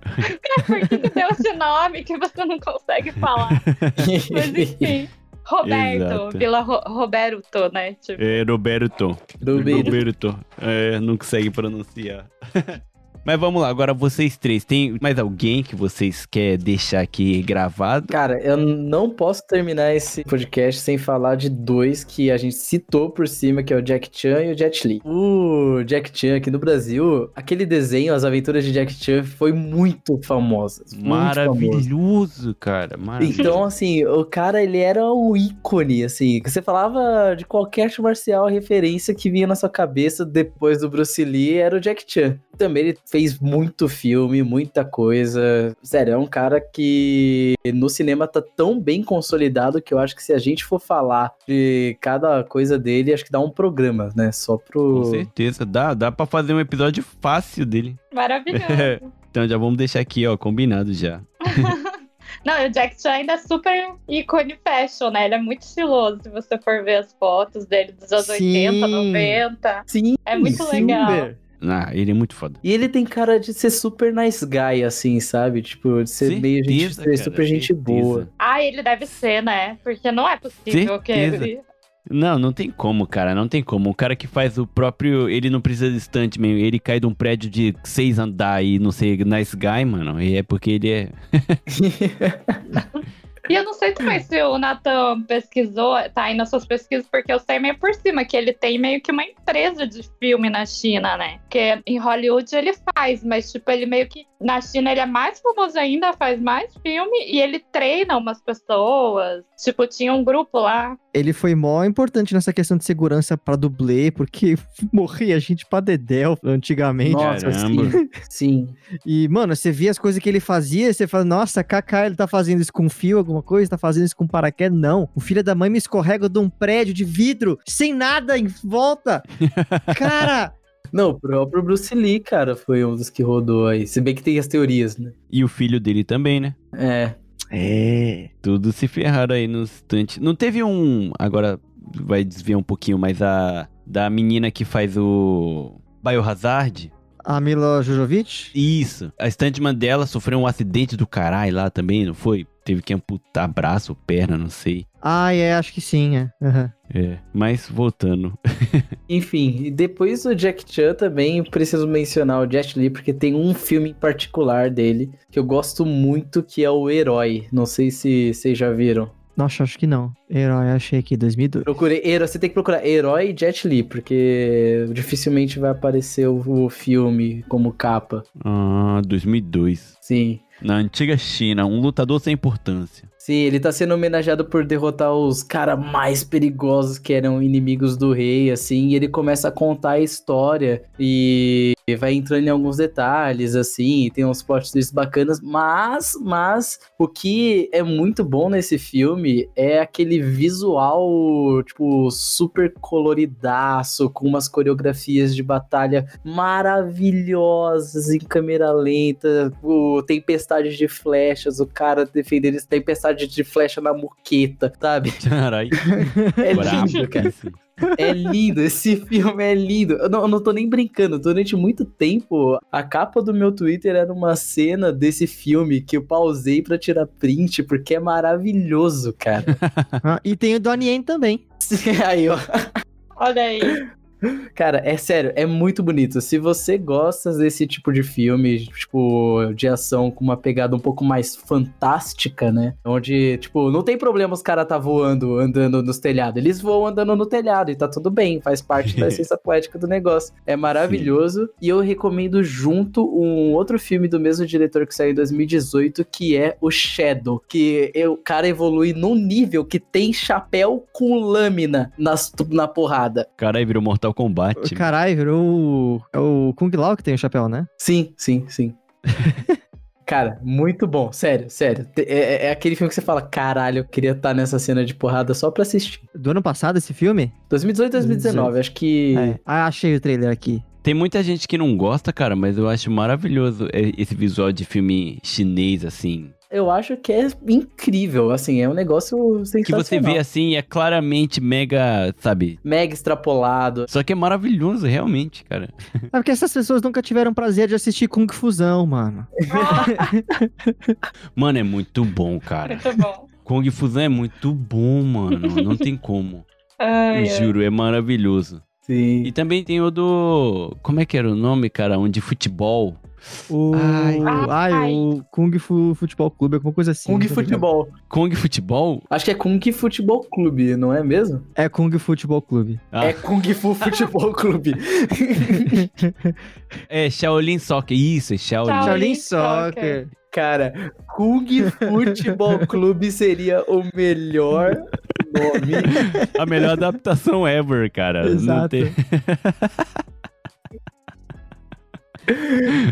Por que, que deu esse nome que você não consegue falar? <laughs> Mas enfim. Roberto, Exato. Vila Ro Roberto, né? Tipo, É Roberto. Roberto. Roberto. É, não consegue pronunciar. <laughs> Mas vamos lá, agora vocês três, tem mais alguém que vocês querem deixar aqui gravado? Cara, eu não posso terminar esse podcast sem falar de dois que a gente citou por cima, que é o Jack Chan e o Jet Li. O Jack Chan aqui no Brasil, aquele desenho, As Aventuras de Jack Chan, foi muito famoso. muito famoso. Maravilhoso, cara. Maravilhoso. Então, assim, o cara, ele era o ícone, assim, que você falava de qualquer arte marcial, referência que vinha na sua cabeça depois do Bruce Lee era o Jack Chan. Também ele fez muito filme, muita coisa. Sério, é um cara que no cinema tá tão bem consolidado que eu acho que se a gente for falar de cada coisa dele, acho que dá um programa, né? Só Com pro... certeza, dá, dá pra fazer um episódio fácil dele. maravilhoso. <laughs> Então já vamos deixar aqui, ó, combinado já. <laughs> Não, o Jack Chan ainda é super ícone fashion, né? Ele é muito estiloso, se você for ver as fotos dele dos anos Sim. 80, 90. Sim, É muito sim, legal. Ber. Ah, ele é muito foda. E ele tem cara de ser super nice guy, assim, sabe? Tipo, de ser meio gente, Certeza, ser cara, super gente certeza. boa. Ah, ele deve ser, né? Porque não é possível que Certeza. ele. Não, não tem como, cara, não tem como. O cara que faz o próprio. Ele não precisa de estante mesmo. Ele cai de um prédio de seis andar e não sei, nice guy, mano. E é porque ele é. <laughs> <laughs> E eu não sei também se o Nathan pesquisou, tá aí nas suas pesquisas, porque eu sei meio por cima que ele tem meio que uma empresa de filme na China, né? Porque em Hollywood ele faz, mas tipo, ele meio que. Na China ele é mais famoso ainda, faz mais filme e ele treina umas pessoas. Tipo, tinha um grupo lá. Ele foi mó importante nessa questão de segurança pra dublê, porque <laughs> morria gente pra dedéu antigamente. Nossa, Caramba. sim. Sim. E, mano, você via as coisas que ele fazia, você fala, nossa, Kaká, ele tá fazendo isso com fio, alguma coisa, tá fazendo isso com paraquedas. Não. O filho da mãe me escorrega de um prédio de vidro, sem nada em volta. <laughs> Cara, Não, o próprio Bruce Lee, cara, foi um dos que rodou aí. Se bem que tem as teorias, né? E o filho dele também, né? É. É. Tudo se ferraram aí no instante. Não teve um. Agora vai desviar um pouquinho, mas a. Da menina que faz o. Biohazard. A Mila Jojovic? Isso. A stuntman dela sofreu um acidente do caralho lá também, não foi? Teve que amputar braço, perna, não sei. Ah, é, acho que sim, é. Aham. É. Mas voltando. <laughs> Enfim, e depois do Jack Chan também preciso mencionar o Jet Li, porque tem um filme em particular dele que eu gosto muito, que é o Herói. Não sei se vocês já viram. Nossa, acho que não. Herói, achei aqui, 2002. Procurei Herói, você tem que procurar Herói e Jet Li, porque dificilmente vai aparecer o, o filme como capa. Ah, 2002. Sim. Na antiga China, um lutador sem importância. Sim, ele tá sendo homenageado por derrotar os caras mais perigosos que eram inimigos do rei, assim, e ele começa a contar a história e vai entrando em alguns detalhes, assim, tem uns plot twists bacanas, mas, mas, o que é muito bom nesse filme é aquele visual, tipo, super coloridaço, com umas coreografias de batalha maravilhosas em câmera lenta, o tempestade de flechas, o cara defendendo esse de flecha na muqueta, sabe? <laughs> Caralho. É lindo, cara. Brabíssimo. É lindo, esse filme é lindo. Eu não, eu não tô nem brincando. Durante muito tempo, a capa do meu Twitter era uma cena desse filme que eu pausei pra tirar print, porque é maravilhoso, cara. <laughs> Ah, e tem o Donnie Yen também. <laughs> Aí, ó. Olha aí. Cara, é sério, é muito bonito. Se você gosta desse tipo de filme, tipo, de ação com uma pegada um pouco mais fantástica, né? Onde, tipo, não tem problema os caras tá voando, andando nos telhados. Eles voam andando no telhado e tá tudo bem, faz parte da <laughs> essência poética do negócio. É maravilhoso. E eu recomendo junto um outro filme do mesmo diretor que saiu em 2018, que é o Shadow. Que é- o cara evolui num nível que tem chapéu com lâmina nas, na porrada. Caralho, virou Mortal Kombat. Caralho, virou o... É o Kung Lao que tem o chapéu, né? Sim, sim, sim. <laughs> Cara, muito bom, sério, sério. Te- É, é aquele filme que você fala, caralho, eu queria estar nessa cena de porrada só pra assistir. Do ano passado esse filme? 2018, 2019, acho que. É. Ah, achei o trailer aqui. Tem muita gente que não gosta, cara, mas eu acho maravilhoso é, esse visual de filme chinês, assim. Eu acho que é incrível, assim, é um negócio Que sensacional. você vê assim, é claramente mega, sabe? Mega extrapolado. Só que é maravilhoso, realmente, cara. É porque essas pessoas nunca tiveram prazer de assistir Kung Fusão, mano. <laughs> Mano, é muito bom, cara. Muito bom. Kung Fusão é muito bom, mano. Não tem como. Ai, Eu ai. juro, é maravilhoso. Sim. E também tem o do. Como é que era o nome, cara? Um de futebol. O... Ai. Ai, Ai. o Kung Fu Futebol Clube, alguma coisa assim. Kung não tô ligado. Futebol. Kung Futebol? Acho que é Kung Futebol Clube, não é mesmo? É Kung Futebol Clube. Ah, É Kung Fu Futebol <laughs> Clube. é Shaolin Soccer. Isso, é Shaolin. Shaolin Shaolin Soccer. Cara, Kung Futebol Clube seria o melhor nome. <laughs> A melhor adaptação ever, cara. Não Exato. tem- <laughs>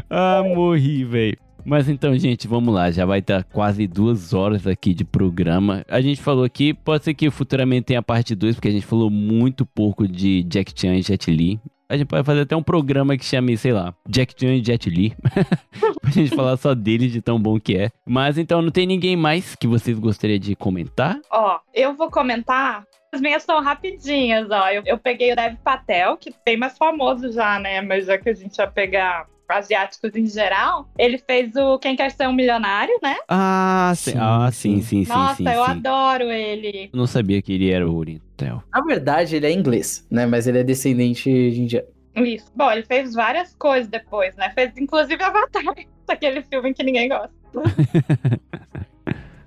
ah, morri, velho. Mas então, gente, vamos lá. Já vai estar quase duas horas aqui de programa. A gente falou aqui, pode ser que futuramente tenha a parte 2, porque a gente falou muito pouco de Jack Chan e Jet Li. A gente pode fazer até um programa que chame, sei lá, Jack Chan e Jet Li. <laughs> pra gente falar só dele, de tão bom que é. Mas então, não tem ninguém mais que vocês gostariam de comentar? Ó, eu vou comentar. As minhas são rapidinhas, ó. Eu, eu peguei o Dev Patel, que bem mais famoso já, né? Mas já que a gente vai pegar asiáticos em geral, ele fez o Quem Quer Ser um Milionário, né? Ah, sim. Sim, ah, sim, sim. sim, sim, Nossa, sim, eu sim. adoro ele. Eu não sabia que ele era o Oriental. Na verdade, ele é inglês, né? Mas ele é descendente de indiano. Isso. Bom, ele fez várias coisas depois, né? Fez inclusive Avatar, <laughs> aquele filme que ninguém gosta. <laughs>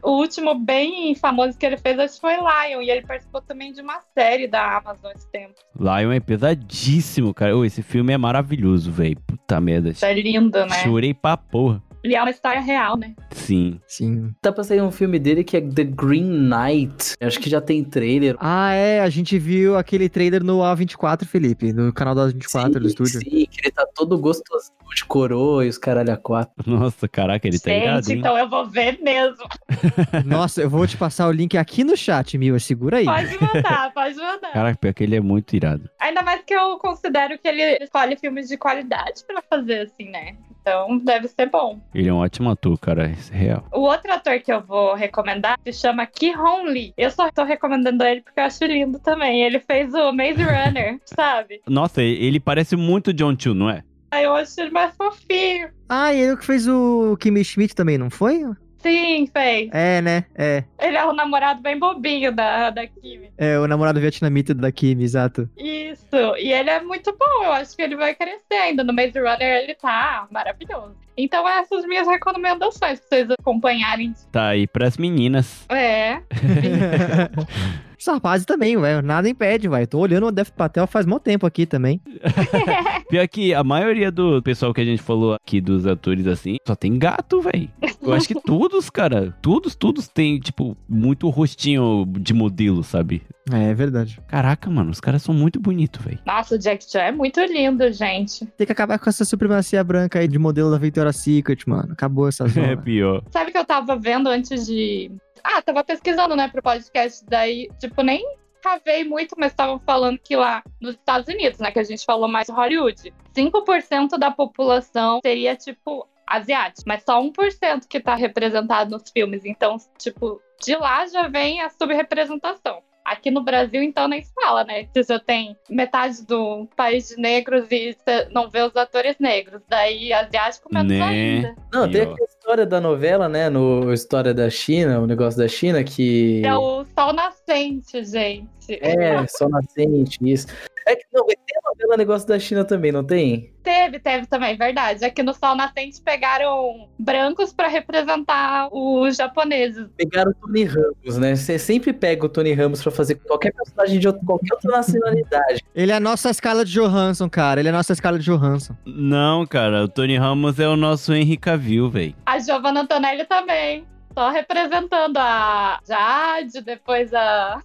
O último bem famoso que ele fez acho que foi Lion, e ele participou também de uma série da Amazon esse tempo. Lion é pesadíssimo, cara. Ô, esse filme é maravilhoso, velho. Puta merda. É lindo, né? Chorei pra porra. E é uma história real, né? Sim. Sim. Tá pra sair um filme dele que é The Green Knight. Acho que já tem trailer. Ah, é, a gente viu aquele trailer no A24, Felipe, no canal da A24 do estúdio. Sim, que ele tá todo gostoso de coroa e os caralho a quatro. Nossa, caraca, ele tá irado, Gente, hein? então eu vou ver mesmo. <laughs> Nossa, eu vou te passar o link aqui no chat, Mil, segura aí. Pode mandar, pode mandar. Caraca, pior que ele é muito irado. Ainda mais que eu considero que ele escolhe filmes de qualidade pra fazer assim, né? Então deve ser bom. Ele é um ótimo ator, cara. Isso é real. O outro ator que eu vou recomendar se chama Ki Hong Lee. Eu só tô recomendando ele porque eu acho lindo também. Ele fez o Maze Runner, <laughs> sabe? Nossa, ele parece muito John Chu, não é? Aí eu acho ele mais fofinho. Ah, e ele que fez o Kimi Schmidt também, não foi? Sim, fez. É, né? É. Ele é o namorado bem bobinho da, da Kimi. É, o namorado vietnamita da Kimi, exato. Isso. E ele é muito bom. Eu acho que ele vai crescer ainda. No Maze Runner ele tá maravilhoso. Então essas minhas recomendações pra vocês acompanharem. Tá aí pras meninas. É. <laughs> Os rapazes também, velho. Nada impede, velho. Tô olhando o Death Patel faz mó tempo aqui também. <laughs> Pior que a maioria do pessoal que a gente falou aqui dos atores assim, só tem gato, velho. Eu acho que todos, cara, todos, todos têm, tipo, muito rostinho de modelo, sabe? É, é verdade. Caraca, mano, os caras são muito bonitos, velho. Nossa, o Jack Chan é muito lindo, gente. Tem que acabar com essa supremacia branca aí de modelo da Victoria's Secret, mano. Acabou essa <laughs> É zona. pior. Sabe que eu tava vendo antes de. Ah, tava pesquisando, né, pro podcast. Daí, tipo, nem cavei muito, mas estavam falando que lá nos Estados Unidos, né, que a gente falou mais de Hollywood, 5% da população seria, tipo, asiático, mas só 1% que tá representado nos filmes. Então, tipo, de lá já vem a subrepresentação. Aqui no Brasil, então, nem se fala, né? Se você tem metade do país de negros e você não vê os atores negros. Daí, asiático menos Né? ainda. Não, tem Pior. História da novela, né? No História da China, o negócio da China, que. É o sol nascente, gente. É, só nascente, isso. É que não, tem novela negócio da China também, não tem? Teve, teve também, verdade. Aqui no Sol Nascente pegaram brancos pra representar os japoneses. Pegaram o Tony Ramos, né? Você sempre pega o Tony Ramos pra fazer qualquer personagem de outra, qualquer outra nacionalidade. Ele é a nossa escala de Johansson, cara. Ele é a nossa escala de Johansson. Não, cara, o Tony Ramos é o nosso Henry Cavill, velho. A Giovanna Antonelli também. Só representando a Jade, depois a.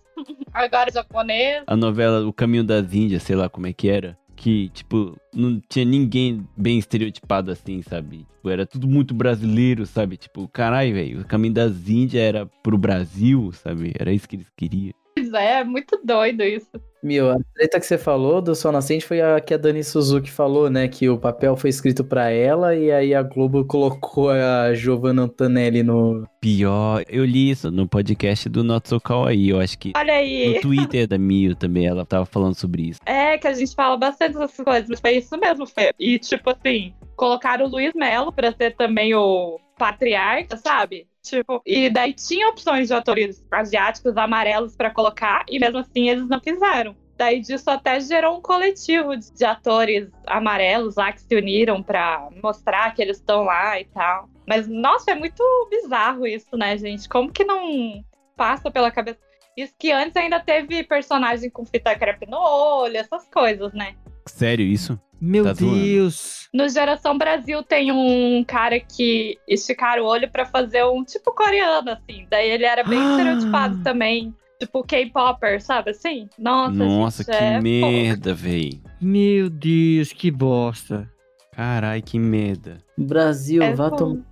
Agora a japonesa. A novela O Caminho das Índias, sei lá como é que era. Que, tipo, não tinha ninguém bem estereotipado assim, sabe? Tipo, era tudo muito brasileiro, sabe? Tipo, caralho, velho, o Caminho das Índias era pro Brasil, sabe? Era isso que eles queriam. Pois é, muito doido isso. Meu, a treta que você falou do Sol Nascente foi a que a Dani Suzuki falou, né? Que o papel foi escrito pra ela e aí a Globo colocou a Giovanna Antonelli no. Pior, eu li isso no podcast do Not So Kawaii, eu acho que Olha aí. no Twitter da Mio também, ela tava falando sobre isso. É, que a gente fala bastante dessas coisas, mas foi isso mesmo, Fê. E, tipo assim, colocaram o Luiz Melo pra ser também o patriarca, sabe? Tipo, e daí tinha opções de atores asiáticos amarelos pra colocar, e mesmo assim eles não fizeram. Daí disso até gerou um coletivo de atores amarelos lá que se uniram pra mostrar que eles estão lá e tal. Mas, nossa, é muito bizarro isso, né, gente? Como que não passa pela cabeça? Isso que antes ainda teve personagem com fita crepe no olho, essas coisas, né? Sério isso? Meu Tá. Deus. No Geração Brasil tem um cara que esticaram o olho pra fazer um tipo coreano, assim. Daí ele era bem Ah. estereotipado também. Tipo K-Popper, sabe assim? Nossa, Nossa, gente, que é merda, véi. Meu Deus, que bosta. Carai, que merda. Brasil, É vá tomar.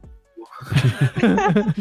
<laughs>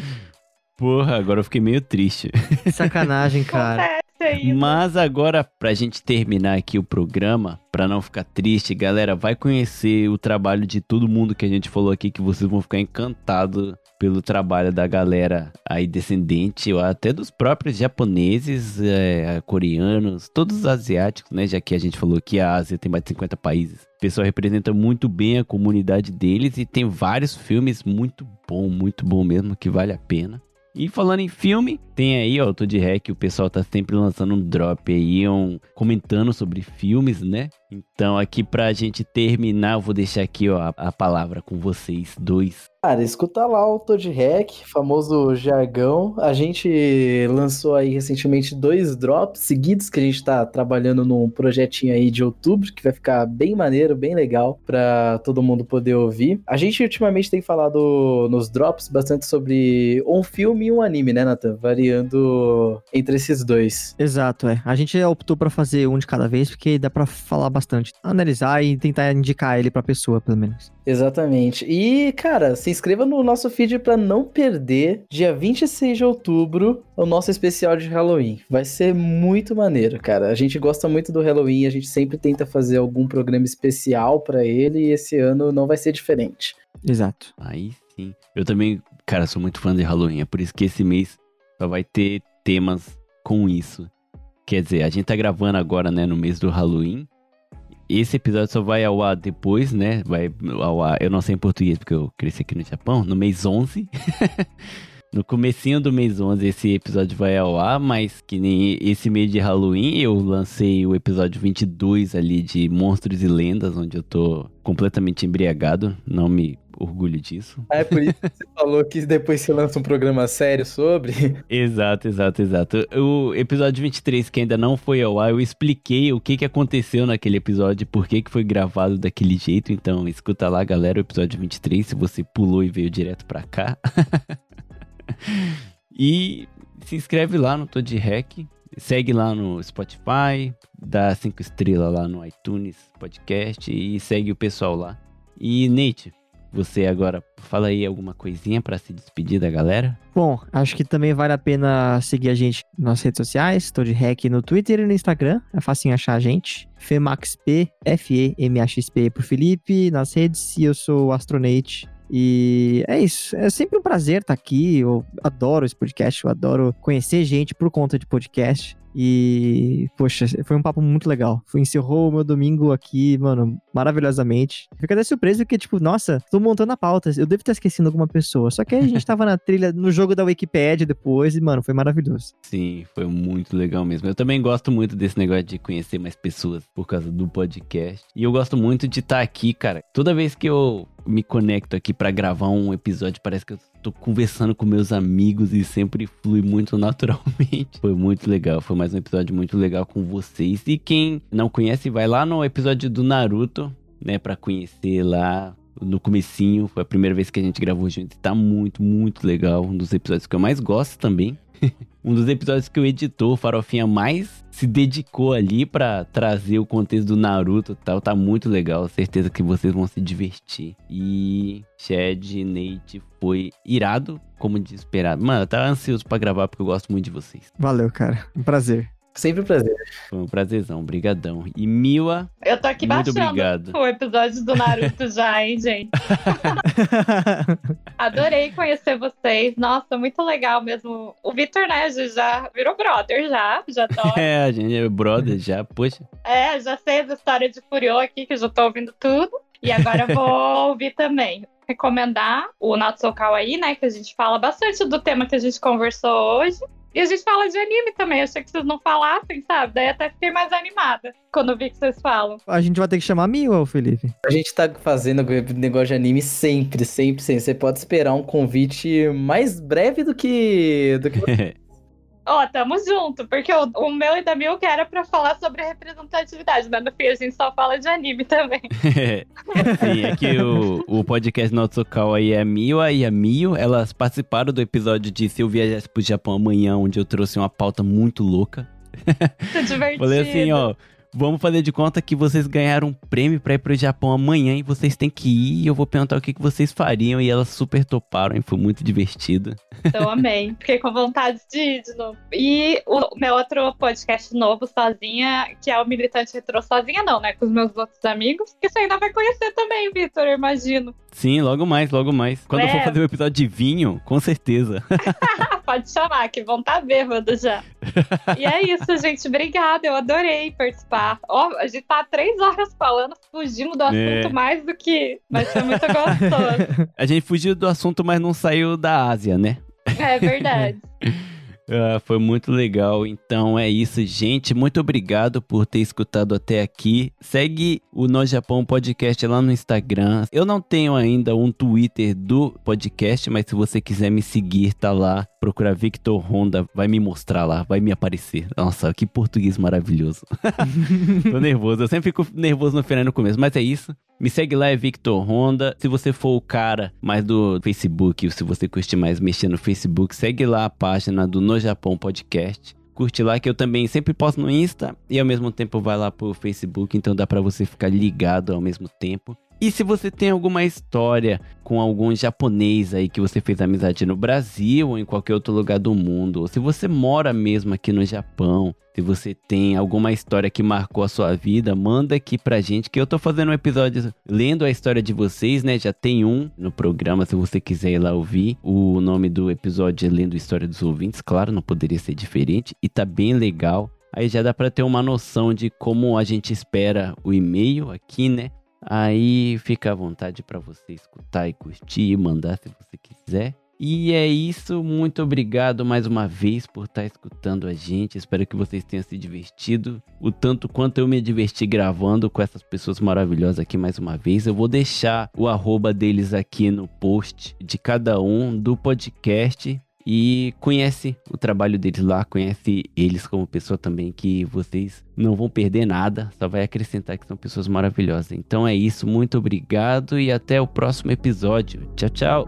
Porra, agora eu fiquei meio triste. Sacanagem, cara. Ainda. Mas agora, pra gente terminar aqui o programa, pra não ficar triste, galera, vai conhecer o trabalho de todo mundo que a gente falou aqui, que vocês vão ficar encantados pelo trabalho da galera aí descendente, até dos próprios japoneses, é, coreanos, todos os asiáticos, né? Já que a gente falou que a Ásia tem mais de 50 países. O pessoal representa muito bem a comunidade deles e tem vários filmes muito bom, muito bom mesmo, que vale a pena. E falando em filme, tem aí, ó, Tô de Rec, o pessoal tá sempre lançando um drop aí, um, comentando sobre filmes, né? Então, aqui pra gente terminar, eu vou deixar aqui ó, a, a palavra com vocês dois. Cara, escuta lá o Toad Hack, famoso jargão. A gente lançou aí recentemente dois drops seguidos que a gente tá trabalhando num projetinho aí de outubro que vai ficar bem maneiro, bem legal pra todo mundo poder ouvir. A gente ultimamente tem falado nos drops bastante sobre um filme e um anime, né, Nathan? Variando entre esses dois. Exato, é. A gente optou pra fazer um de cada vez porque dá pra falar bastante, analisar e tentar indicar ele pra pessoa, pelo menos. Exatamente. E, cara, se inscreva no nosso feed para não perder, dia 26 de outubro, o nosso especial de Halloween. Vai ser muito maneiro, cara. A gente gosta muito do Halloween, a gente sempre tenta fazer algum programa especial para ele e esse ano não vai ser diferente. Exato. Aí sim. Eu também, cara, sou muito fã de Halloween, é por isso que esse mês só vai ter temas com isso. Quer dizer, a gente tá gravando agora, né, no mês do Halloween. Esse episódio só vai ao ar depois, né? Vai ao ar, eu não sei em português porque eu cresci aqui no Japão, no mês 11. <laughs> no comecinho do mês 11 esse episódio vai ao ar, mas que nem esse mês de Halloween eu lancei o episódio 22 ali de Monstros e Lendas, onde eu tô completamente embriagado, não me orgulho disso. Ah, é por isso que você <laughs> falou que depois você lança um programa sério sobre. Exato, exato, exato. O episódio 23, que ainda não foi ao ar, eu expliquei o que, que aconteceu naquele episódio, por que, que foi gravado daquele jeito. Então, escuta lá, galera, o episódio 23, se você pulou e veio direto pra cá. <laughs> e se inscreve lá no Toad Hack. Segue lá no Spotify, dá cinco estrelas lá no iTunes Podcast e segue o pessoal lá. E Nate, você agora fala aí alguma coisinha para se despedir da galera? Bom, acho que também vale a pena seguir a gente nas redes sociais, tô de hack no Twitter e no Instagram, é fácil achar a gente. FEMAXP, F-E-M-A-X-P pro Felipe, nas redes, e eu sou o Astronate. E é isso, é sempre um prazer estar aqui, eu adoro esse podcast, eu adoro conhecer gente por conta de podcast. E, poxa, foi um papo muito legal. Foi, encerrou o meu domingo aqui, mano, maravilhosamente. Fico até surpreso porque, tipo, nossa, tô montando a pauta. Eu devo ter esquecido alguma pessoa. Só que a gente <laughs> tava na trilha, no jogo da Wikipedia depois, e, mano, foi maravilhoso. Sim, foi muito legal mesmo. Eu também gosto muito desse negócio de conhecer mais pessoas por causa do podcast. E eu gosto muito de estar aqui, cara. Toda vez que eu me conecto aqui para gravar um episódio, parece que eu tô conversando com meus amigos e sempre flui muito naturalmente. <laughs> Foi muito legal, foi mais um episódio muito legal com vocês. E quem não conhece, vai lá no episódio do Naruto, né, para conhecer lá no comecinho, foi a primeira vez que a gente gravou junto. Tá muito, muito legal, um dos episódios que eu mais gosto também. <laughs> um dos episódios que o editor, Farofinha, mais se dedicou ali para trazer o contexto do Naruto e tal. Tá muito legal. Certeza que vocês vão se divertir. E Chad Nate foi irado, como de esperado. Mano, eu tava ansioso para gravar porque eu gosto muito de vocês. Valeu, cara. Um prazer. Sempre um prazer. Foi um prazerzão, brigadão. E Miwa, Eu tô aqui Muito baixando obrigado. o episódio do Naruto já, hein, gente? <laughs> Adorei conhecer vocês. Nossa, muito legal mesmo. O Vitor, né, já virou brother já. Já adoro. <laughs> é, a gente é brother já, poxa. É, já sei as histórias de Furiô aqui, que eu já tô ouvindo tudo. E agora eu vou <laughs> ouvir também. Recomendar o Not So Kawaii, né? Que a gente fala bastante do tema que a gente conversou hoje. E a gente fala de anime também. Achei que vocês não falassem, sabe? Daí até fiquei mais animada quando vi que vocês falam. a gente vai ter que chamar Mil, Felipe. A gente tá fazendo negócio de anime sempre, sempre, sempre. Você pode esperar um convite mais breve do que. Do que... <laughs> Ó, tamo junto, porque o, o meu e da Milk era pra falar sobre representatividade, mas no fim a gente só fala de anime também. <laughs> Sim, é que o, o podcast Notsukawa aí é a Miwa e a Mio, elas participaram do episódio de Se Eu Viajasse pro Japão Amanhã, onde eu trouxe uma pauta muito louca. Muito divertido. <laughs> Falei assim, ó, vamos fazer de conta que vocês ganharam um prêmio pra ir pro Japão amanhã e vocês têm que ir e eu vou perguntar o que, que vocês fariam e elas super toparam e foi muito divertido. Então amei. <laughs> Fiquei com vontade de ir de novo. E o meu outro podcast novo, sozinha, que é o Militante Retrô. Sozinha não, né? Com os meus outros amigos. Que você ainda vai conhecer também, Vitor, eu imagino. Sim, logo mais, logo mais. Quando eu for É. fazer o episódio de vinho, com certeza. <laughs> <laughs> Pode chamar, que vão estar bêbados já. e é isso, gente. Obrigada. Eu adorei participar. Ó, a gente tá há três horas falando, fugimos do assunto É. mais do que. Mas foi muito gostoso. <laughs> A gente fugiu do assunto, mas não saiu da Ásia, né? É verdade. Ah, foi muito legal. Então é isso, gente. Muito obrigado por ter escutado até aqui. Segue o No Japão Podcast lá no Instagram. Eu não tenho ainda um Twitter do podcast, mas se você quiser me seguir, tá lá. Procura Victor Honda, vai me mostrar lá, vai me aparecer. Nossa, que português maravilhoso. <laughs> Tô nervoso, eu sempre fico nervoso no final no começo, mas é isso. Me segue lá, é Victor Honda. Se você for o cara mais do Facebook, se você curte mais mexer no Facebook, segue lá a página do No Japão Podcast. Curte lá que eu também sempre posto no Insta e ao mesmo tempo vai lá pro Facebook, então dá pra você ficar ligado ao mesmo tempo. E se você tem alguma história com algum japonês aí que você fez amizade no Brasil ou em qualquer outro lugar do mundo, ou se você mora mesmo aqui no Japão, se você tem alguma história que marcou a sua vida, manda aqui pra gente que eu tô fazendo um episódio lendo a história de vocês, né? Já tem um no programa, se você quiser ir lá ouvir. O nome do episódio é Lendo a História dos Ouvintes, claro, não poderia ser diferente e tá bem legal. Aí já dá para ter uma noção de como a gente espera o e-mail aqui, né? Aí fica à vontade para você escutar e curtir e mandar se você quiser. E é isso, muito obrigado mais uma vez por estar escutando a gente. Espero que vocês tenham se divertido o tanto quanto eu me diverti gravando com essas pessoas maravilhosas aqui mais uma vez. Eu vou deixar o arroba deles aqui no post de cada um do podcast e conhece o trabalho deles lá, conhece eles como pessoa também, que vocês não vão perder nada, só vai acrescentar que são pessoas maravilhosas. Então é isso, muito obrigado e até o próximo episódio. Tchau, tchau.